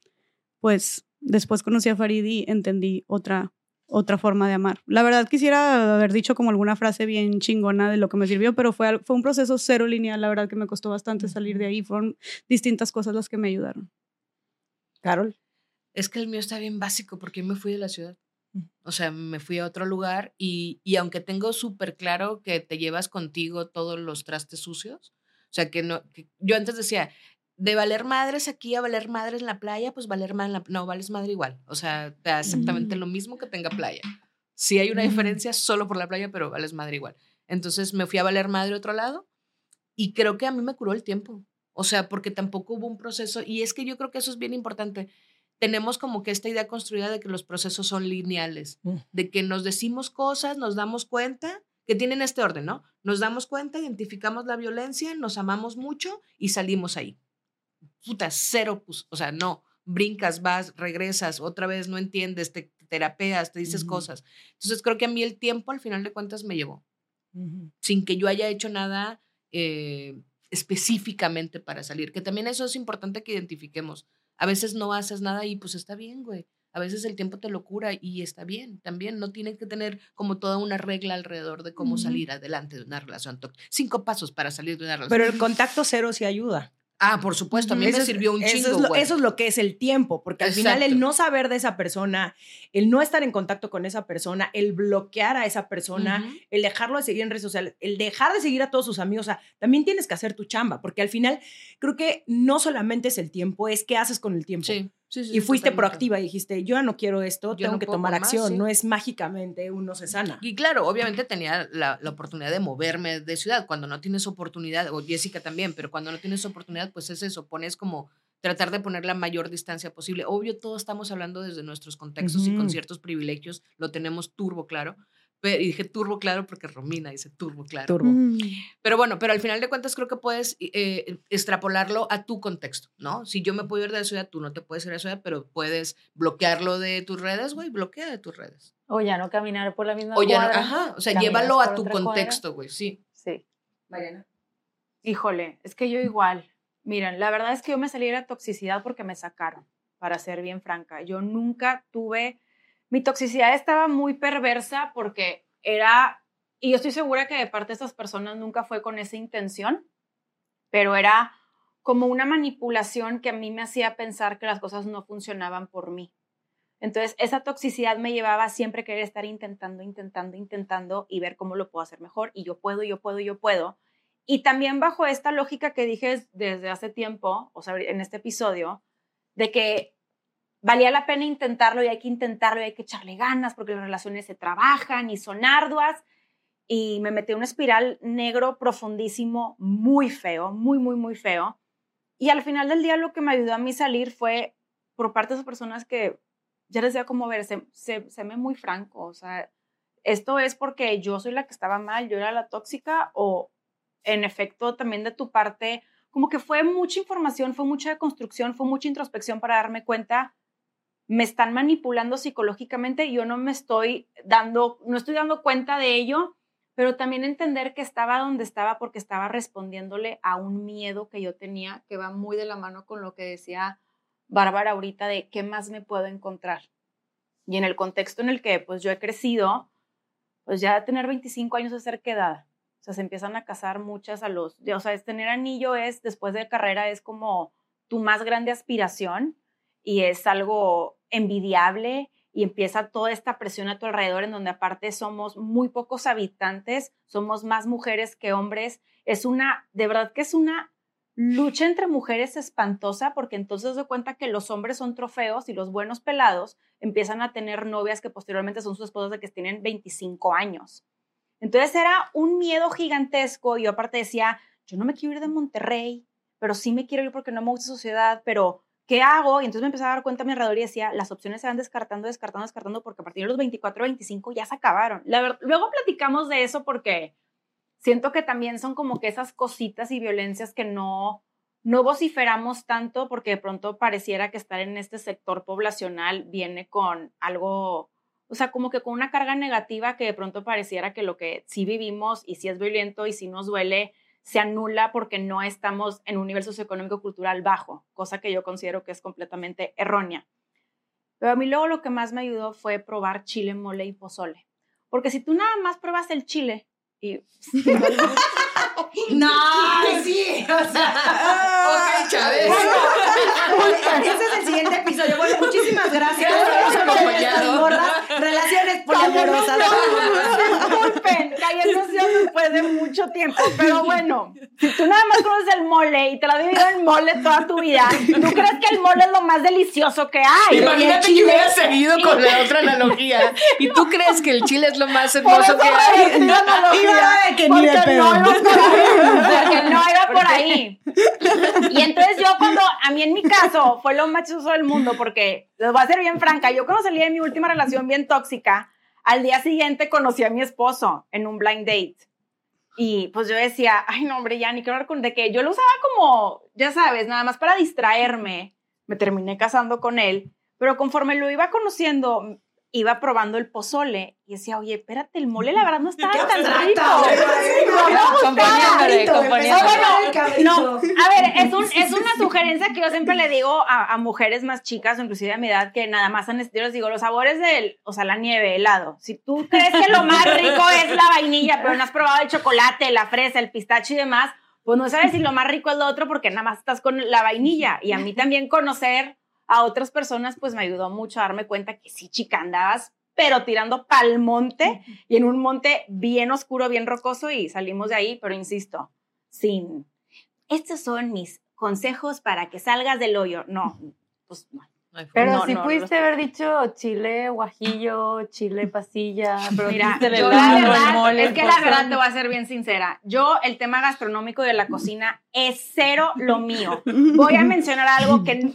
S3: pues, después conocí a Farid y entendí otra, otra forma de amar. La verdad quisiera haber dicho como alguna frase bien chingona de lo que me sirvió, pero fue, fue un proceso cero lineal, la verdad que me costó bastante salir de ahí, fueron distintas cosas las que me ayudaron.
S2: Carol.
S4: Es que el mío está bien básico porque yo me fui de la ciudad. O sea, me fui a otro lugar y, y aunque tengo súper claro que te llevas contigo todos los trastes sucios, o sea, que no, que yo antes decía, de valer madres aquí a valer madres en la playa, pues valer madre en la, no, vales madre igual. O sea, te da exactamente
S3: Mm.
S4: lo mismo que tenga playa. Sí hay una
S3: Mm.
S4: diferencia solo por la playa, pero vales madre igual. Entonces me fui a valer madre otro lado y creo que a mí me curó el tiempo. O sea, porque tampoco hubo un proceso y es que yo creo que eso es bien importante tenemos como que esta idea construida de que los procesos son lineales,
S2: Mm.
S4: de que nos decimos cosas, nos damos cuenta, que tienen este orden, ¿no? Nos damos cuenta, identificamos la violencia, nos amamos mucho y salimos ahí. Puta, cero, pues, o sea, no, brincas, vas, regresas, otra vez no entiendes, te terapeas, te dices cosas. Entonces creo que a mí el tiempo al final de cuentas me llevó, sin que yo haya hecho nada eh, específicamente para salir, que también eso es importante que identifiquemos. A veces no haces nada y pues está bien, güey. A veces el tiempo te lo cura y está bien, también. No tienes que tener como toda una regla alrededor de cómo salir adelante de una relación. Cinco pasos para salir de una relación.
S2: Pero el contacto cero sí ayuda.
S4: Ah, por supuesto, a mí
S2: Eso
S4: me sirvió un
S2: eso
S4: chingo,
S2: es, lo,
S4: güey.
S2: eso es lo que es el tiempo, porque al final el no saber de esa persona, el no estar en contacto con esa persona, el bloquear a esa persona, el dejarlo de seguir en redes sociales, el dejar de seguir a todos sus amigos, o sea, también tienes que hacer tu chamba, porque al final creo que no solamente es el tiempo, es qué haces con el tiempo.
S4: Sí, sí, sí,
S2: y fuiste
S4: totalmente.
S2: proactiva y dijiste, yo ya no quiero esto,
S4: Yo
S2: tengo
S4: no
S2: que tomar
S4: más,
S2: acción,
S4: sí.
S2: no es mágicamente uno se sana.
S4: Y claro, obviamente tenía la, la oportunidad de moverme de ciudad. Cuando no tienes oportunidad, o Jessica también, pero cuando no tienes oportunidad, pues es eso, pones como tratar de poner la mayor distancia posible. Obvio, todos estamos hablando desde nuestros contextos y con
S2: Ujú.
S4: ciertos privilegios, lo tenemos turbo claro. Pero, y dije turbo claro porque Romina dice turbo claro.
S2: Turbo.
S3: Mm.
S4: Pero bueno, pero al final de cuentas creo que puedes eh, extrapolarlo a tu contexto, ¿no? Si yo me puedo ir de la ciudad, tú no te puedes ir de la ciudad, pero puedes bloquearlo de tus redes, güey, bloquea de tus redes.
S6: O ya no caminar por la misma
S4: O ya no,
S6: cuadra.
S4: ajá, o sea, llévalo a tu
S6: cuadra.
S4: contexto, güey, sí.
S5: Sí.
S4: Mariana.
S5: Híjole, es que yo igual. Miren, la verdad es que yo me salí de la toxicidad porque me sacaron, para ser bien franca. Yo nunca tuve, mi toxicidad estaba muy perversa porque era, y yo estoy segura que de parte de estas personas nunca fue con esa intención, pero era como una manipulación que a mí me hacía pensar que las cosas no funcionaban por mí. Entonces, esa toxicidad me llevaba a siempre querer estar intentando, intentando, intentando y ver cómo lo puedo hacer mejor. Y yo puedo, yo puedo, yo puedo. Y también bajo esta lógica que dije desde hace tiempo, o sea, en este episodio, de que valía la pena intentarlo y hay que intentarlo y hay que echarle ganas porque las relaciones se trabajan y son arduas. Y me metí en una espiral negro profundísimo, muy feo, muy, muy, muy feo. Y al final del día lo que me ayudó a mí salir fue por parte de esas personas que ya les decía como ver, se, se, se me muy franco, o sea, esto es porque yo soy la que estaba mal, yo era la tóxica o en efecto también de tu parte, como que fue mucha información, fue mucha construcción, fue mucha introspección para darme cuenta, me están manipulando psicológicamente yo no me estoy dando, no estoy dando cuenta de ello, pero también entender que estaba donde estaba porque estaba respondiéndole a un miedo que yo tenía, que va muy de la mano con lo que decía Bárbara ahorita de qué más me puedo encontrar. Y en el contexto en el que pues yo he crecido, pues ya tener 25 años es ser quedada. O sea, se empiezan a casar muchas a los, o sea, es tener anillo es, después de carrera, es como tu más grande aspiración y es algo envidiable y empieza toda esta presión a tu alrededor en donde aparte somos muy pocos habitantes, somos más mujeres que hombres. Es una, de verdad que es una lucha entre mujeres espantosa porque entonces se cuenta que los hombres son trofeos y los buenos pelados empiezan a tener novias que posteriormente son sus esposas de que tienen 25 años. Entonces era un miedo gigantesco y yo aparte decía, yo no me quiero ir de Monterrey, pero sí me quiero ir porque no me gusta sociedad, pero ¿qué hago? Y entonces me empecé a dar cuenta mi alrededor y decía, las opciones se van descartando, descartando, descartando porque a partir de los 24, 25 ya se acabaron. Luego platicamos de eso porque siento que también son como que esas cositas y violencias que no, no vociferamos tanto porque de pronto pareciera que estar en este sector poblacional viene con algo, o sea, como que con una carga negativa que de pronto pareciera que lo que sí vivimos y sí es violento y sí nos duele se anula porque no estamos en un nivel socioeconómico cultural bajo, cosa que yo considero que es completamente errónea. Pero a mí luego lo que más me ayudó fue probar chile, mole y pozole. Porque si tú nada más pruebas el chile y... [laughs]
S2: No, sí, o sea.
S4: Ok, Chávez.
S2: Bueno, ese es el siguiente episodio. Bueno, muchísimas gracias.
S4: Gracias por acompañarnos.
S2: Relaciones poliamorosas.
S5: Disculpen, cayendo después de mucho tiempo. Pero bueno, si tú nada más conoces el mole y te lo has vivido en mole toda tu vida, ¿tú crees que el mole es lo más delicioso que hay?
S4: Imagínate que hubiera seguido con la otra analogía. ¿Y tú crees que el chile es lo más hermoso que hay?
S5: Analogía,
S2: Iba de que ni de pedo.
S5: No iba por ahí, porque no iba por ahí. Y entonces yo cuando, a mí en mi caso, fue lo más chistoso del mundo, porque les voy a ser bien franca, yo cuando salí de mi última relación bien tóxica, al día siguiente conocí a mi esposo en un blind date. Y pues yo decía, ay no hombre, ya ni quiero hablar con, de que yo lo usaba como, ya sabes, nada más para distraerme. Me terminé casando con él, pero conforme lo iba conociendo, iba probando el pozole y decía, oye, espérate, el mole la verdad no estaba tan rico. No, a ver, es, un, es una sugerencia que yo siempre le digo a, a mujeres más chicas o inclusive a mi edad que nada más han, yo les digo, los sabores del, o sea, la nieve, helado. Si tú crees que lo más rico es la vainilla, pero no has probado el chocolate, la fresa, el pistacho y demás, pues no sabes si lo más rico es lo otro porque nada más estás con la vainilla. Y a mí también conocer a otras personas, pues me ayudó mucho a darme cuenta que sí, chica, andabas pero tirando pa'l monte y en un monte bien oscuro, bien rocoso y salimos de ahí, pero insisto, sin, estos son mis consejos para que salgas del hoyo. No, pues no.
S6: Pero
S5: No,
S6: si
S5: no,
S6: pudiste
S5: no.
S6: haber dicho chile guajillo, chile pasilla, [laughs] pero
S5: Mira, yo la verdad,
S6: mole,
S5: es que la verdad te voy a ser bien sincera. Yo, el tema gastronómico de la cocina es cero lo mío. [laughs] Voy a mencionar algo que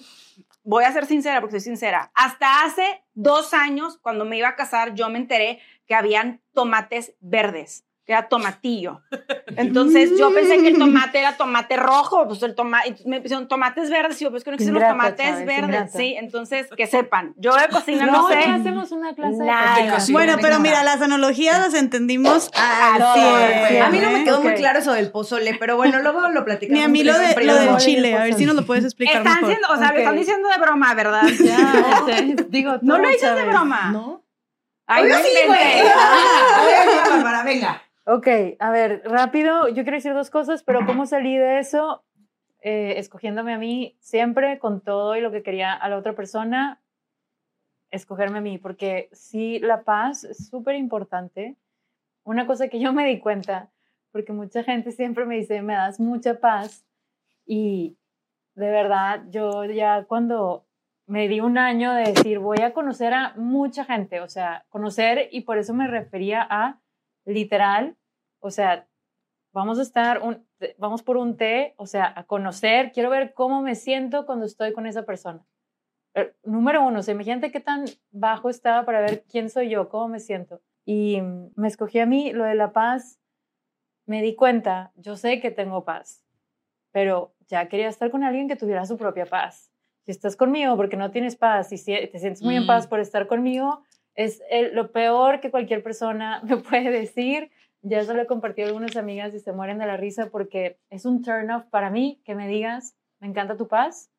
S5: voy a ser sincera porque soy sincera. Hasta hace dos años, cuando me iba a casar, yo me enteré que habían tomates verdes, era tomatillo. Entonces yo pensé que el tomate era tomate rojo, pues el tomate, me pusieron tomates verdes y yo, pues que no existen los tomates
S6: Chávez,
S5: verdes, sí. Entonces, que sepan, yo de cocina no,
S6: No,
S5: sé.
S6: hacemos una clase
S5: Nada.
S6: de cocina.
S3: Bueno, pero
S4: venga.
S3: mira, las analogías las entendimos al
S5: Ah,
S2: A mí no me quedó muy
S6: Ok.
S2: claro eso del pozole, pero bueno, luego lo platicamos.
S3: Ni a mí lo, de, lo del chile, a ver si nos lo puedes explicar
S5: Están
S3: mejor.
S5: siendo, o sea,
S6: Ok.
S5: lo están diciendo de broma, ¿verdad? [laughs]
S6: Ya, este, digo,
S5: No lo dices de broma.
S2: ¿No?
S5: Ay,
S2: Obvio
S5: no
S2: sí, güey. A ver, ya, Bárbara, venga.
S6: Ok, a ver, rápido, yo quiero decir dos cosas, pero ¿cómo salí de eso? Eh, escogiéndome a mí siempre con todo y lo que quería a la otra persona, escogerme a mí, porque sí, la paz es súper importante. Una cosa que yo me di cuenta, porque mucha gente siempre me dice, me das mucha paz, y de verdad, yo ya cuando me di un año de decir, voy a conocer a mucha gente, o sea, conocer, y por eso me refería a literal, o sea, vamos a estar, un, vamos por un té, o sea, a conocer, quiero ver cómo me siento cuando estoy con esa persona. Eh, Número uno, o sea, imagínate qué tan bajo estaba para ver quién soy yo, cómo me siento. Y me escogí a mí, lo de la paz, me di cuenta, yo sé que tengo paz, pero ya quería estar con alguien que tuviera su propia paz. Si estás conmigo porque no tienes paz y si te sientes muy en
S4: Mm.
S6: paz por estar conmigo, es el- lo peor que cualquier persona [laughs] me puede decir. Ya se lo he compartido a algunas amigas y se mueren de la risa porque es un turn off para mí que me digas, me encanta tu paz,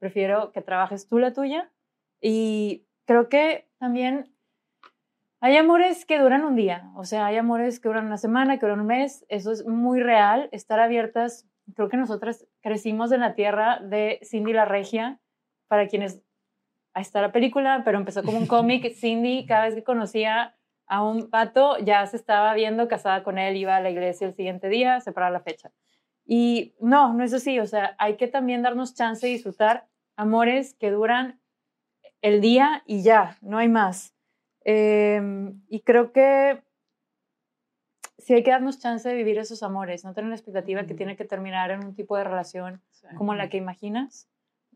S6: prefiero que trabajes tú la tuya. Y creo que también hay amores que duran un día, o sea, hay amores que duran una semana, que duran un mes, eso es muy real, estar abiertas. Creo que nosotras crecimos en la tierra de Cindy la Regia, para quienes ahí está la película, pero empezó como un cómic. [laughs] Cindy, cada vez que conocía a un pato, ya se estaba viendo casada con él, iba a la iglesia el siguiente día, separar la fecha. Y no, no es así, o sea, hay que también darnos chance de disfrutar amores que duran el día y ya, no hay más. Eh, y creo que sí hay que darnos chance de vivir esos amores, no tener la expectativa que tiene que terminar en un tipo de relación como la que imaginas.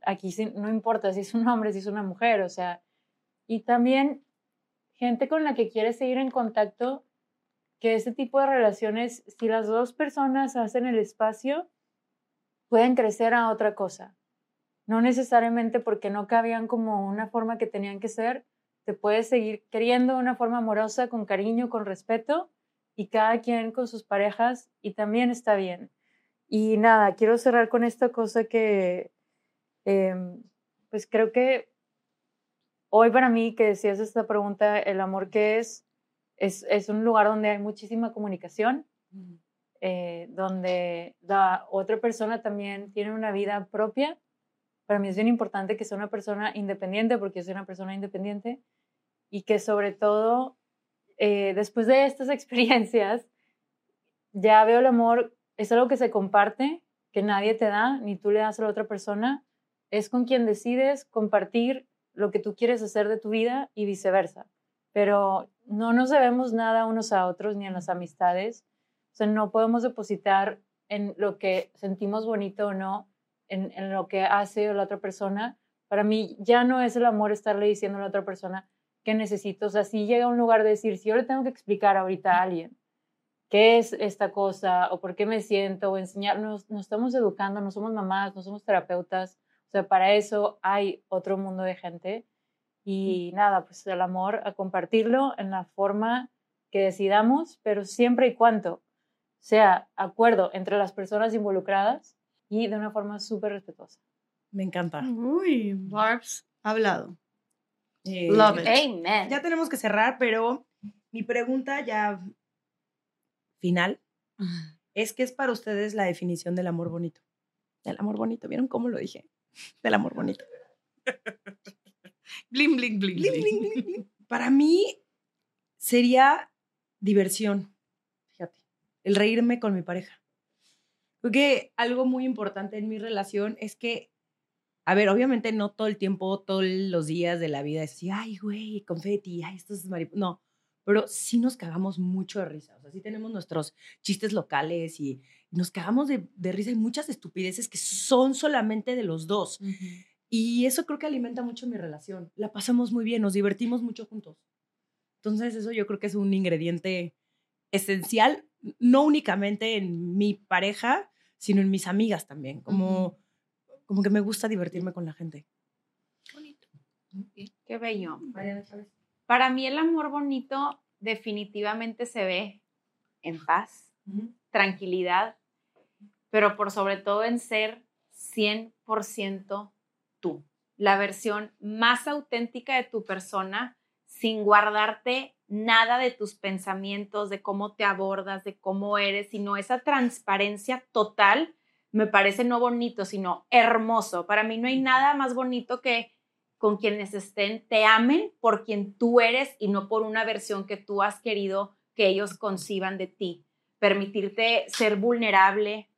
S6: Aquí no importa si es un hombre, si es una mujer, o sea, y también gente con la que quieres seguir en contacto, que ese tipo de relaciones, si las dos personas hacen el espacio, pueden crecer a otra cosa. No necesariamente porque no cabían como una forma que tenían que ser, te puedes seguir queriendo de una forma amorosa, con cariño, con respeto, y cada quien con sus parejas, y también está bien. Y nada, quiero cerrar con esta cosa que, em, pues creo que hoy para mí que decías esta pregunta, el amor que es, es, es un lugar donde hay muchísima comunicación, eh, donde la otra persona también tiene una vida propia. Para mí es bien importante que sea una persona independiente, porque yo soy una persona independiente, y que sobre todo, eh, después de estas [laughs] experiencias, ya veo el amor, es algo que se comparte, que nadie te da, ni tú le das a la otra persona, es con quien decides compartir lo que tú quieres hacer de tu vida y viceversa. Pero no nos debemos nada unos a otros ni en las amistades. O sea, no podemos depositar en lo que sentimos bonito o no, en, en lo que hace la otra persona. Para mí ya no es el amor estarle diciendo a la otra persona que necesito. O sea, si llega a un lugar de decir, si yo le tengo que explicar ahorita a alguien qué es esta cosa o por qué me siento o enseñarnos, nos estamos educando, no somos mamás, no somos terapeutas, o sea, para eso hay otro mundo de gente. Y nada, pues el amor a compartirlo en la forma que decidamos, pero siempre y cuando sea acuerdo entre las personas involucradas y de una forma súper respetuosa.
S2: Me encanta.
S3: Uy, Barbs, hablado.
S2: Eh,
S3: Love it.
S5: Amen.
S2: Ya tenemos que cerrar, pero mi pregunta ya final es ¿qué es para ustedes la definición del amor bonito? Del amor bonito, ¿vieron cómo lo dije? Del amor bonito. [laughs]
S4: Bling, bling, bling.
S2: Bling,
S4: bling.
S2: bling. Para mí sería diversión, fíjate, el reírme con mi pareja. Porque algo muy importante en mi relación es que, a ver, obviamente no todo el tiempo, todos los días de la vida es así, ay, güey, confeti, ay, esto es mariposa. No, pero sí nos cagamos mucho de risa. O sea, sí tenemos nuestros chistes locales y nos cagamos de, de risa. Hay muchas estupideces que son solamente de los dos. Y eso creo que alimenta mucho mi relación. La pasamos muy bien, nos divertimos mucho juntos. Entonces, eso yo creo que es un ingrediente esencial, no únicamente en mi pareja, sino en mis amigas también. Como, como que me gusta divertirme con la gente.
S4: Bonito.
S5: Qué bello. Para mí el amor bonito definitivamente se ve en paz, tranquilidad, pero por sobre todo en ser 100% tú, la versión más auténtica de tu persona, sin guardarte nada de tus pensamientos, de cómo te abordas, de cómo eres, sino esa transparencia total me parece no bonito, sino hermoso. Para mí no hay nada más bonito que con quienes estén te amen por quien tú eres y no por una versión que tú has querido que ellos conciban de ti. Permitirte ser vulnerable,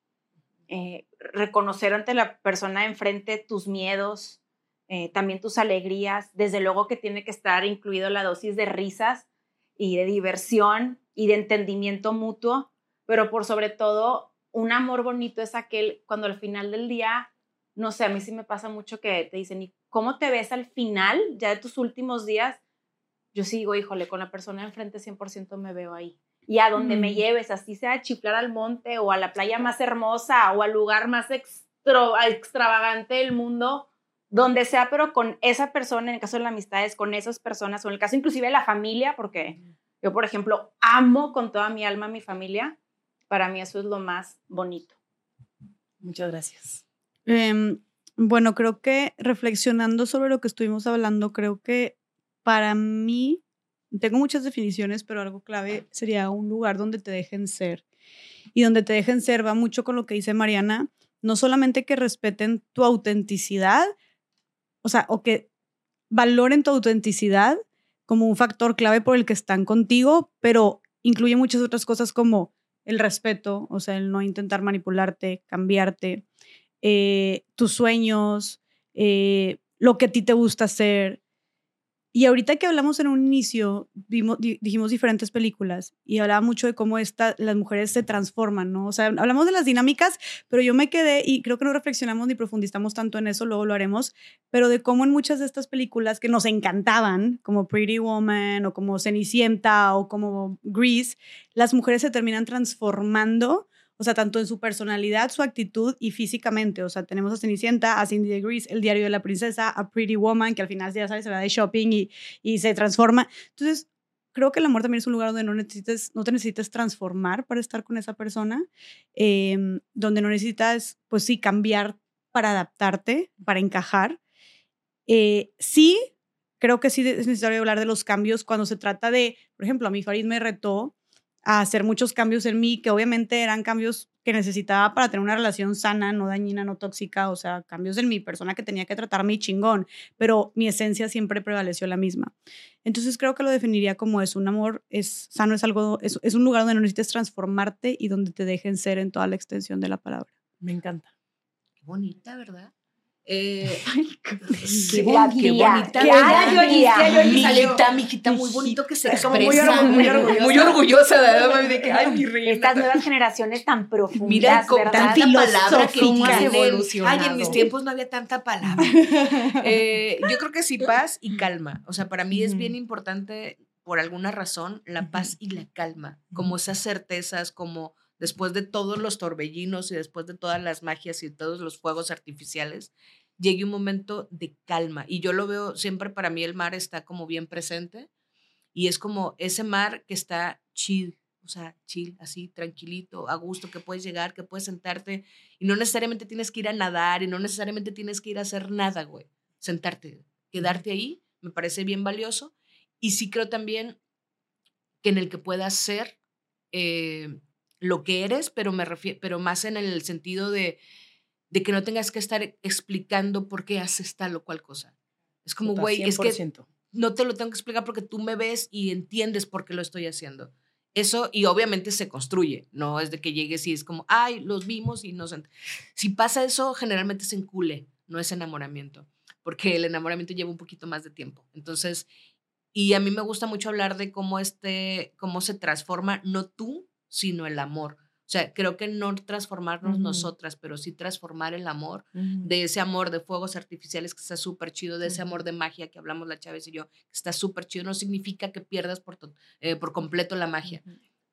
S5: eh, reconocer ante la persona enfrente tus miedos, eh, también tus alegrías. Desde luego que tiene que estar incluido la dosis de risas y de diversión y de entendimiento mutuo, pero por sobre todo, un amor bonito es aquel cuando al final del día, no sé, a mí sí me pasa mucho que te dicen, ¿y cómo te ves al final, ya de tus últimos días? Yo sí digo, híjole, con la persona enfrente 100% me veo ahí. Y a donde me
S3: Mm.
S5: lleves, así sea a chiflar al monte o a la playa más hermosa o al lugar más extro- extravagante del mundo, donde sea, pero con esa persona, en el caso de las amistades, con esas personas, o en el caso inclusive de la familia, porque yo, por ejemplo, amo con toda mi alma a mi familia, para mí eso es lo más bonito.
S2: Muchas gracias.
S3: Em, bueno, creo que reflexionando sobre lo que estuvimos hablando, creo que para mí, tengo muchas definiciones, pero algo clave sería un lugar donde te dejen ser. Y donde te dejen ser va mucho con lo que dice Mariana, no solamente que respeten tu autenticidad, o sea, o que valoren tu autenticidad como un factor clave por el que están contigo, pero incluye muchas otras cosas como el respeto, o sea, el no intentar manipularte, cambiarte, eh, tus sueños, eh, lo que a ti te gusta hacer. Y ahorita que hablamos en un inicio, dijimos diferentes películas y hablaba mucho de cómo esta, las mujeres se transforman, ¿no? O sea, hablamos de las dinámicas, pero yo me quedé y creo que no reflexionamos ni profundizamos tanto en eso, luego lo haremos, pero de cómo en muchas de estas películas que nos encantaban, como Pretty Woman o como Cenicienta o como Grease, las mujeres se terminan transformando o sea, tanto en su personalidad, su actitud y físicamente. O sea, tenemos a Cenicienta, a Cindy de Grease, El diario de la princesa, a Pretty Woman, que al final, ya sabes, se va de shopping y, y se transforma. Entonces, creo que el amor también es un lugar donde no, necesites, no te necesites transformar para estar con esa persona, eh, donde no necesitas, pues sí, cambiar para adaptarte, para encajar. Eh, sí, creo que sí es necesario hablar de los cambios cuando se trata de, por ejemplo, a mí Farid me retó a hacer muchos cambios en mí, que obviamente eran cambios que necesitaba para tener una relación sana, no dañina, no tóxica, o sea, cambios en mi persona que tenía que tratarme chingón, pero mi esencia siempre prevaleció la misma. Entonces creo que lo definiría como es un amor, es sano, es algo, es, es un lugar donde no necesites transformarte y donde te dejen ser en toda la extensión de la palabra.
S2: Me encanta.
S4: Qué bonita, ¿verdad? Eh, [laughs]
S5: Qué
S4: sí,
S5: bonita.
S4: qué bonita.
S5: Qué.
S4: Mijita, mijita, muy bonito que se expresa.
S2: muy orgu- muy orgullosa.
S4: Muy orgullosa, ¿verdad? De que, ay, mi reina.
S5: Estas nuevas generaciones tan profundas,
S4: Mira con
S5: ¿verdad?
S4: tanta palabra que
S2: ¿Cómo has
S4: tienen.
S2: evolucionado?
S4: Ay, en mis tiempos no había tanta palabra. [laughs] Eh, yo creo que sí, paz y calma. O sea, para mí es bien importante, por alguna razón, la paz y la calma. Como esas certezas, como después de todos los torbellinos y después de todas las magias y todos los fuegos artificiales, llegue un momento de calma. Y yo lo veo siempre, para mí el mar está como bien presente. Y es como ese mar que está chill, o sea, chill, así, tranquilito, a gusto, que puedes llegar, que puedes sentarte y no necesariamente tienes que ir a nadar y no necesariamente tienes que ir a hacer nada, güey. Sentarte, quedarte ahí, me parece bien valioso. Y sí creo también que en el que puedas ser eh, lo que eres, pero, me refiero, pero más en el sentido de, de que no tengas que estar explicando por qué haces tal o cual cosa. Es como, güey, es que
S2: 100%.
S4: no te lo tengo que explicar porque tú me ves y entiendes por qué lo estoy haciendo. Eso, y obviamente se construye, no es de que llegues y es como, ay, los vimos y nos... ent-". Si pasa eso, generalmente es encule, no es enamoramiento, porque el enamoramiento lleva un poquito más de tiempo. Entonces, y a mí me gusta mucho hablar de cómo, este, cómo se transforma, no tú, sino el amor. O sea, creo que no transformarnos
S2: Ujú.
S4: nosotras, pero sí transformar el amor
S2: Ujú.
S4: de ese amor de fuegos artificiales que está súper chido, de ese amor de magia que hablamos la Chávez y yo, que está súper chido, no significa que pierdas por, eh, por completo la magia,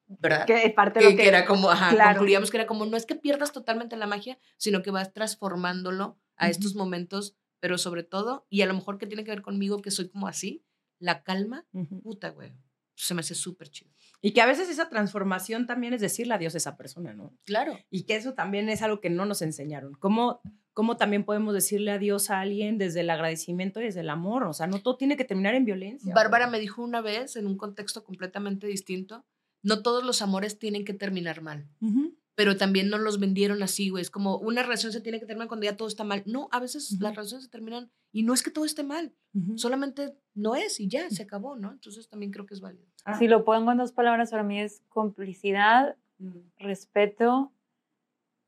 S4: ¿verdad?
S5: Que es parte de lo
S4: que
S5: que,
S4: era como, ajá,
S5: claro.
S4: concluíamos que era como, no es que pierdas totalmente la magia, sino que vas transformándolo a estos momentos, pero sobre todo, y a lo mejor que tiene que ver conmigo, que soy como así, la calma,
S2: Ujú.
S4: puta, güey, se me hace súper chido.
S2: Y que a veces esa transformación también es decirle adiós a esa persona, ¿no?
S4: Claro.
S2: Y que eso también es algo que no nos enseñaron. ¿Cómo, cómo también podemos decirle adiós a alguien desde el agradecimiento y desde el amor? O sea, no todo tiene que terminar en violencia.
S4: Bárbara me dijo una vez, en un contexto completamente distinto, no todos los amores tienen que terminar mal.
S2: Ujú.
S4: Pero también no los vendieron así, güey. Es como una relación se tiene que terminar cuando ya todo está mal. No, a veces las
S2: Ujú.
S4: relaciones se terminan y no es que todo esté mal,
S2: Ujú.
S4: solamente no es y ya, se acabó, ¿no? Entonces también creo que es válido.
S2: Ah.
S6: Si lo pongo en dos palabras, para mí es complicidad,
S2: Mm.
S6: respeto.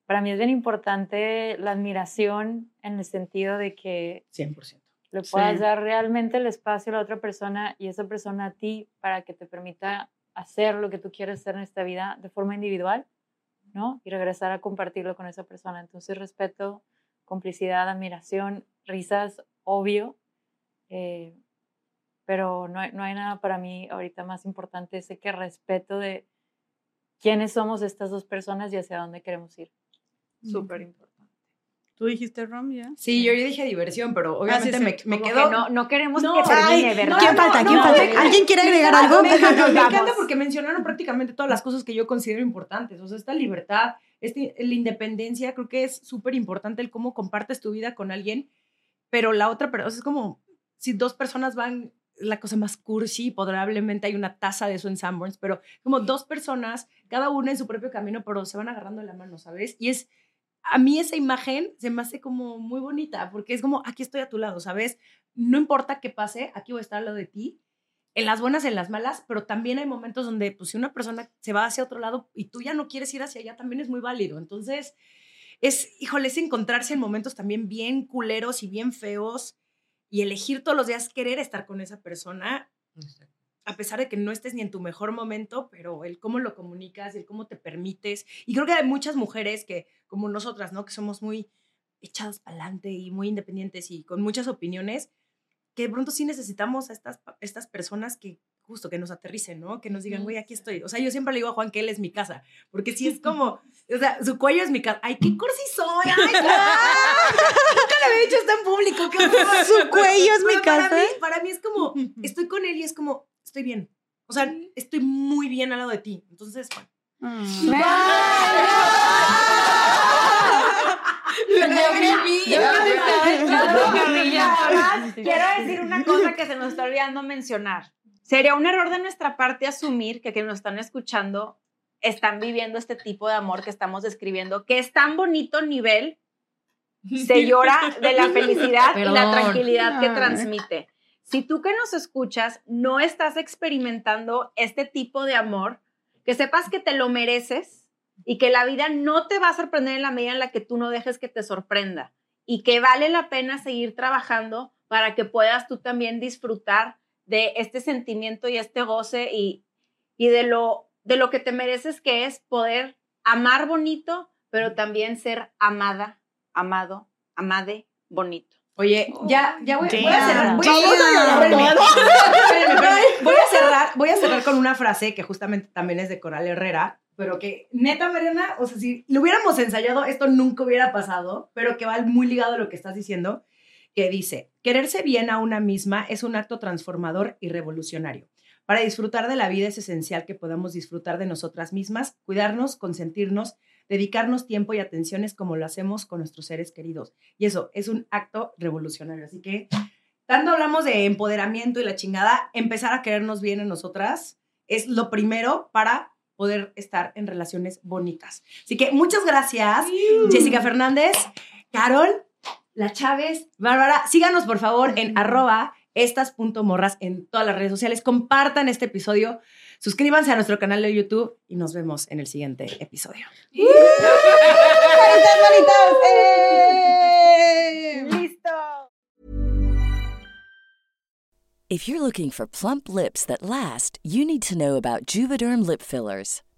S6: Para mí es bien importante la admiración en el sentido de que
S2: 100%.
S6: le
S2: Sí.
S6: puedas dar realmente el espacio a la otra persona y esa persona a ti para que te permita hacer lo que tú quieres hacer en esta vida de forma individual, ¿no? Y regresar a compartirlo con esa persona. Entonces, respeto, complicidad, admiración, risas, obvio, eh, pero no hay, no hay nada para mí ahorita más importante ese que respeto de quiénes somos estas dos personas y hacia dónde queremos ir.
S3: Súper importante. ¿Tú dijiste, Rom, ya?
S2: Sí, yo ya dije diversión, pero obviamente
S3: sí,
S2: me, me
S5: Como
S2: quedo...
S5: que no, no queremos
S2: No,
S5: que termine,
S2: ay,
S5: ¿verdad?
S3: ¿Quién falta? ¿Quién
S2: no,
S3: falta?
S2: me-
S3: ¿Alguien quiere
S2: me
S3: agregar algo?
S2: Me encanta, [laughs] me encanta porque mencionaron prácticamente todas las cosas que yo considero importantes. O sea, esta libertad, este, la independencia, creo que es súper importante el cómo compartes tu vida con alguien, pero la otra persona, es como si dos personas van, la cosa más cursi, probablemente hay una taza de eso en Sanborns, pero como dos personas, cada una en su propio camino, pero se van agarrando la mano, ¿sabes? Y es, a mí esa imagen se me hace como muy bonita, porque es como, aquí estoy a tu lado, ¿sabes? No importa qué pase, aquí voy a estar al lado de ti, en las buenas, en las malas, pero también hay momentos donde, pues, si una persona se va hacia otro lado y tú ya no quieres ir hacia allá, también es muy válido. Entonces, es, híjole, es encontrarse en momentos también bien culeros y bien feos y elegir todos los días querer estar con esa persona, a pesar de que no estés ni en tu mejor momento, pero el cómo lo comunicas, el cómo te permites. Y creo que hay muchas mujeres que, como nosotras, ¿no? Que somos muy echadas para adelante y muy independientes y con muchas opiniones, que de pronto sí necesitamos a estas, estas personas que justo que nos aterricen, ¿no? Que nos digan, güey, aquí estoy. O sea, yo siempre le digo a Juan que él es mi casa, porque sí es [laughs] como, o sea, su cuello es mi casa. Ay, qué cursi soy. Ay, [laughs] nunca le había dicho esto en público. qué. [laughs]
S3: Su cuello es mi
S2: para
S3: casa.
S2: mí, para mí es como, estoy con él y es como, estoy bien. O sea, estoy muy bien al lado de ti. Entonces, bueno.
S3: Mm.
S5: Quiero decir una cosa que se nos está olvidando mencionar. Sería un error de nuestra parte asumir que quienes nos están escuchando están viviendo este tipo de amor que estamos describiendo, que es tan bonito nivel, se [laughs] llora de la felicidad y la tranquilidad que
S3: Ay.
S5: transmite. Si tú que nos escuchas no estás experimentando este tipo de amor, que sepas que te lo mereces y que la vida no te va a sorprender en la medida en la que tú no dejes que te sorprenda y que vale la pena seguir trabajando para que puedas tú también disfrutar de este sentimiento y este goce y, y de, lo, de lo que te mereces que es poder amar bonito, pero también ser amada, amado, amade bonito.
S2: Oye, ya, ya voy, cerrar. A cerrar, voy a cerrar con una frase que justamente también es de Coral Herrera, pero que neta, Mariana, o sea, si lo hubiéramos ensayado, esto nunca hubiera pasado, pero que va muy ligado a lo que estás diciendo, que dice, quererse bien a una misma es un acto transformador y revolucionario. Para disfrutar de la vida es esencial que podamos disfrutar de nosotras mismas, cuidarnos, consentirnos, dedicarnos tiempo y atenciones como lo hacemos con nuestros seres queridos. Y eso es un acto revolucionario. Así que, tanto hablamos de empoderamiento y la chingada, empezar a querernos bien en nosotras es lo primero para poder estar en relaciones bonitas. Así que muchas gracias, Jessica Fernández, Carol, La Chávez, Bárbara. Síganos, por favor, en arroba estas.morras en todas las redes sociales. Compartan este episodio. Suscríbanse a nuestro canal de YouTube y nos vemos en el siguiente episodio.
S3: ¡Manitas, manitas! ¡Eh!
S5: ¡Listo!
S1: If you're looking for plump lips that last, you need to know about Juvederm lip fillers.